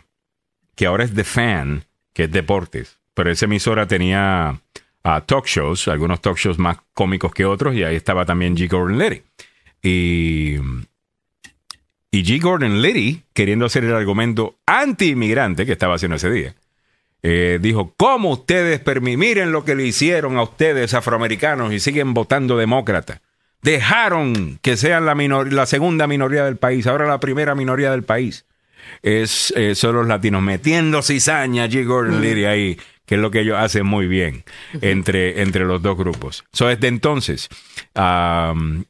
que ahora es The Fan, que es deportes. Pero esa emisora tenía uh, talk shows, algunos talk shows más cómicos que otros, y ahí estaba también G. Gordon Liddy. Y y G. Gordon Liddy, queriendo hacer el argumento anti-inmigrante que estaba haciendo ese día, eh, dijo, ¿cómo ustedes miren lo que le hicieron a ustedes afroamericanos y siguen votando demócrata? Dejaron que sean la, la segunda minoría del país, ahora la primera minoría del país. Es, eh, son los latinos metiendo cizaña G. Gordon. Liddy ahí, que es lo que ellos hacen muy bien entre, entre los dos grupos. So, desde entonces,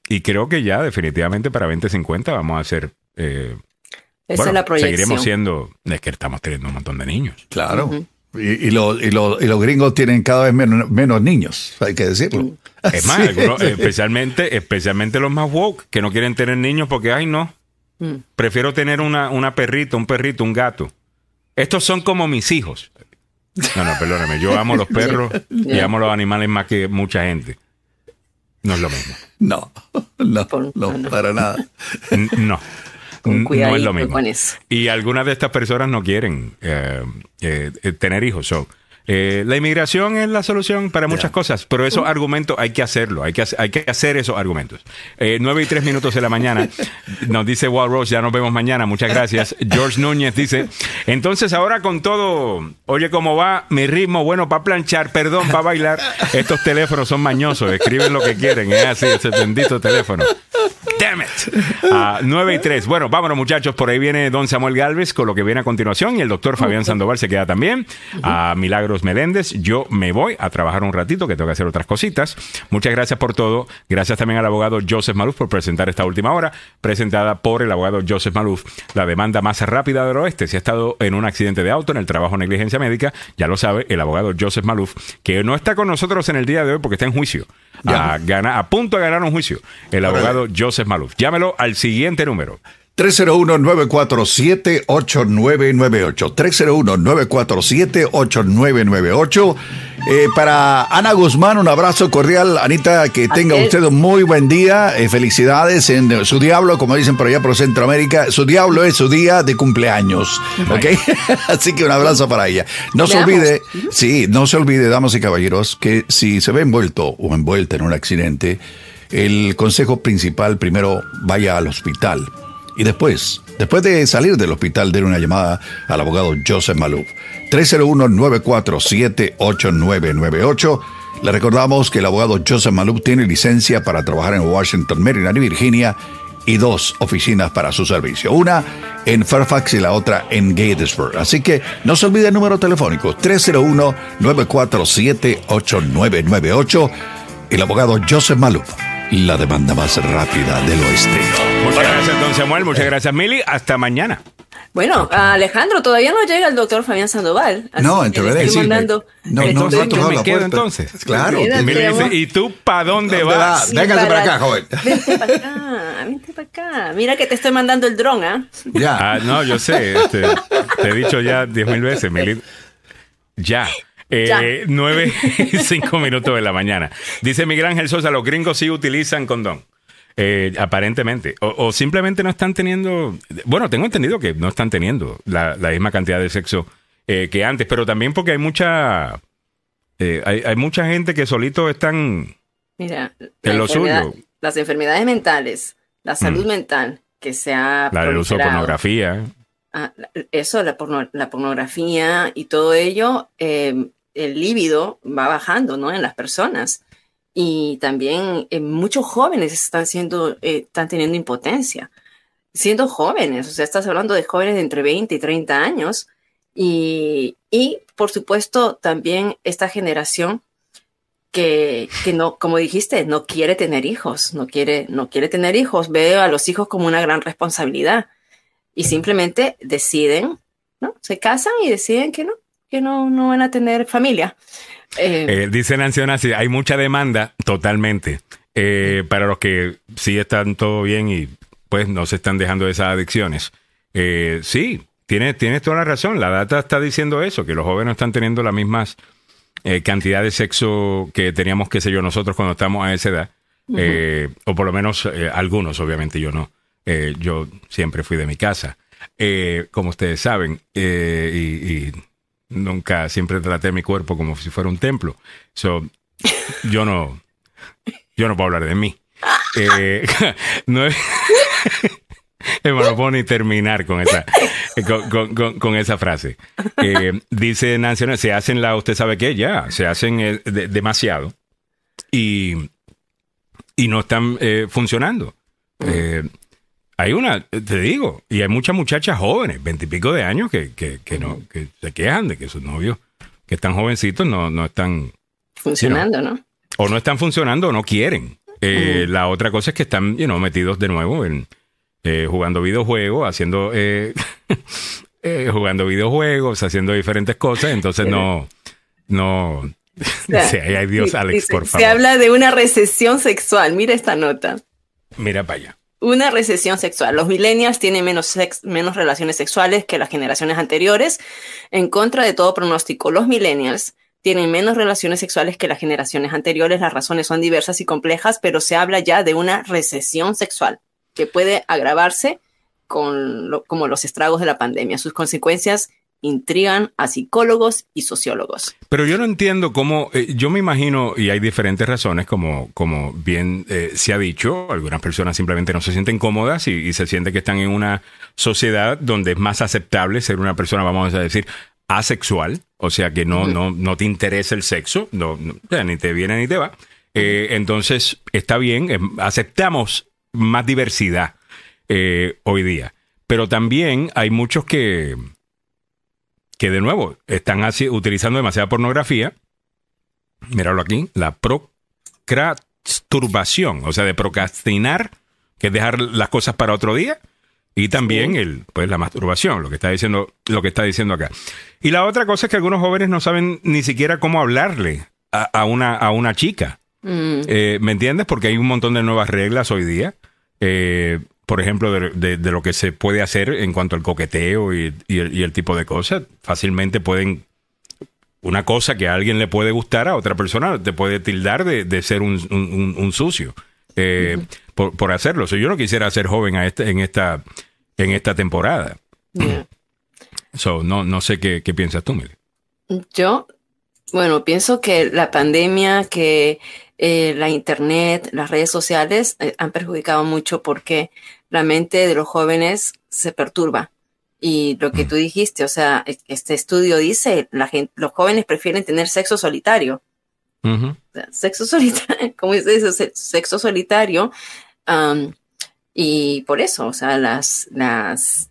y creo que ya definitivamente para 2050 vamos a hacer eh, Esa es la proyección. Seguiremos siendo, es que estamos teniendo un montón de niños. Claro. y, los, gringos tienen cada vez menos, niños, hay que decirlo. Es más, *laughs* especialmente, especialmente los más woke, que no quieren tener niños porque, ay, no. Mm. Prefiero tener una, una perrita, un perrito, un gato. Estos son como mis hijos. No, no, perdóname. Yo amo los perros *laughs* y amo los animales más que mucha gente. No es lo mismo. No, *laughs* no, no, para nada. No no es lo mismo. Y algunas de estas personas no quieren eh, eh, tener hijos. Eh, la inmigración es la solución para muchas cosas, pero esos argumentos hay que hacerlo, hay que, hay que hacer esos argumentos. Eh, 9 y 3 minutos de la mañana, *laughs* nos dice Walt Rose, ya nos vemos mañana, muchas gracias. George Núñez dice, entonces ahora con todo, oye cómo va mi ritmo, bueno, para planchar, perdón, para bailar, estos teléfonos son mañosos, escriben lo que quieren, es así, ese bendito teléfono. Damn it. 9 y 3. Bueno, vámonos muchachos, por ahí viene don Samuel Galvez con lo que viene a continuación y el doctor Fabián Sandoval se queda también. A Milagros Meléndez, yo me voy a trabajar un ratito que tengo que hacer otras cositas. Muchas gracias por todo. Gracias también al abogado Joseph Maluf por presentar esta última hora, presentada por el abogado Joseph Maluf, la demanda más rápida del oeste. Si ha estado en un accidente de auto, en el trabajo negligencia médica, ya lo sabe el abogado Joseph Maluf, que no está con nosotros en el día de hoy porque está en juicio. A, gana, a punto de ganar un juicio. El abogado Joseph Maluf. Llámelo al siguiente número. 301-947-8998. 301-947-8998. Eh, para Ana Guzmán, un abrazo cordial. Anita, que tenga usted un muy buen día. Eh, felicidades en su diablo, como dicen por allá por Centroamérica. Su diablo es su día de cumpleaños. ¿Ok? *laughs* Así que un abrazo para ella. No se olvide, sí, no se olvide, damas y caballeros, que si se ve envuelto o envuelta en un accidente, el consejo principal primero vaya al hospital y después, después de salir del hospital, den una llamada al abogado Joseph Malouf. 301-947-8998. Le recordamos que el abogado Joseph Malouf tiene licencia para trabajar en Washington, Maryland y Virginia y dos oficinas para su servicio. Una en Fairfax y la otra en Gatesburg. Así que no se olvide el número telefónico 301-947-8998. El abogado Joseph Malouf la demanda más rápida del oeste. Muchas gracias, don Samuel. Muchas gracias, Mili. Hasta mañana. Bueno, Alejandro, todavía no llega el doctor Fabián Sandoval. no, verdad. Sí, mandando... No, no, no, me quedo entonces. Claro. Mili dice, ¿y tú para dónde vas? Véngase para acá, joven. Vente para acá, vente para acá. Mira que te estoy mandando el dron, ¿ah? Ya. Ah, no, yo sé. Este, te he dicho ya diez mil veces, Mili. Ya. Eh, 9 y 5 minutos de la mañana. Dice Miguel Ángel Sosa, los gringos sí utilizan condón. Eh, aparentemente. O, simplemente no están teniendo. Bueno, tengo entendido que no están teniendo la, misma cantidad de sexo eh, que antes, pero también porque hay mucha. Eh, hay, mucha gente que solito están. Mira, en lo suyo. Las enfermedades mentales, la salud mm. mental, que se ha. La del uso de pornografía. Ah, eso, la, la, pornografía y todo ello el líbido va bajando ¿no? en las personas. Y también eh, muchos jóvenes están, siendo, eh, están teniendo impotencia. Siendo jóvenes, o sea, estás hablando de jóvenes de entre 20 y 30 años. Y, y por supuesto, también esta generación que, que, no, como dijiste, no quiere tener hijos, no quiere, no quiere tener hijos, ve a los hijos como una gran responsabilidad y simplemente deciden, ¿no? Se casan y deciden que no, que no, no van a tener familia. Eh, eh, dice Nancy así, hay mucha demanda, totalmente, eh, para los que sí están todo bien y pues no se están dejando esas adicciones. sí, tienes, tienes toda la razón, la data está diciendo eso, que los jóvenes están teniendo las mismas cantidad de sexo que teníamos, qué sé yo, nosotros cuando estamos a esa edad, o por lo menos algunos, obviamente yo no. yo siempre fui de mi casa, como ustedes saben, y nunca, siempre traté mi cuerpo como si fuera un templo. So, yo no, yo no puedo hablar de mí. Eh, *laughs* no es, *laughs* puedo ni terminar con esa, con, esa frase. Eh, dice Nancy, se hacen la, usted sabe qué, ya, se hacen eh, demasiado y, y no están funcionando. Hay una, te digo, y hay muchas muchachas jóvenes, veintipico de años, que, que, que, no, que se quejan de que sus novios, que están jovencitos, no, no están funcionando, ¿no? O no están funcionando o no quieren. Eh, la otra cosa es que están you know, metidos de nuevo en eh, jugando videojuegos, haciendo eh, *laughs* jugando videojuegos, haciendo diferentes cosas, entonces no, no. *laughs* sí, ay, Dios, Alex, por favor. Se habla de una recesión sexual. Mira esta nota. Mira para allá. Una recesión sexual. Los millennials tienen menos, menos relaciones sexuales que las generaciones anteriores. En contra de todo pronóstico, los millennials tienen menos relaciones sexuales que las generaciones anteriores. Las razones son diversas y complejas, pero se habla ya de una recesión sexual que puede agravarse con como los estragos de la pandemia. Sus consecuencias intrigan a psicólogos y sociólogos. Pero yo no entiendo cómo, eh, yo me imagino, y hay diferentes razones, como, como bien eh, se ha dicho, algunas personas simplemente no se sienten cómodas y, se sienten que están en una sociedad donde es más aceptable ser una persona, vamos a decir, asexual, o sea que no, no, no te interesa el sexo, no, ni te viene ni te va. Eh, entonces, está bien, aceptamos más diversidad hoy día. Pero también hay muchos que, que de nuevo están así, utilizando demasiada pornografía. Míralo aquí, la procrasturación, o sea, de procrastinar, que es dejar las cosas para otro día, y también el, pues la masturbación, lo que está diciendo, lo que está diciendo acá. Y la otra cosa es que algunos jóvenes no saben ni siquiera cómo hablarle a, una, a una chica. Mm. Eh, ¿Me entiendes? Porque hay un montón de nuevas reglas hoy día. Eh, por ejemplo, de, lo que se puede hacer en cuanto al coqueteo y, el, tipo de cosas. Fácilmente pueden. Una cosa que a alguien le puede gustar a otra persona te puede tildar de, ser un, sucio eh, por, hacerlo. yo no quisiera ser joven a este, en, esta, en esta temporada. no, no sé qué, piensas tú, Mili. Yo, bueno, pienso que la pandemia, que eh, la internet, las redes sociales eh, han perjudicado mucho porque la mente de los jóvenes se perturba. Y lo que tú dijiste, o sea, e, este estudio dice, la gente, los jóvenes prefieren tener sexo solitario. sexo solitario, *laughs* como dice sexo solitario. y por eso, o sea, las, las,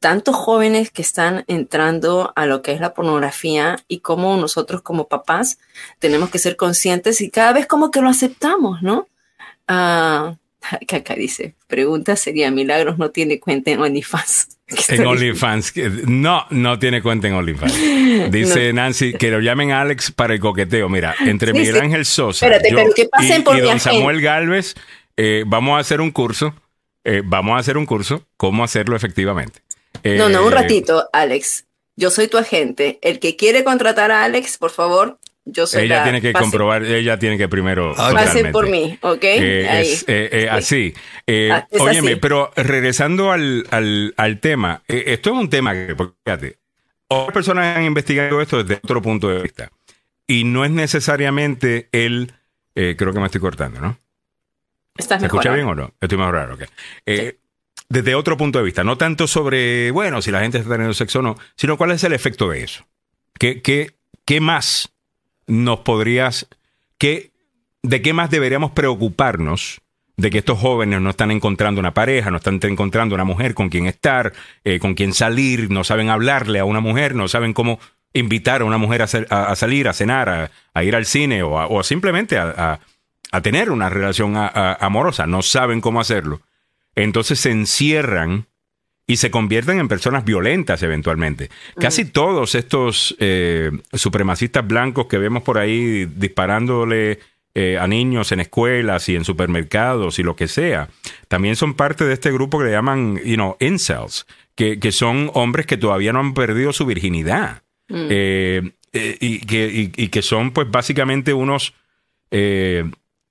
tantos jóvenes que están entrando a lo que es la pornografía y cómo nosotros como papás tenemos que ser conscientes y cada vez como que lo aceptamos, ¿no? Uh, que acá dice, pregunta sería, Milagros no tiene cuenta en OnlyFans. *laughs* En OnlyFans. No, no tiene cuenta en OnlyFans. *laughs* Dice Nancy que lo llamen Alex para el coqueteo. Mira, entre Miguel Ángel Sosa y, don Samuel Galvez, eh, vamos a hacer un curso. Eh, vamos a hacer un curso, cómo hacerlo efectivamente. no, no, un eh, ratito, Alex. Yo soy tu agente. El que quiere contratar a Alex, por favor, yo soy ella tiene que comprobar, ella tiene que primero. Pase por mí, ¿ok? Eh, es, eh, eh, así. Ah, óyeme, pero regresando al, al, al tema, esto es un tema que, fíjate, otras personas han investigado esto desde otro punto de vista. Y no es necesariamente el. creo que me estoy cortando, ¿no? ¿Estás ¿Se escucha bien o no? Estoy mejor ok. Desde otro punto de vista, no tanto sobre, bueno, si la gente está teniendo sexo o no, sino cuál es el efecto de eso. ¿Qué, qué, qué más? Nos podrías, ¿qué, ¿de qué más deberíamos preocuparnos? de que estos jóvenes no están encontrando una pareja, no están encontrando una mujer con quien estar, eh, con quien salir, no saben hablarle a una mujer, no saben cómo invitar a una mujer a, salir, a cenar, a, ir al cine o, simplemente a, tener una relación amorosa. No saben cómo hacerlo. Entonces se encierran y se convierten en personas violentas eventualmente. Casi todos estos eh, supremacistas blancos que vemos por ahí disparándole eh, a niños en escuelas y en supermercados y lo que sea, también son parte de este grupo que le llaman, you know, incels, que, que son hombres que todavía no han perdido su virginidad. Mm. Eh, y, que, y, que son pues básicamente unos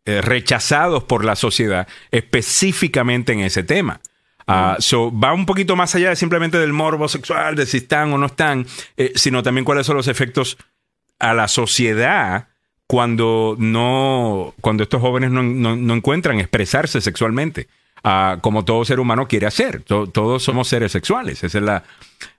rechazados por la sociedad específicamente en ese tema. Ah, so, va un poquito más allá de simplemente del morbo sexual, de si están o no están, eh, sino también cuáles son los efectos a la sociedad cuando no, cuando estos jóvenes no, no, encuentran expresarse sexualmente, uh, como todo ser humano quiere hacer. todos somos seres sexuales, esa es la,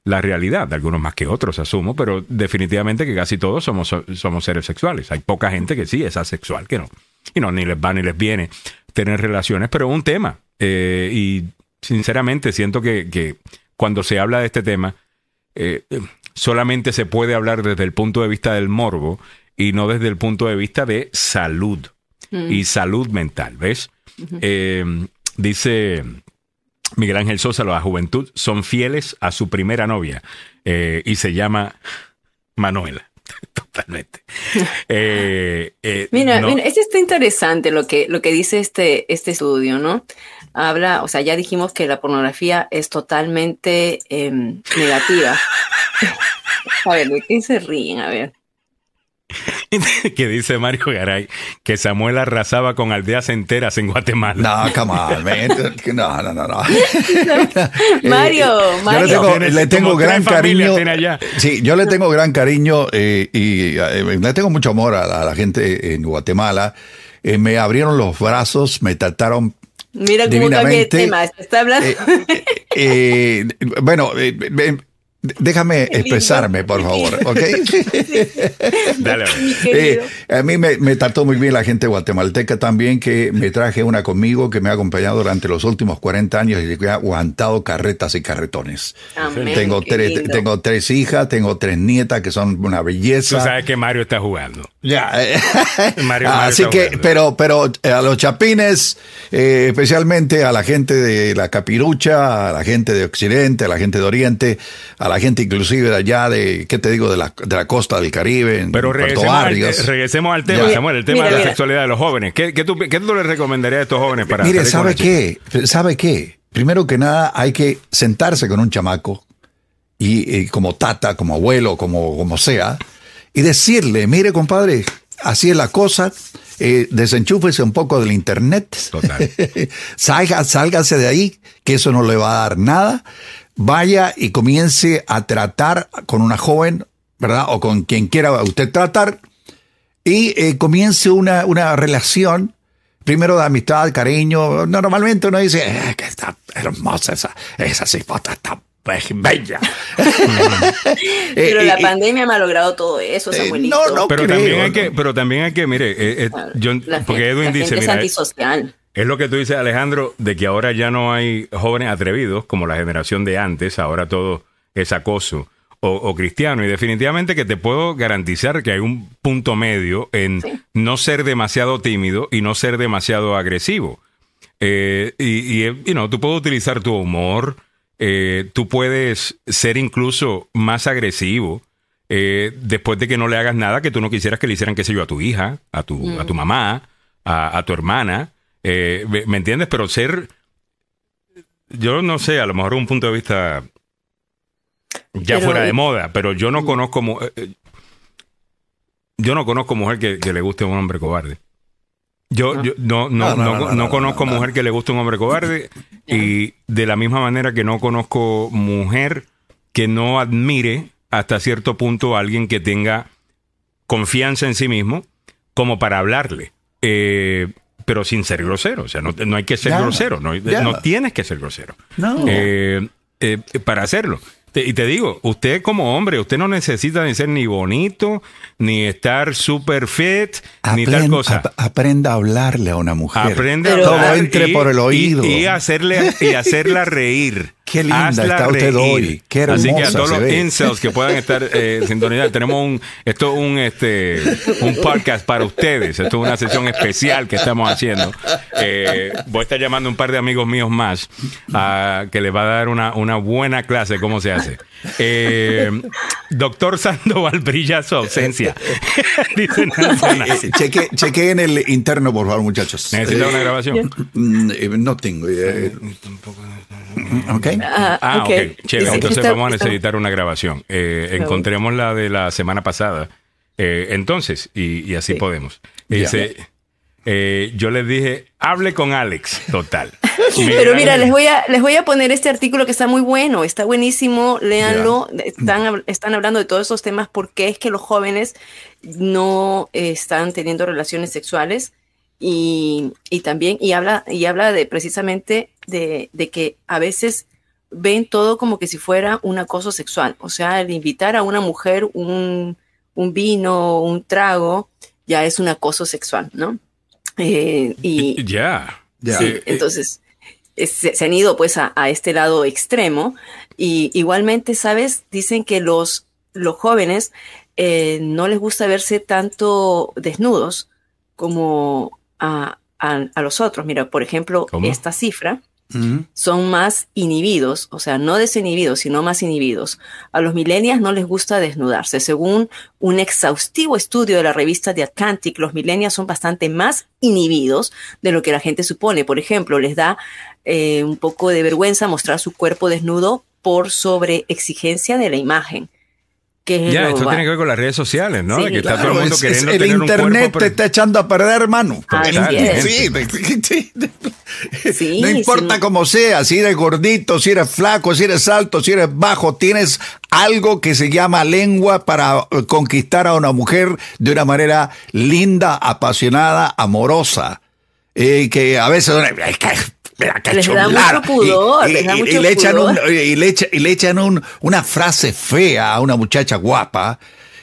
la, realidad, algunos más que otros, asumo, pero definitivamente que casi todos somos, somos seres sexuales. Hay poca gente que sí es asexual, que no. Y no, ni les va ni les viene tener relaciones, pero es un tema. Eh, y sinceramente siento que, cuando se habla de este tema, eh, solamente se puede hablar desde el punto de vista del morbo y no desde el punto de vista de salud mm. y salud mental, ¿ves? Eh, dice Miguel Ángel Sosa, la juventud son fieles a su primera novia eh, y se llama Manuela. *laughs* Totalmente. *laughs* mira, mira, es está interesante lo que, lo que dice este, este estudio, ¿no? Habla, o sea, ya dijimos que la pornografía es totalmente em, negativa. a ver, ¿de qué se ríen? A ver. *laughs* que dice Mario Garay que Samuel arrasaba con aldeas enteras en Guatemala. No, come on, No, no, no, no. *laughs* Mario, Mario. Yo le tengo, gran cariño. Sí, yo le tengo gran cariño eh, y eh, le tengo mucho amor a la, gente en Guatemala. Eh, me abrieron los brazos, me trataron Mira cómo cambia el tema, está hablando. Eh, eh, eh, bueno, Déjame expresarme, por favor, *laughs* ¿ok? Dale. *laughs* a mí me, trató muy bien la gente guatemalteca también, que me traje una conmigo que me ha acompañado durante los últimos 40 años y que ha aguantado carretas y carretones. tengo, tres, tengo tres hijas, tengo tres nietas que son una belleza. Tú sabes que Mario está jugando. Ya. *laughs* Mario, Así que, pero, pero a los chapines, eh, especialmente a la gente de la Capirucha, a la gente de Occidente, a la gente de Oriente, a la gente inclusive de allá de, ¿qué te digo?, de la, de la costa del Caribe, en Pero regresemos, al, regresemos al tema, Samuel, el tema de la sexualidad de los jóvenes. ¿Qué, qué, tú, ¿Qué, tú, le recomendarías a estos jóvenes para... Mire, ¿sabe qué? ¿Sabe qué? Primero que nada hay que sentarse con un chamaco y, como tata, como abuelo, como, como sea, y decirle, mire compadre, así es la cosa, eh, desenchúfese un poco del internet, Total. *laughs* Salga, sálgase de ahí, que eso no le va a dar nada, vaya y comience a tratar con una joven, ¿verdad? O con quien quiera usted tratar, y eh, comience una, una relación primero de amistad, cariño. Normalmente uno dice, eh, que está hermosa esa, esa cipota, está bella. *laughs* pero la pandemia me ha logrado todo eso, Samuelito. no, no pero también hay que, pero también hay que, mire, porque Edwin dice, es antisocial. Es lo que tú dices, Alejandro, de que ahora ya no hay jóvenes atrevidos como la generación de antes, ahora todo es acoso o, cristiano. Y definitivamente que te puedo garantizar que hay un punto medio en no ser demasiado tímido y no ser demasiado agresivo. Eh, y, y tú puedes utilizar tu humor, eh, tú puedes ser incluso más agresivo. Eh, después de que no le hagas nada que tú no quisieras que le hicieran, qué sé yo, a tu hija, a tu, a tu mamá, a, a tu hermana. Eh, ¿Me entiendes? Pero ser, yo no sé, a lo mejor un punto de vista ya fuera de moda, pero yo no conozco, eh, eh, yo no conozco mujer que, le guste un hombre cobarde. Yo, no, no, no, no, conozco mujer que le guste un hombre cobarde *laughs* y de la misma manera que no conozco mujer que no admire hasta cierto punto a alguien que tenga confianza en sí mismo como para hablarle. Eh, pero sin ser grosero. O sea, no, hay que ser grosero, no, no, tienes que ser grosero eh, eh, para hacerlo. y te digo, usted como hombre, usted no necesita ni ser ni bonito, ni estar super fit, ni tal cosa. aprenda a hablarle a una mujer. Aprende Todo entre por el oído. Y, hacerle, y hacerla *laughs* reír. Qué linda está usted hoy. Qué hermosa Así que a todos los incels que puedan estar eh, sintonizados, tenemos un, esto un, este, un podcast para ustedes. Esto es una sesión especial que estamos haciendo. Eh, voy a estar llamando a un par de amigos míos más a, que les va a dar una, una buena clase de cómo se hace. Eh, doctor Sandoval brilla su ausencia. *laughs* Dicen cheque, cheque en el interno, por favor, muchachos. ¿Necesita una grabación? Mm, eh, no tengo. Eh, ok. Ah, ah ok. Chévere. Entonces vamos a necesitar una grabación. Eh, encontremos la de la semana pasada. Eh, entonces, y, así podemos. Dice. Eh, yo les dije, hable con Alex, total. *laughs* Pero mira, les voy, a, les voy a poner este artículo que está muy bueno, está buenísimo, léanlo, están, están hablando de todos esos temas, porque es que los jóvenes no están teniendo relaciones sexuales y, y también, y habla, y habla de precisamente de, de, que a veces ven todo como que si fuera un acoso sexual, o sea, el invitar a una mujer un, un vino, un trago, ya es un acoso sexual, ¿no? Eh, y ya, entonces se, han ido pues a, este lado extremo. Y igualmente, ¿sabes? Dicen que los, los jóvenes eh, no les gusta verse tanto desnudos como a, a, los otros. Mira, por ejemplo, esta cifra son más inhibidos, o sea, no desinhibidos, sino más inhibidos. A los millennials no les gusta desnudarse. Según un exhaustivo estudio de la revista The Atlantic, los millennials son bastante más inhibidos de lo que la gente supone. Por ejemplo, les da eh, un poco de vergüenza mostrar su cuerpo desnudo por sobre exigencia de la imagen ya, esto tiene que ver con las redes sociales, ¿no? que está todo el mundo queriendo el internet te está echando a perder, hermano. Sí, no importa cómo sea, si eres gordito, si eres flaco, si eres alto, si eres bajo, tienes algo que se llama lengua para conquistar a una mujer de una manera linda, apasionada, amorosa. Y que a veces les da mucho pudor, y, le echan y le, echan una frase fea a una muchacha guapa.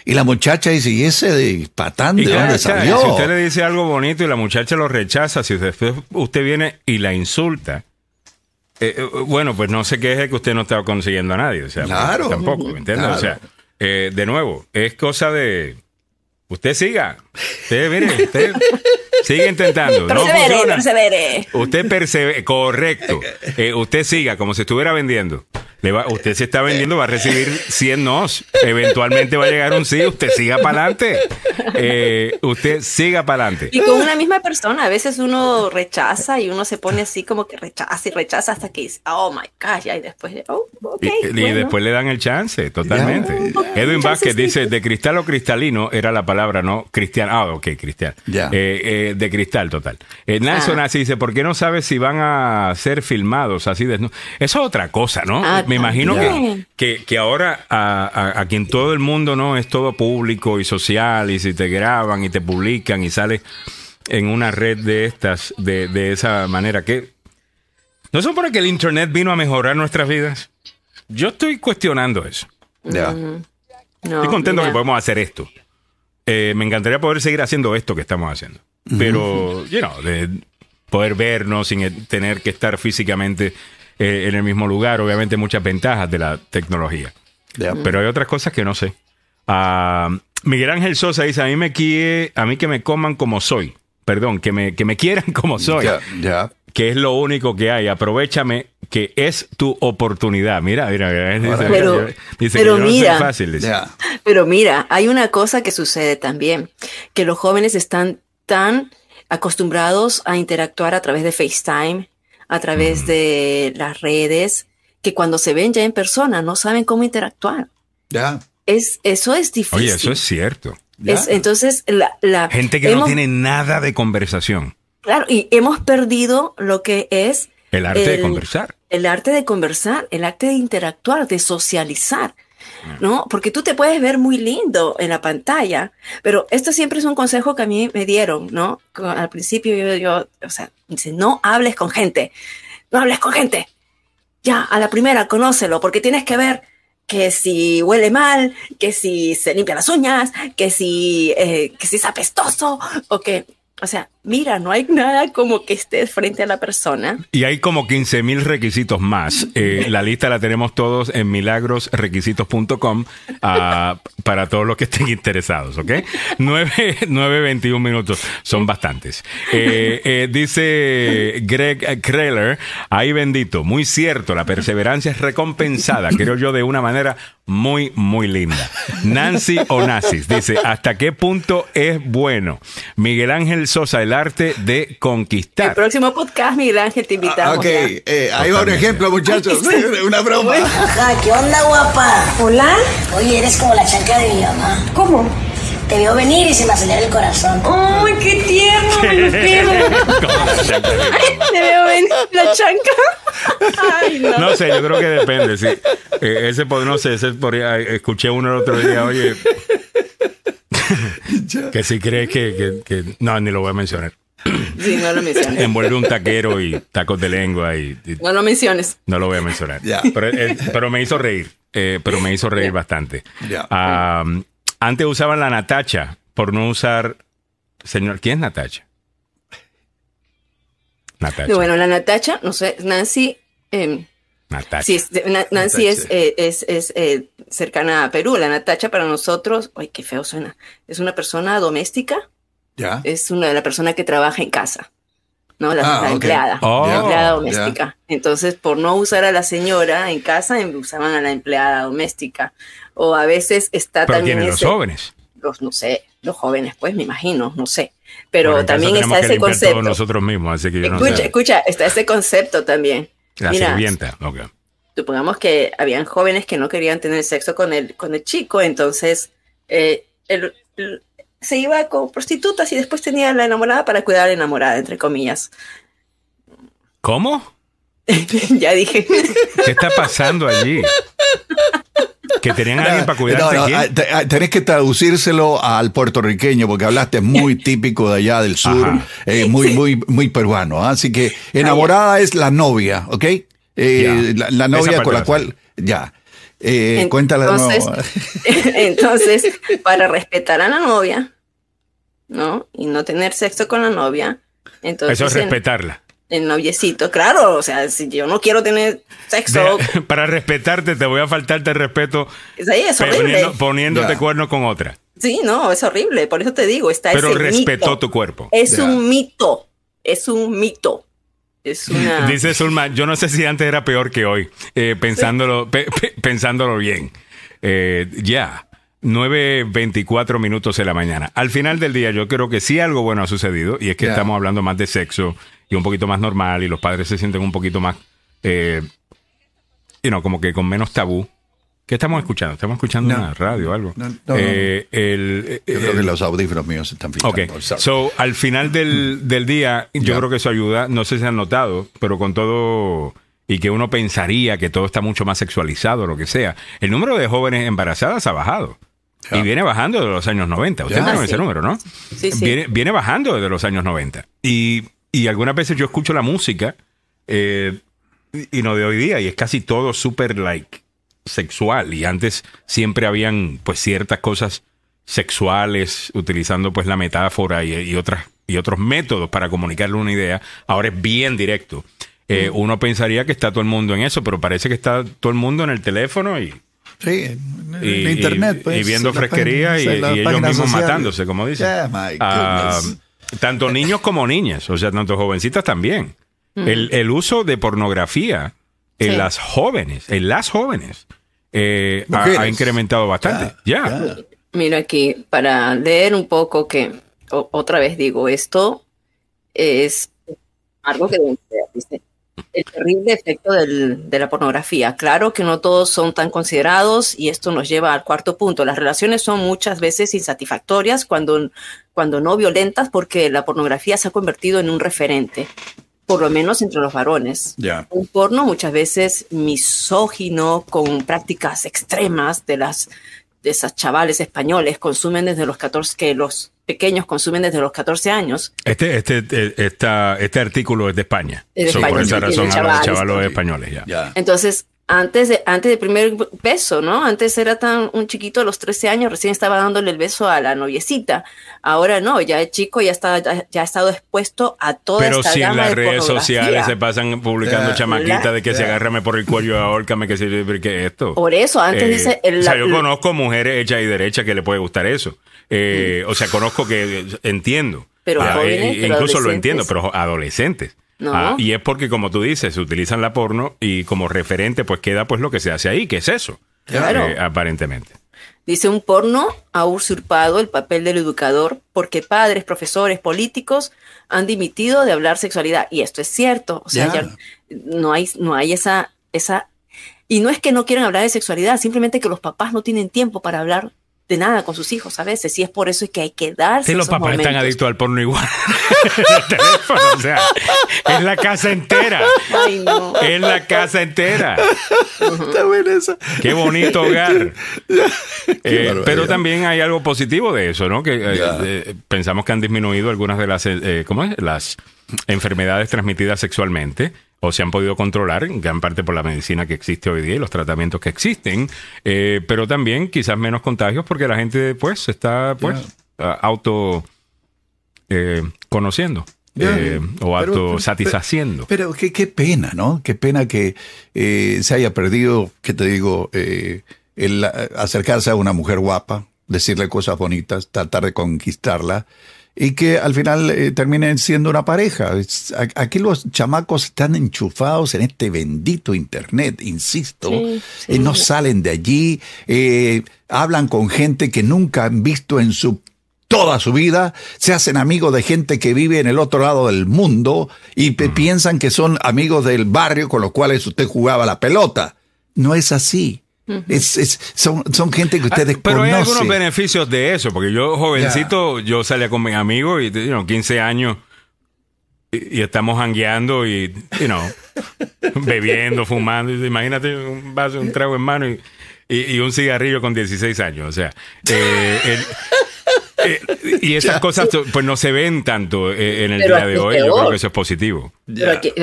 Y la muchacha dice, ¿y ese de patán de dónde salió? Si usted le dice algo bonito y la muchacha lo rechaza, si usted, usted viene y la insulta, eh, eh, bueno, pues no sé qué es que usted no está consiguiendo a nadie. O sea, claro. Tampoco, ¿me entiendes? O sea, eh, de nuevo, es cosa de Usted siga. Usted, mire, usted *laughs* sigue intentando. Persevere, no persevere. Usted persevere, correcto. Eh, usted siga como si estuviera vendiendo usted se está vendiendo, va a recibir 100 nos. Eventualmente va a llegar un sí. Usted siga para adelante. Eh, usted siga para adelante. Y con una misma persona. A veces uno rechaza y uno se pone así como que rechaza y rechaza hasta que dice, oh my gosh. Y después, oh, y, después le dan el chance, totalmente. Edwin Vázquez dice: de cristal o cristalino era la palabra, ¿no? Cristian. Ah, ok, cristian. Eh, eh, de cristal, total. Nelson ah. así dice: ¿por qué no sabes si van a ser filmados así de Eso es otra cosa, ¿no? Ah, me imagino que, que, ahora a, a, quien todo el mundo no es todo público y social y si te graban y te publican y sales en una red de estas de, de esa manera que no supone que el internet vino a mejorar nuestras vidas. Yo estoy cuestionando eso. Estoy contento que podemos hacer esto. Eh, me encantaría poder seguir haciendo esto que estamos haciendo. Pero, you know, de poder vernos sin tener que estar físicamente eh, en el mismo lugar. Obviamente muchas ventajas de la tecnología. Pero hay otras cosas que no sé. Ah, Miguel Ángel Sosa dice, a mí, me quiere, a mí que me coman como soy. Perdón, que me, que me quieran *laughs* como soy. Ya. Que es lo único que hay. Aprovechame que es tu oportunidad. Mira, mira, dice, pero, dice pero mira, fácil. Pero mira, hay una cosa que sucede también, que los jóvenes están tan acostumbrados a interactuar a través de FaceTime, a través de las redes, que cuando se ven ya en persona no saben cómo interactuar. Ya. Es, eso es difícil. Oye, eso es cierto. entonces, la, gente que no tiene nada de conversación. Claro, y hemos perdido lo que es el arte de conversar. El arte de conversar, el arte de interactuar, de socializar. ¿No? Porque tú te puedes ver muy lindo en la pantalla, pero esto siempre es un consejo que a mí me dieron, ¿no? Al principio yo, yo o sea, dice, no hables con gente, no hables con gente. Ya, a la primera, conócelo, porque tienes que ver que si huele mal, que si se limpia las uñas, que si, eh, que si es apestoso, o que, o sea, mira, no hay nada como que estés frente a la persona. Y hay como 15 mil requisitos más. Eh, *laughs* la lista la tenemos todos en milagrosrequisitos.com ah, para todos los que estén interesados, ¿ok? 9, 21 minutos, son bastantes. Eh, eh, dice Greg Kreller, ahí bendito, muy cierto, la perseverancia es recompensada, creo yo, de una manera muy, muy linda. Nancy Onassis dice, ¿hasta qué punto es bueno? Miguel Ángel Sosa, el arte de conquistar. El próximo podcast, Miguel Ángel, te invitamos. ok, eh, ahí va un ejemplo, muchachos. *laughs* *laughs* Una broma. ¿Qué onda, guapa? Hola. Oye, eres como la chanca de mi mamá. ¿Cómo? Te veo venir y se me acelera el corazón. ¡Ay, qué tierno! Me lo quiero. *laughs* Te veo venir la chanca. Ay, no. No sé, yo creo que depende. Sí. Eh, ese, por, no sé, ese por, escuché uno el otro día, oye, que si crees que, que, que, No, ni lo voy a mencionar. Sí, no lo menciones. *laughs* Envuelve un taquero y tacos de lengua y... y no lo menciones. No lo voy a mencionar. Pero, eh, pero, me hizo reír. Eh, pero me hizo reír bastante. Um, antes usaban la Natacha por no usar. Señor, ¿quién es Natacha? Natacha. Bueno, la Natacha, no sé, Nancy. Eh, Natacha. Sí, Nancy es, eh, es, es eh, cercana a Perú. La Natacha para nosotros, ay, qué feo suena. Es una persona doméstica. Ya. Es una de la persona que trabaja en casa. ¿no? La, ah, empleada, oh, la empleada doméstica. Entonces, por no usar a la señora en casa, usaban a la empleada doméstica o a veces está ¿Pero también... los jóvenes? Los, no sé, los jóvenes, pues me imagino, no sé. Pero también está ese concepto. nosotros mismos, así que yo escucha, no sé. escucha, está ese concepto también. La Mira, sirvienta, ok. Supongamos que habían jóvenes que no querían tener sexo con el, con el chico, entonces eh, se iba con prostitutas y después tenía la enamorada para cuidar a la enamorada, entre comillas. ¿Cómo? *laughs* ya dije. ¿Qué está pasando allí? Que tenían a alguien para cuidarte. No, no, ah, tenés que traducírselo al puertorriqueño porque hablaste muy *laughs* típico de allá del sur, eh, muy, muy, muy peruano. ¿ah? Así que enamorada es la novia, ¿ok? Eh, la, novia con la cual, ya. Eh, cuéntala de nuevo. *laughs* entonces, para respetar a la novia, ¿no? Y no tener sexo con la novia. Entonces, Eso es respetarla el noviecito, claro, o sea, si yo no quiero tener sexo. *laughs* para respetarte, te voy a faltarte el respeto. Es horrible. Poniéndote cuerno con otra. Sí, no, es horrible, por eso te digo, está Pero respetó tu cuerpo. Es un mito, es un mito. Es una... *laughs* Dice Zulma, yo no sé si antes era peor que hoy, eh, pensándolo, pensándolo bien. Eh, ya. 9.24 minutos de la mañana. Al final del día, yo creo que sí algo bueno ha sucedido y es que estamos hablando más de sexo y un poquito más normal y los padres se sienten un poquito más, eh, you know, como que con menos tabú. ¿Qué estamos escuchando? ¿Estamos escuchando una radio o algo? eh, el, yo creo que los audífonos míos están fijando. Ok, so al final del, del día, yo creo que eso ayuda. No sé si han notado, pero con todo y que uno pensaría que todo está mucho más sexualizado o lo que sea, el número de jóvenes embarazadas ha bajado. Y viene bajando de los años 90. Usted tiene ese número, ¿no? Sí, sí. Viene, viene bajando desde los años 90. Y y algunas veces yo escucho la música eh, y no de hoy día y es casi todo súper like sexual y antes siempre habían pues ciertas cosas sexuales utilizando pues la metáfora y, otras y otros métodos para comunicarle una idea ahora es bien directo eh, mm. uno pensaría que está todo el mundo en eso pero parece que está todo el mundo en el teléfono y Sí, en, internet, pues. Y viendo fresquería y, ellos mismos matándose, como dicen. Ah, tanto niños como niñas, o sea, tanto jovencitas también. Mm. El, uso de pornografía en las jóvenes, en las jóvenes, eh, ha, incrementado bastante. Ya. Mira aquí, para leer un poco que, otra vez digo, esto es algo que deben ser, el terrible efecto de la pornografía. Claro que no todos son tan considerados y esto nos lleva al cuarto punto. Las relaciones son muchas veces insatisfactorias cuando, cuando no violentas porque la pornografía se ha convertido en un referente, por lo menos entre los varones. Un porno muchas veces misógino con prácticas extremas de las de esas chavales españoles consumen desde los 14 que los pequeños consumen desde los 14 años. Este, este, este artículo es de España. Es de España. por esa razón, chavalos, chavalos españoles. Ya. Entonces, antes de, antes del primer beso, ¿no? Antes era tan un chiquito a los 13 años, recién estaba dándole el beso a la noviecita. Ahora no, ya es chico, ya está, ya, ha estado expuesto a toda Pero esta si en las redes sociales se pasan publicando chamaquitas de que se agárrame por el cuello, ahórcame, que se ¿qué es esto? Por eso, antes eh, dice... El, o sea, yo conozco mujeres hechas y derechas que le puede gustar eso. Eh, O sea, conozco que entiendo. Pero, jóvenes, incluso lo entiendo, pero adolescentes. Ah, y es porque, como tú dices, se utilizan la porno y como referente, pues queda pues lo que se hace ahí, que es eso. Claro. Eh, aparentemente. Dice, un porno ha usurpado el papel del educador porque padres, profesores, políticos han dimitido de hablar sexualidad. Y esto es cierto. O sea, ya no hay, no hay esa, esa... Y no es que no quieran hablar de sexualidad, simplemente que los papás no tienen tiempo para hablar de nada con sus hijos a veces. Y es por eso que hay que darse. Sí, los papás están adictos al porno igual. *laughs* o sea, es la casa entera. Ay, no. Es la casa entera. Está buena esa. Qué bonito hogar. *laughs* Eh, pero también hay algo positivo de eso, ¿no? Que eh, eh, pensamos que han disminuido algunas de las, ¿cómo es? Las enfermedades transmitidas sexualmente o se han podido controlar en gran parte por la medicina que existe hoy día y los tratamientos que existen, eh, pero también quizás menos contagios porque la gente pues está pues auto eh, conociendo. Eh, o autosatisfaciendo. Pero, pero, qué, pena, ¿no? Qué pena que se haya perdido, ¿qué te digo? el acercarse a una mujer guapa, decirle cosas bonitas, tratar de conquistarla y que al final eh, terminen siendo una pareja. Aquí los chamacos están enchufados en este bendito Internet, insisto, y no salen de allí, eh, hablan con gente que nunca han visto en su toda su vida, se hacen amigos de gente que vive en el otro lado del mundo y piensan que son amigos del barrio con los cuales usted jugaba la pelota. No es así es, son, son, gente que ustedes Pero hay algunos beneficios de eso, porque yo jovencito, yo salía con mis amigos y, you 15 años y, estamos hangueando y, you know, *laughs* bebiendo, fumando. Imagínate un vaso, un trago en mano y, y, un cigarrillo con 16 años. O sea, eh, eh, y esas cosas pues no se ven tanto eh, en el día de hoy. Yo creo que eso es positivo. Pero, aquí,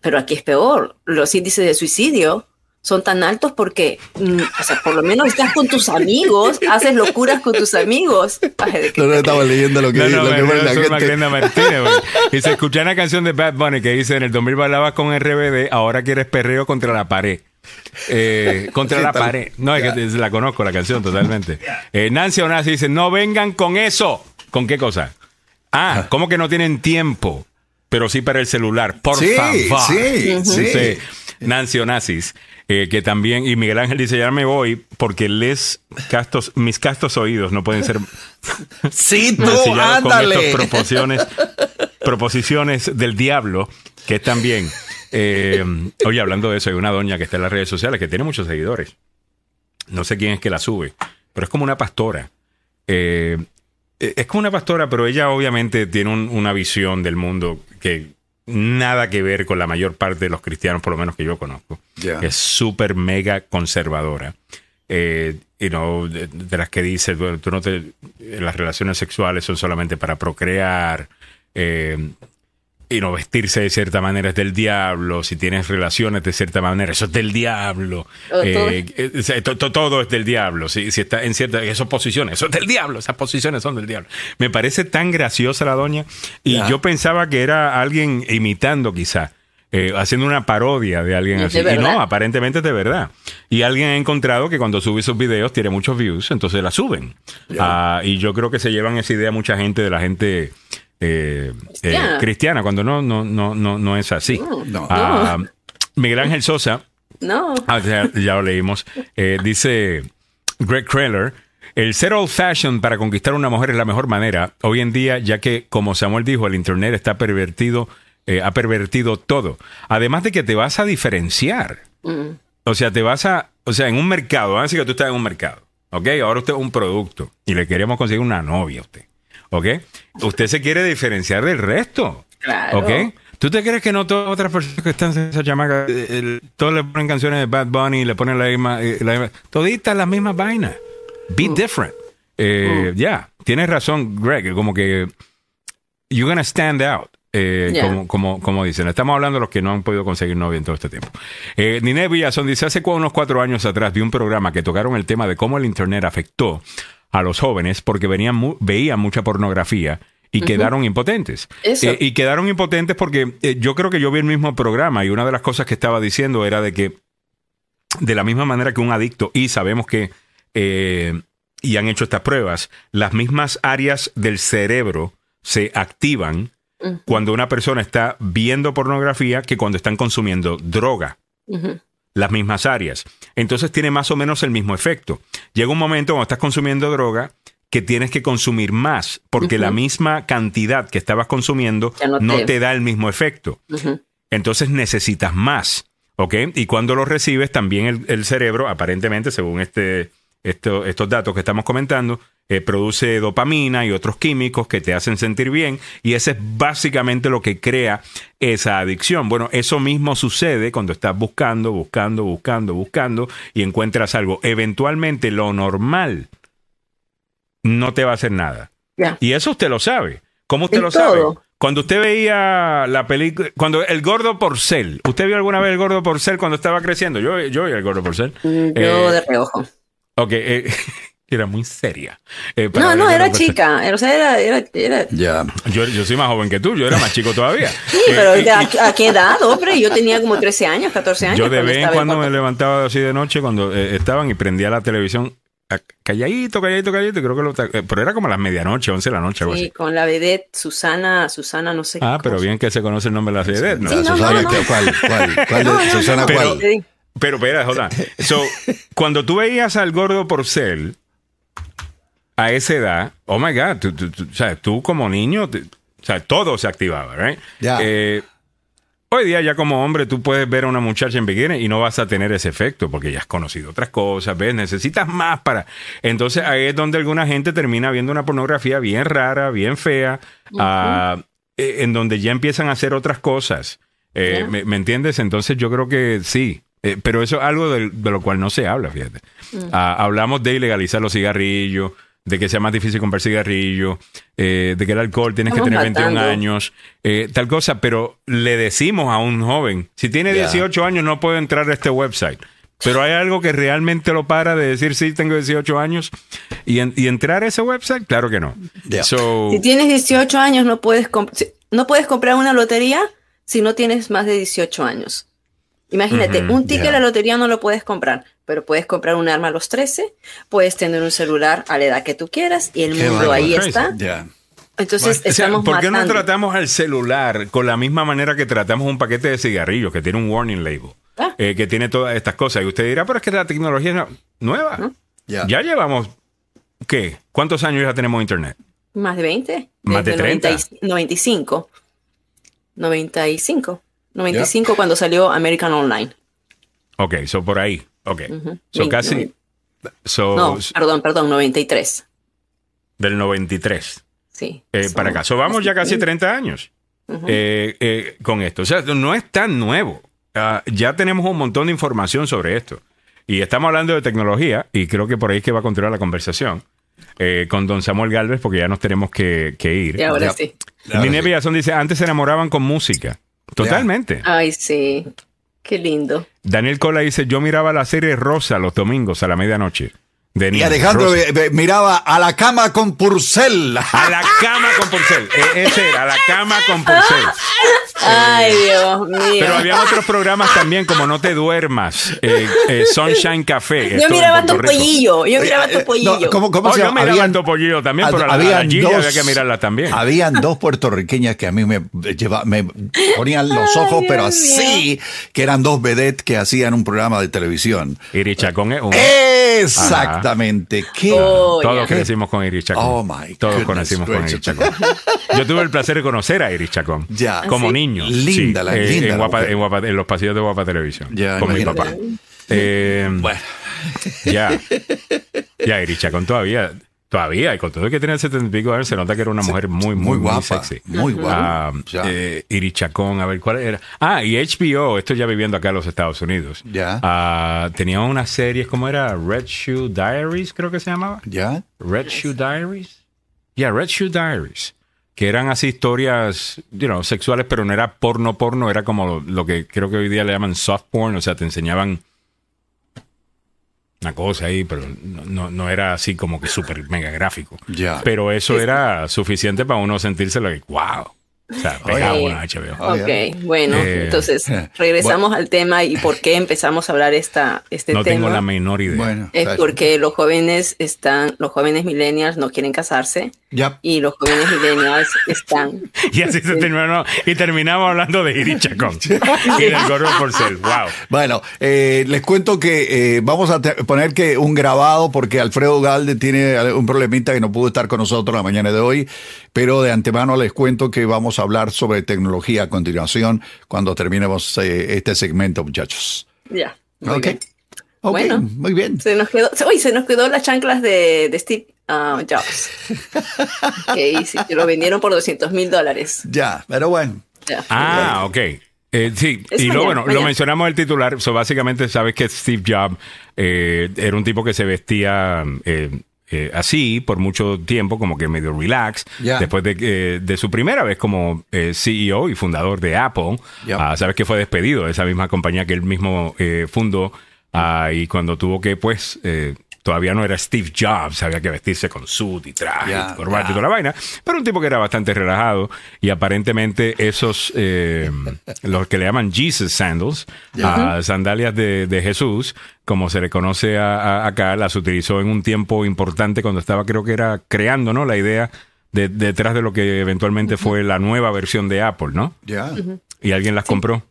pero aquí es peor. Los índices de suicidio son tan altos porque, mm, o sea, por lo menos estás con tus amigos, haces locuras con tus amigos. no, estaba leyendo lo que, no, no, la gente. Martínez, y se escucha una canción de Bad Bunny que dice, en el 2000 bailabas con RBD, ahora quieres perreo contra la pared. Eh, *laughs* contra la pared. No, es que la conozco la canción totalmente. Eh, Nancy Onasi dice, no vengan con eso. ¿Con qué cosa? Ah, ¿cómo que no tienen tiempo? Pero sí para el celular, por favor. Sí, sí. Nancy Onassis. Eh, que también, y Miguel Ángel dice, ya me voy porque les castos, mis castos oídos no pueden ser *laughs* sí, tú, ándale. con estas proposiciones, proposiciones del diablo, que también, eh, oye, hablando de eso, hay una doña que está en las redes sociales que tiene muchos seguidores. No sé quién es que la sube, pero es como una pastora. Eh, es como una pastora, pero ella obviamente tiene una visión del mundo que nada que ver con la mayor parte de los cristianos, por lo menos que yo conozco. Es súper mega conservadora. Eh, y no de, las que dice, tú no te, las relaciones sexuales son solamente para procrear. Eh, y no vestirse de cierta manera es del diablo, si tienes relaciones de cierta manera, eso es del diablo. Eh, eh, todo es del diablo. Si, si está en ciertas esas posiciones, eso es del diablo, esas posiciones son del diablo. Me parece tan graciosa la doña y yo pensaba que era alguien imitando quizá. Eh, haciendo una parodia de alguien así. Y no, aparentemente es de verdad. Y alguien ha encontrado que cuando sube sus videos tiene muchos views, entonces la suben. Ah, y yo creo que se llevan esa idea mucha gente de la gente eh, eh, cristiana. cuando no, no, no, no, no es así. Ah, Miguel Ángel Sosa, no. Ah, ya, lo leímos, eh, dice Greg Kreller, el ser old fashion para conquistar a una mujer es la mejor manera hoy en día, ya que, como Samuel dijo, el Internet está pervertido, ha pervertido todo. Además de que te vas a diferenciar. Mm. O sea, te vas a, o sea, en un mercado, vamos a decir que tú estás en un mercado, ¿ok? Ahora usted es un producto y le queremos conseguir una novia a usted. ¿Ok? Usted se quiere diferenciar del resto. Claro. ¿Ok? ¿Tú te crees que no todas otras personas que están en esa chamaca, eh, todos le ponen canciones de Bad Bunny, le ponen la misma, eh, la misma toditas las mismas vainas? Be different. Eh. Ya, tienes razón, Greg, como que you're gonna stand out. Eh, como, como, dicen, estamos hablando de los que no han podido conseguir novia en todo este tiempo. Eh, Nine Villazón dice, hace unos cuatro años atrás vi un programa que tocaron el tema de cómo el Internet afectó a los jóvenes porque venían veían mucha pornografía y quedaron impotentes. Eh, y quedaron impotentes porque eh, yo creo que yo vi el mismo programa y una de las cosas que estaba diciendo era de que de la misma manera que un adicto, y sabemos que, eh, y han hecho estas pruebas, las mismas áreas del cerebro se activan cuando una persona está viendo pornografía que cuando están consumiendo droga. Las mismas áreas. Entonces tiene más o menos el mismo efecto. Llega un momento cuando estás consumiendo droga que tienes que consumir más, porque la misma cantidad que estabas consumiendo no, te... da el mismo efecto. Entonces necesitas más, ¿ok? Y cuando lo recibes, también el, cerebro, aparentemente, según este, estos datos que estamos comentando, eh, produce dopamina y otros químicos que te hacen sentir bien, y ese es básicamente lo que crea esa adicción. Bueno, eso mismo sucede cuando estás buscando, buscando, buscando, buscando, y encuentras algo. Eventualmente lo normal no te va a hacer nada. Y eso usted lo sabe. ¿Cómo usted lo sabe? Cuando usted veía la película, cuando el gordo porcel, ¿usted vio alguna vez el gordo porcel cuando estaba creciendo? Yo, yo vi el gordo porcel. Mm, yo de reojo. Ok, eh, *laughs* era muy seria. Eh, no, no, era chica. O sea, era. era, Ya. Yo, yo, soy más joven que tú, yo era más chico todavía. sí, pero eh, ¿a, qué edad, hombre? Yo tenía como 13 años, 14 años. Yo de vez en cuando me levantaba así de noche cuando estaban y prendía la televisión calladito, calladito, calladito, creo que lo, eh, pero era como a las medianoche, 11 de la noche. Sí, con la vedette Susana, Susana, no sé. Ah, pero bien que se conoce el nombre de la vedette. ¿no? Susana, ¿cuál? ¿Cuál? ¿Cuál? Susana, ¿cuál? Pero, espera, Jota. So, cuando tú veías al gordo porcel a esa edad, oh my God, tú, o sea, tú como niño, o sea, todo se activaba, ¿right? Eh, Hoy día ya como hombre tú puedes ver a una muchacha en bikini y no vas a tener ese efecto porque ya has conocido otras cosas, ¿ves? Necesitas más para... Entonces ahí es donde alguna gente termina viendo una pornografía bien rara, bien fea, e, en donde ya empiezan a hacer otras cosas. Eh, me, entiendes? Entonces yo creo que sí. Eh, pero eso es algo de, lo cual no se habla, fíjate. Ah, hablamos de ilegalizar los cigarrillos, de que sea más difícil comprar cigarrillo, eh, de que el alcohol tienes que tener 21 años, eh, tal cosa, pero le decimos a un joven, si tiene 18 años no puede entrar a este website. Pero hay algo que realmente lo para de decir sí, tengo 18 años y, entrar a ese website, claro que no. si tienes 18 años no puedes, no puedes comprar una lotería si no tienes más de 18 años. Imagínate, un ticket de la lotería no lo puedes comprar, pero puedes comprar un arma a los 13, puedes tener un celular a la edad que tú quieras y el mundo ahí está. Entonces, estamos ¿por qué no tratamos al celular con la misma manera que tratamos un paquete de cigarrillos que tiene un warning label? Ah. Eh, que tiene todas estas cosas. Y usted dirá, pero es que la tecnología es nueva. Ya llevamos, ¿qué? ¿Cuántos años ya tenemos internet? Más de 20. Más de 30. 95. 95. 95 cuando salió American Online. Ok, so por ahí. Ok. So casi. no, perdón, perdón, 93. Del 93. Sí. Eh, para acá. So vamos ya casi 30 años eh, eh, con esto. O sea, no es tan nuevo. Ah, ya tenemos un montón de información sobre esto. Y estamos hablando de tecnología, y creo que por ahí es que va a continuar la conversación. con don Samuel Galvez, porque ya nos tenemos que, ir. Y ahora sí. Nine Villazón dice, antes se enamoraban con música. Totalmente. Ay, sí. Qué lindo. Daniel Cola dice, yo miraba la serie Rosa los domingos a la medianoche. Y Alejandro miraba a la cama con Purcell. A la cama con Purcell. E, ese era, a la cama con Purcell. Ay, Dios mío. Pero había otros programas también, como No te duermas, eh, eh, Sunshine Café. Yo miraba tu pollillo. Yo miraba tu pollillo. ¿Cómo, cómo oh, se yo miraba tu pollillo también, pero a la, había que mirarla también. Habían dos puertorriqueñas que a mí me, me ponían los ojos, pero así, que eran dos vedettes que hacían un programa de televisión. Iri Chacón es uno. Exactamente. ¿Qué? Oh, Todos crecimos con Iri Chacón. Oh, my Todos conocimos con Iri Chacón. Yo tuve el placer de conocer a Iri Chacón. Ya. Como niño. Linda, la, eh, linda. En, los pasillos de Guapa Televisión. con mi papá. Eh, bueno. Ya. *laughs* Ya, Iricha, con todavía. Todavía, y con todo el que tiene 70 y pico años, se nota que era una mujer muy, muy, muy, guapa, sexy. Muy guapa. Ah, eh, Irichacón, a ver, ¿cuál era? Ah, y HBO, esto ya viviendo acá en los Estados Unidos. Ya. Ah, tenía unas series, ¿cómo era? Red Shoe Diaries, creo que se llamaba. Ya. Red Shoe Diaries. Ya, Red Shoe Diaries que eran así historias, you sexuales, pero no era porno porno, era como lo, que creo que hoy día le llaman soft porn, o sea, te enseñaban una cosa ahí, pero no, no era así como que súper mega gráfico. Ya. Pero eso era suficiente para uno sentirse like, wow. O sea, pegado una HBO. Ok, bueno, eh, entonces regresamos al tema y por qué empezamos a hablar esta, este tema. No tengo la menor idea. Bueno, es porque los jóvenes están, los jóvenes millennials no quieren casarse y los jóvenes millennials están. *laughs* y así se terminó y terminamos hablando de Iri Chacón y del Gorro Porcel. Wow. Bueno, eh, les cuento que eh, vamos a poner que un grabado porque Alfredo Galde tiene un problemita que no pudo estar con nosotros la mañana de hoy, pero de antemano les cuento que vamos hablar sobre tecnología a continuación cuando terminemos eh, este segmento, muchachos. Ya. ok. bueno, muy bien. Se nos quedó, uy, se nos quedó las chanclas de, Steve uh, Jobs. *laughs* que sí, lo vendieron por 200 mil dólares. Ya, pero bueno. Ah, ok. Eh, sí, y luego, bueno, lo mencionamos el titular. So, básicamente, sabes que Steve Jobs eh, era un tipo que se vestía eh, así por mucho tiempo, como que medio relax, después de, de, su primera vez como eh, CEO y fundador de Apple. Ah, sabes que fue despedido de esa misma compañía que él mismo eh, fundó ah, y cuando tuvo que, pues, todavía no era Steve Jobs, había que vestirse con suit y traje, y corbata y toda la vaina, pero un tipo que era bastante relajado y aparentemente esos, eh, *laughs* los que le llaman Jesus Sandals, uh, sandalias de, de, Jesús, como se le conoce a, acá, las utilizó en un tiempo importante cuando estaba, creo que era creando, ¿no? La idea de, detrás de lo que eventualmente fue la nueva versión de Apple, ¿no? Ya. Y alguien las compró.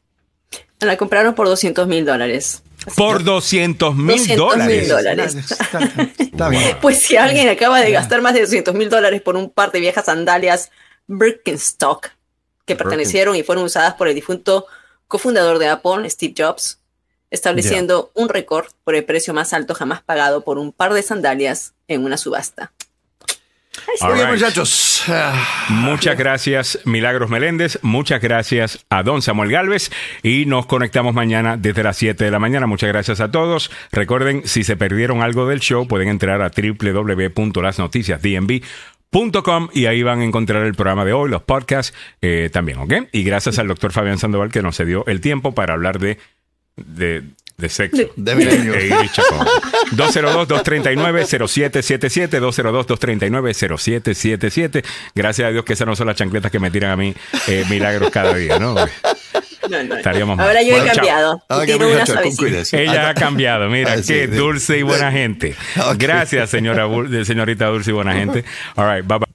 La compraron por 200 mil dólares. Por 200 mil dólares. Está bien. *laughs* Pues si alguien acaba de gastar más de 200 mil dólares por un par de viejas sandalias Birkenstock que pertenecieron y fueron usadas por el difunto cofundador de Apple, Steve Jobs, estableciendo un récord por el precio más alto jamás pagado por un par de sandalias en una subasta. Muy bien, muchachos. Muchas gracias, Milagros Meléndez. Muchas gracias a don Samuel Galvez. Y nos conectamos mañana desde las 7 de la mañana. Muchas gracias a todos. Recuerden, si se perdieron algo del show, pueden entrar a www.lasnoticiasdmv.com y ahí van a encontrar el programa de hoy, los podcasts eh, también, ¿ok? Y gracias al doctor Fabián Sandoval que nos cedió el tiempo para hablar de, de de sexo. De, de 202-239-0777, 202-239-0777. Gracias a Dios que esas no son las chancletas que me tiran a mí eh, milagros cada día, ¿no? Estaríamos Ahora yo he cambiado. Ella ha cambiado. Mira, ah, qué dulce y buena gente. *laughs* Gracias, señora, señorita dulce y buena gente. All right, bye bye.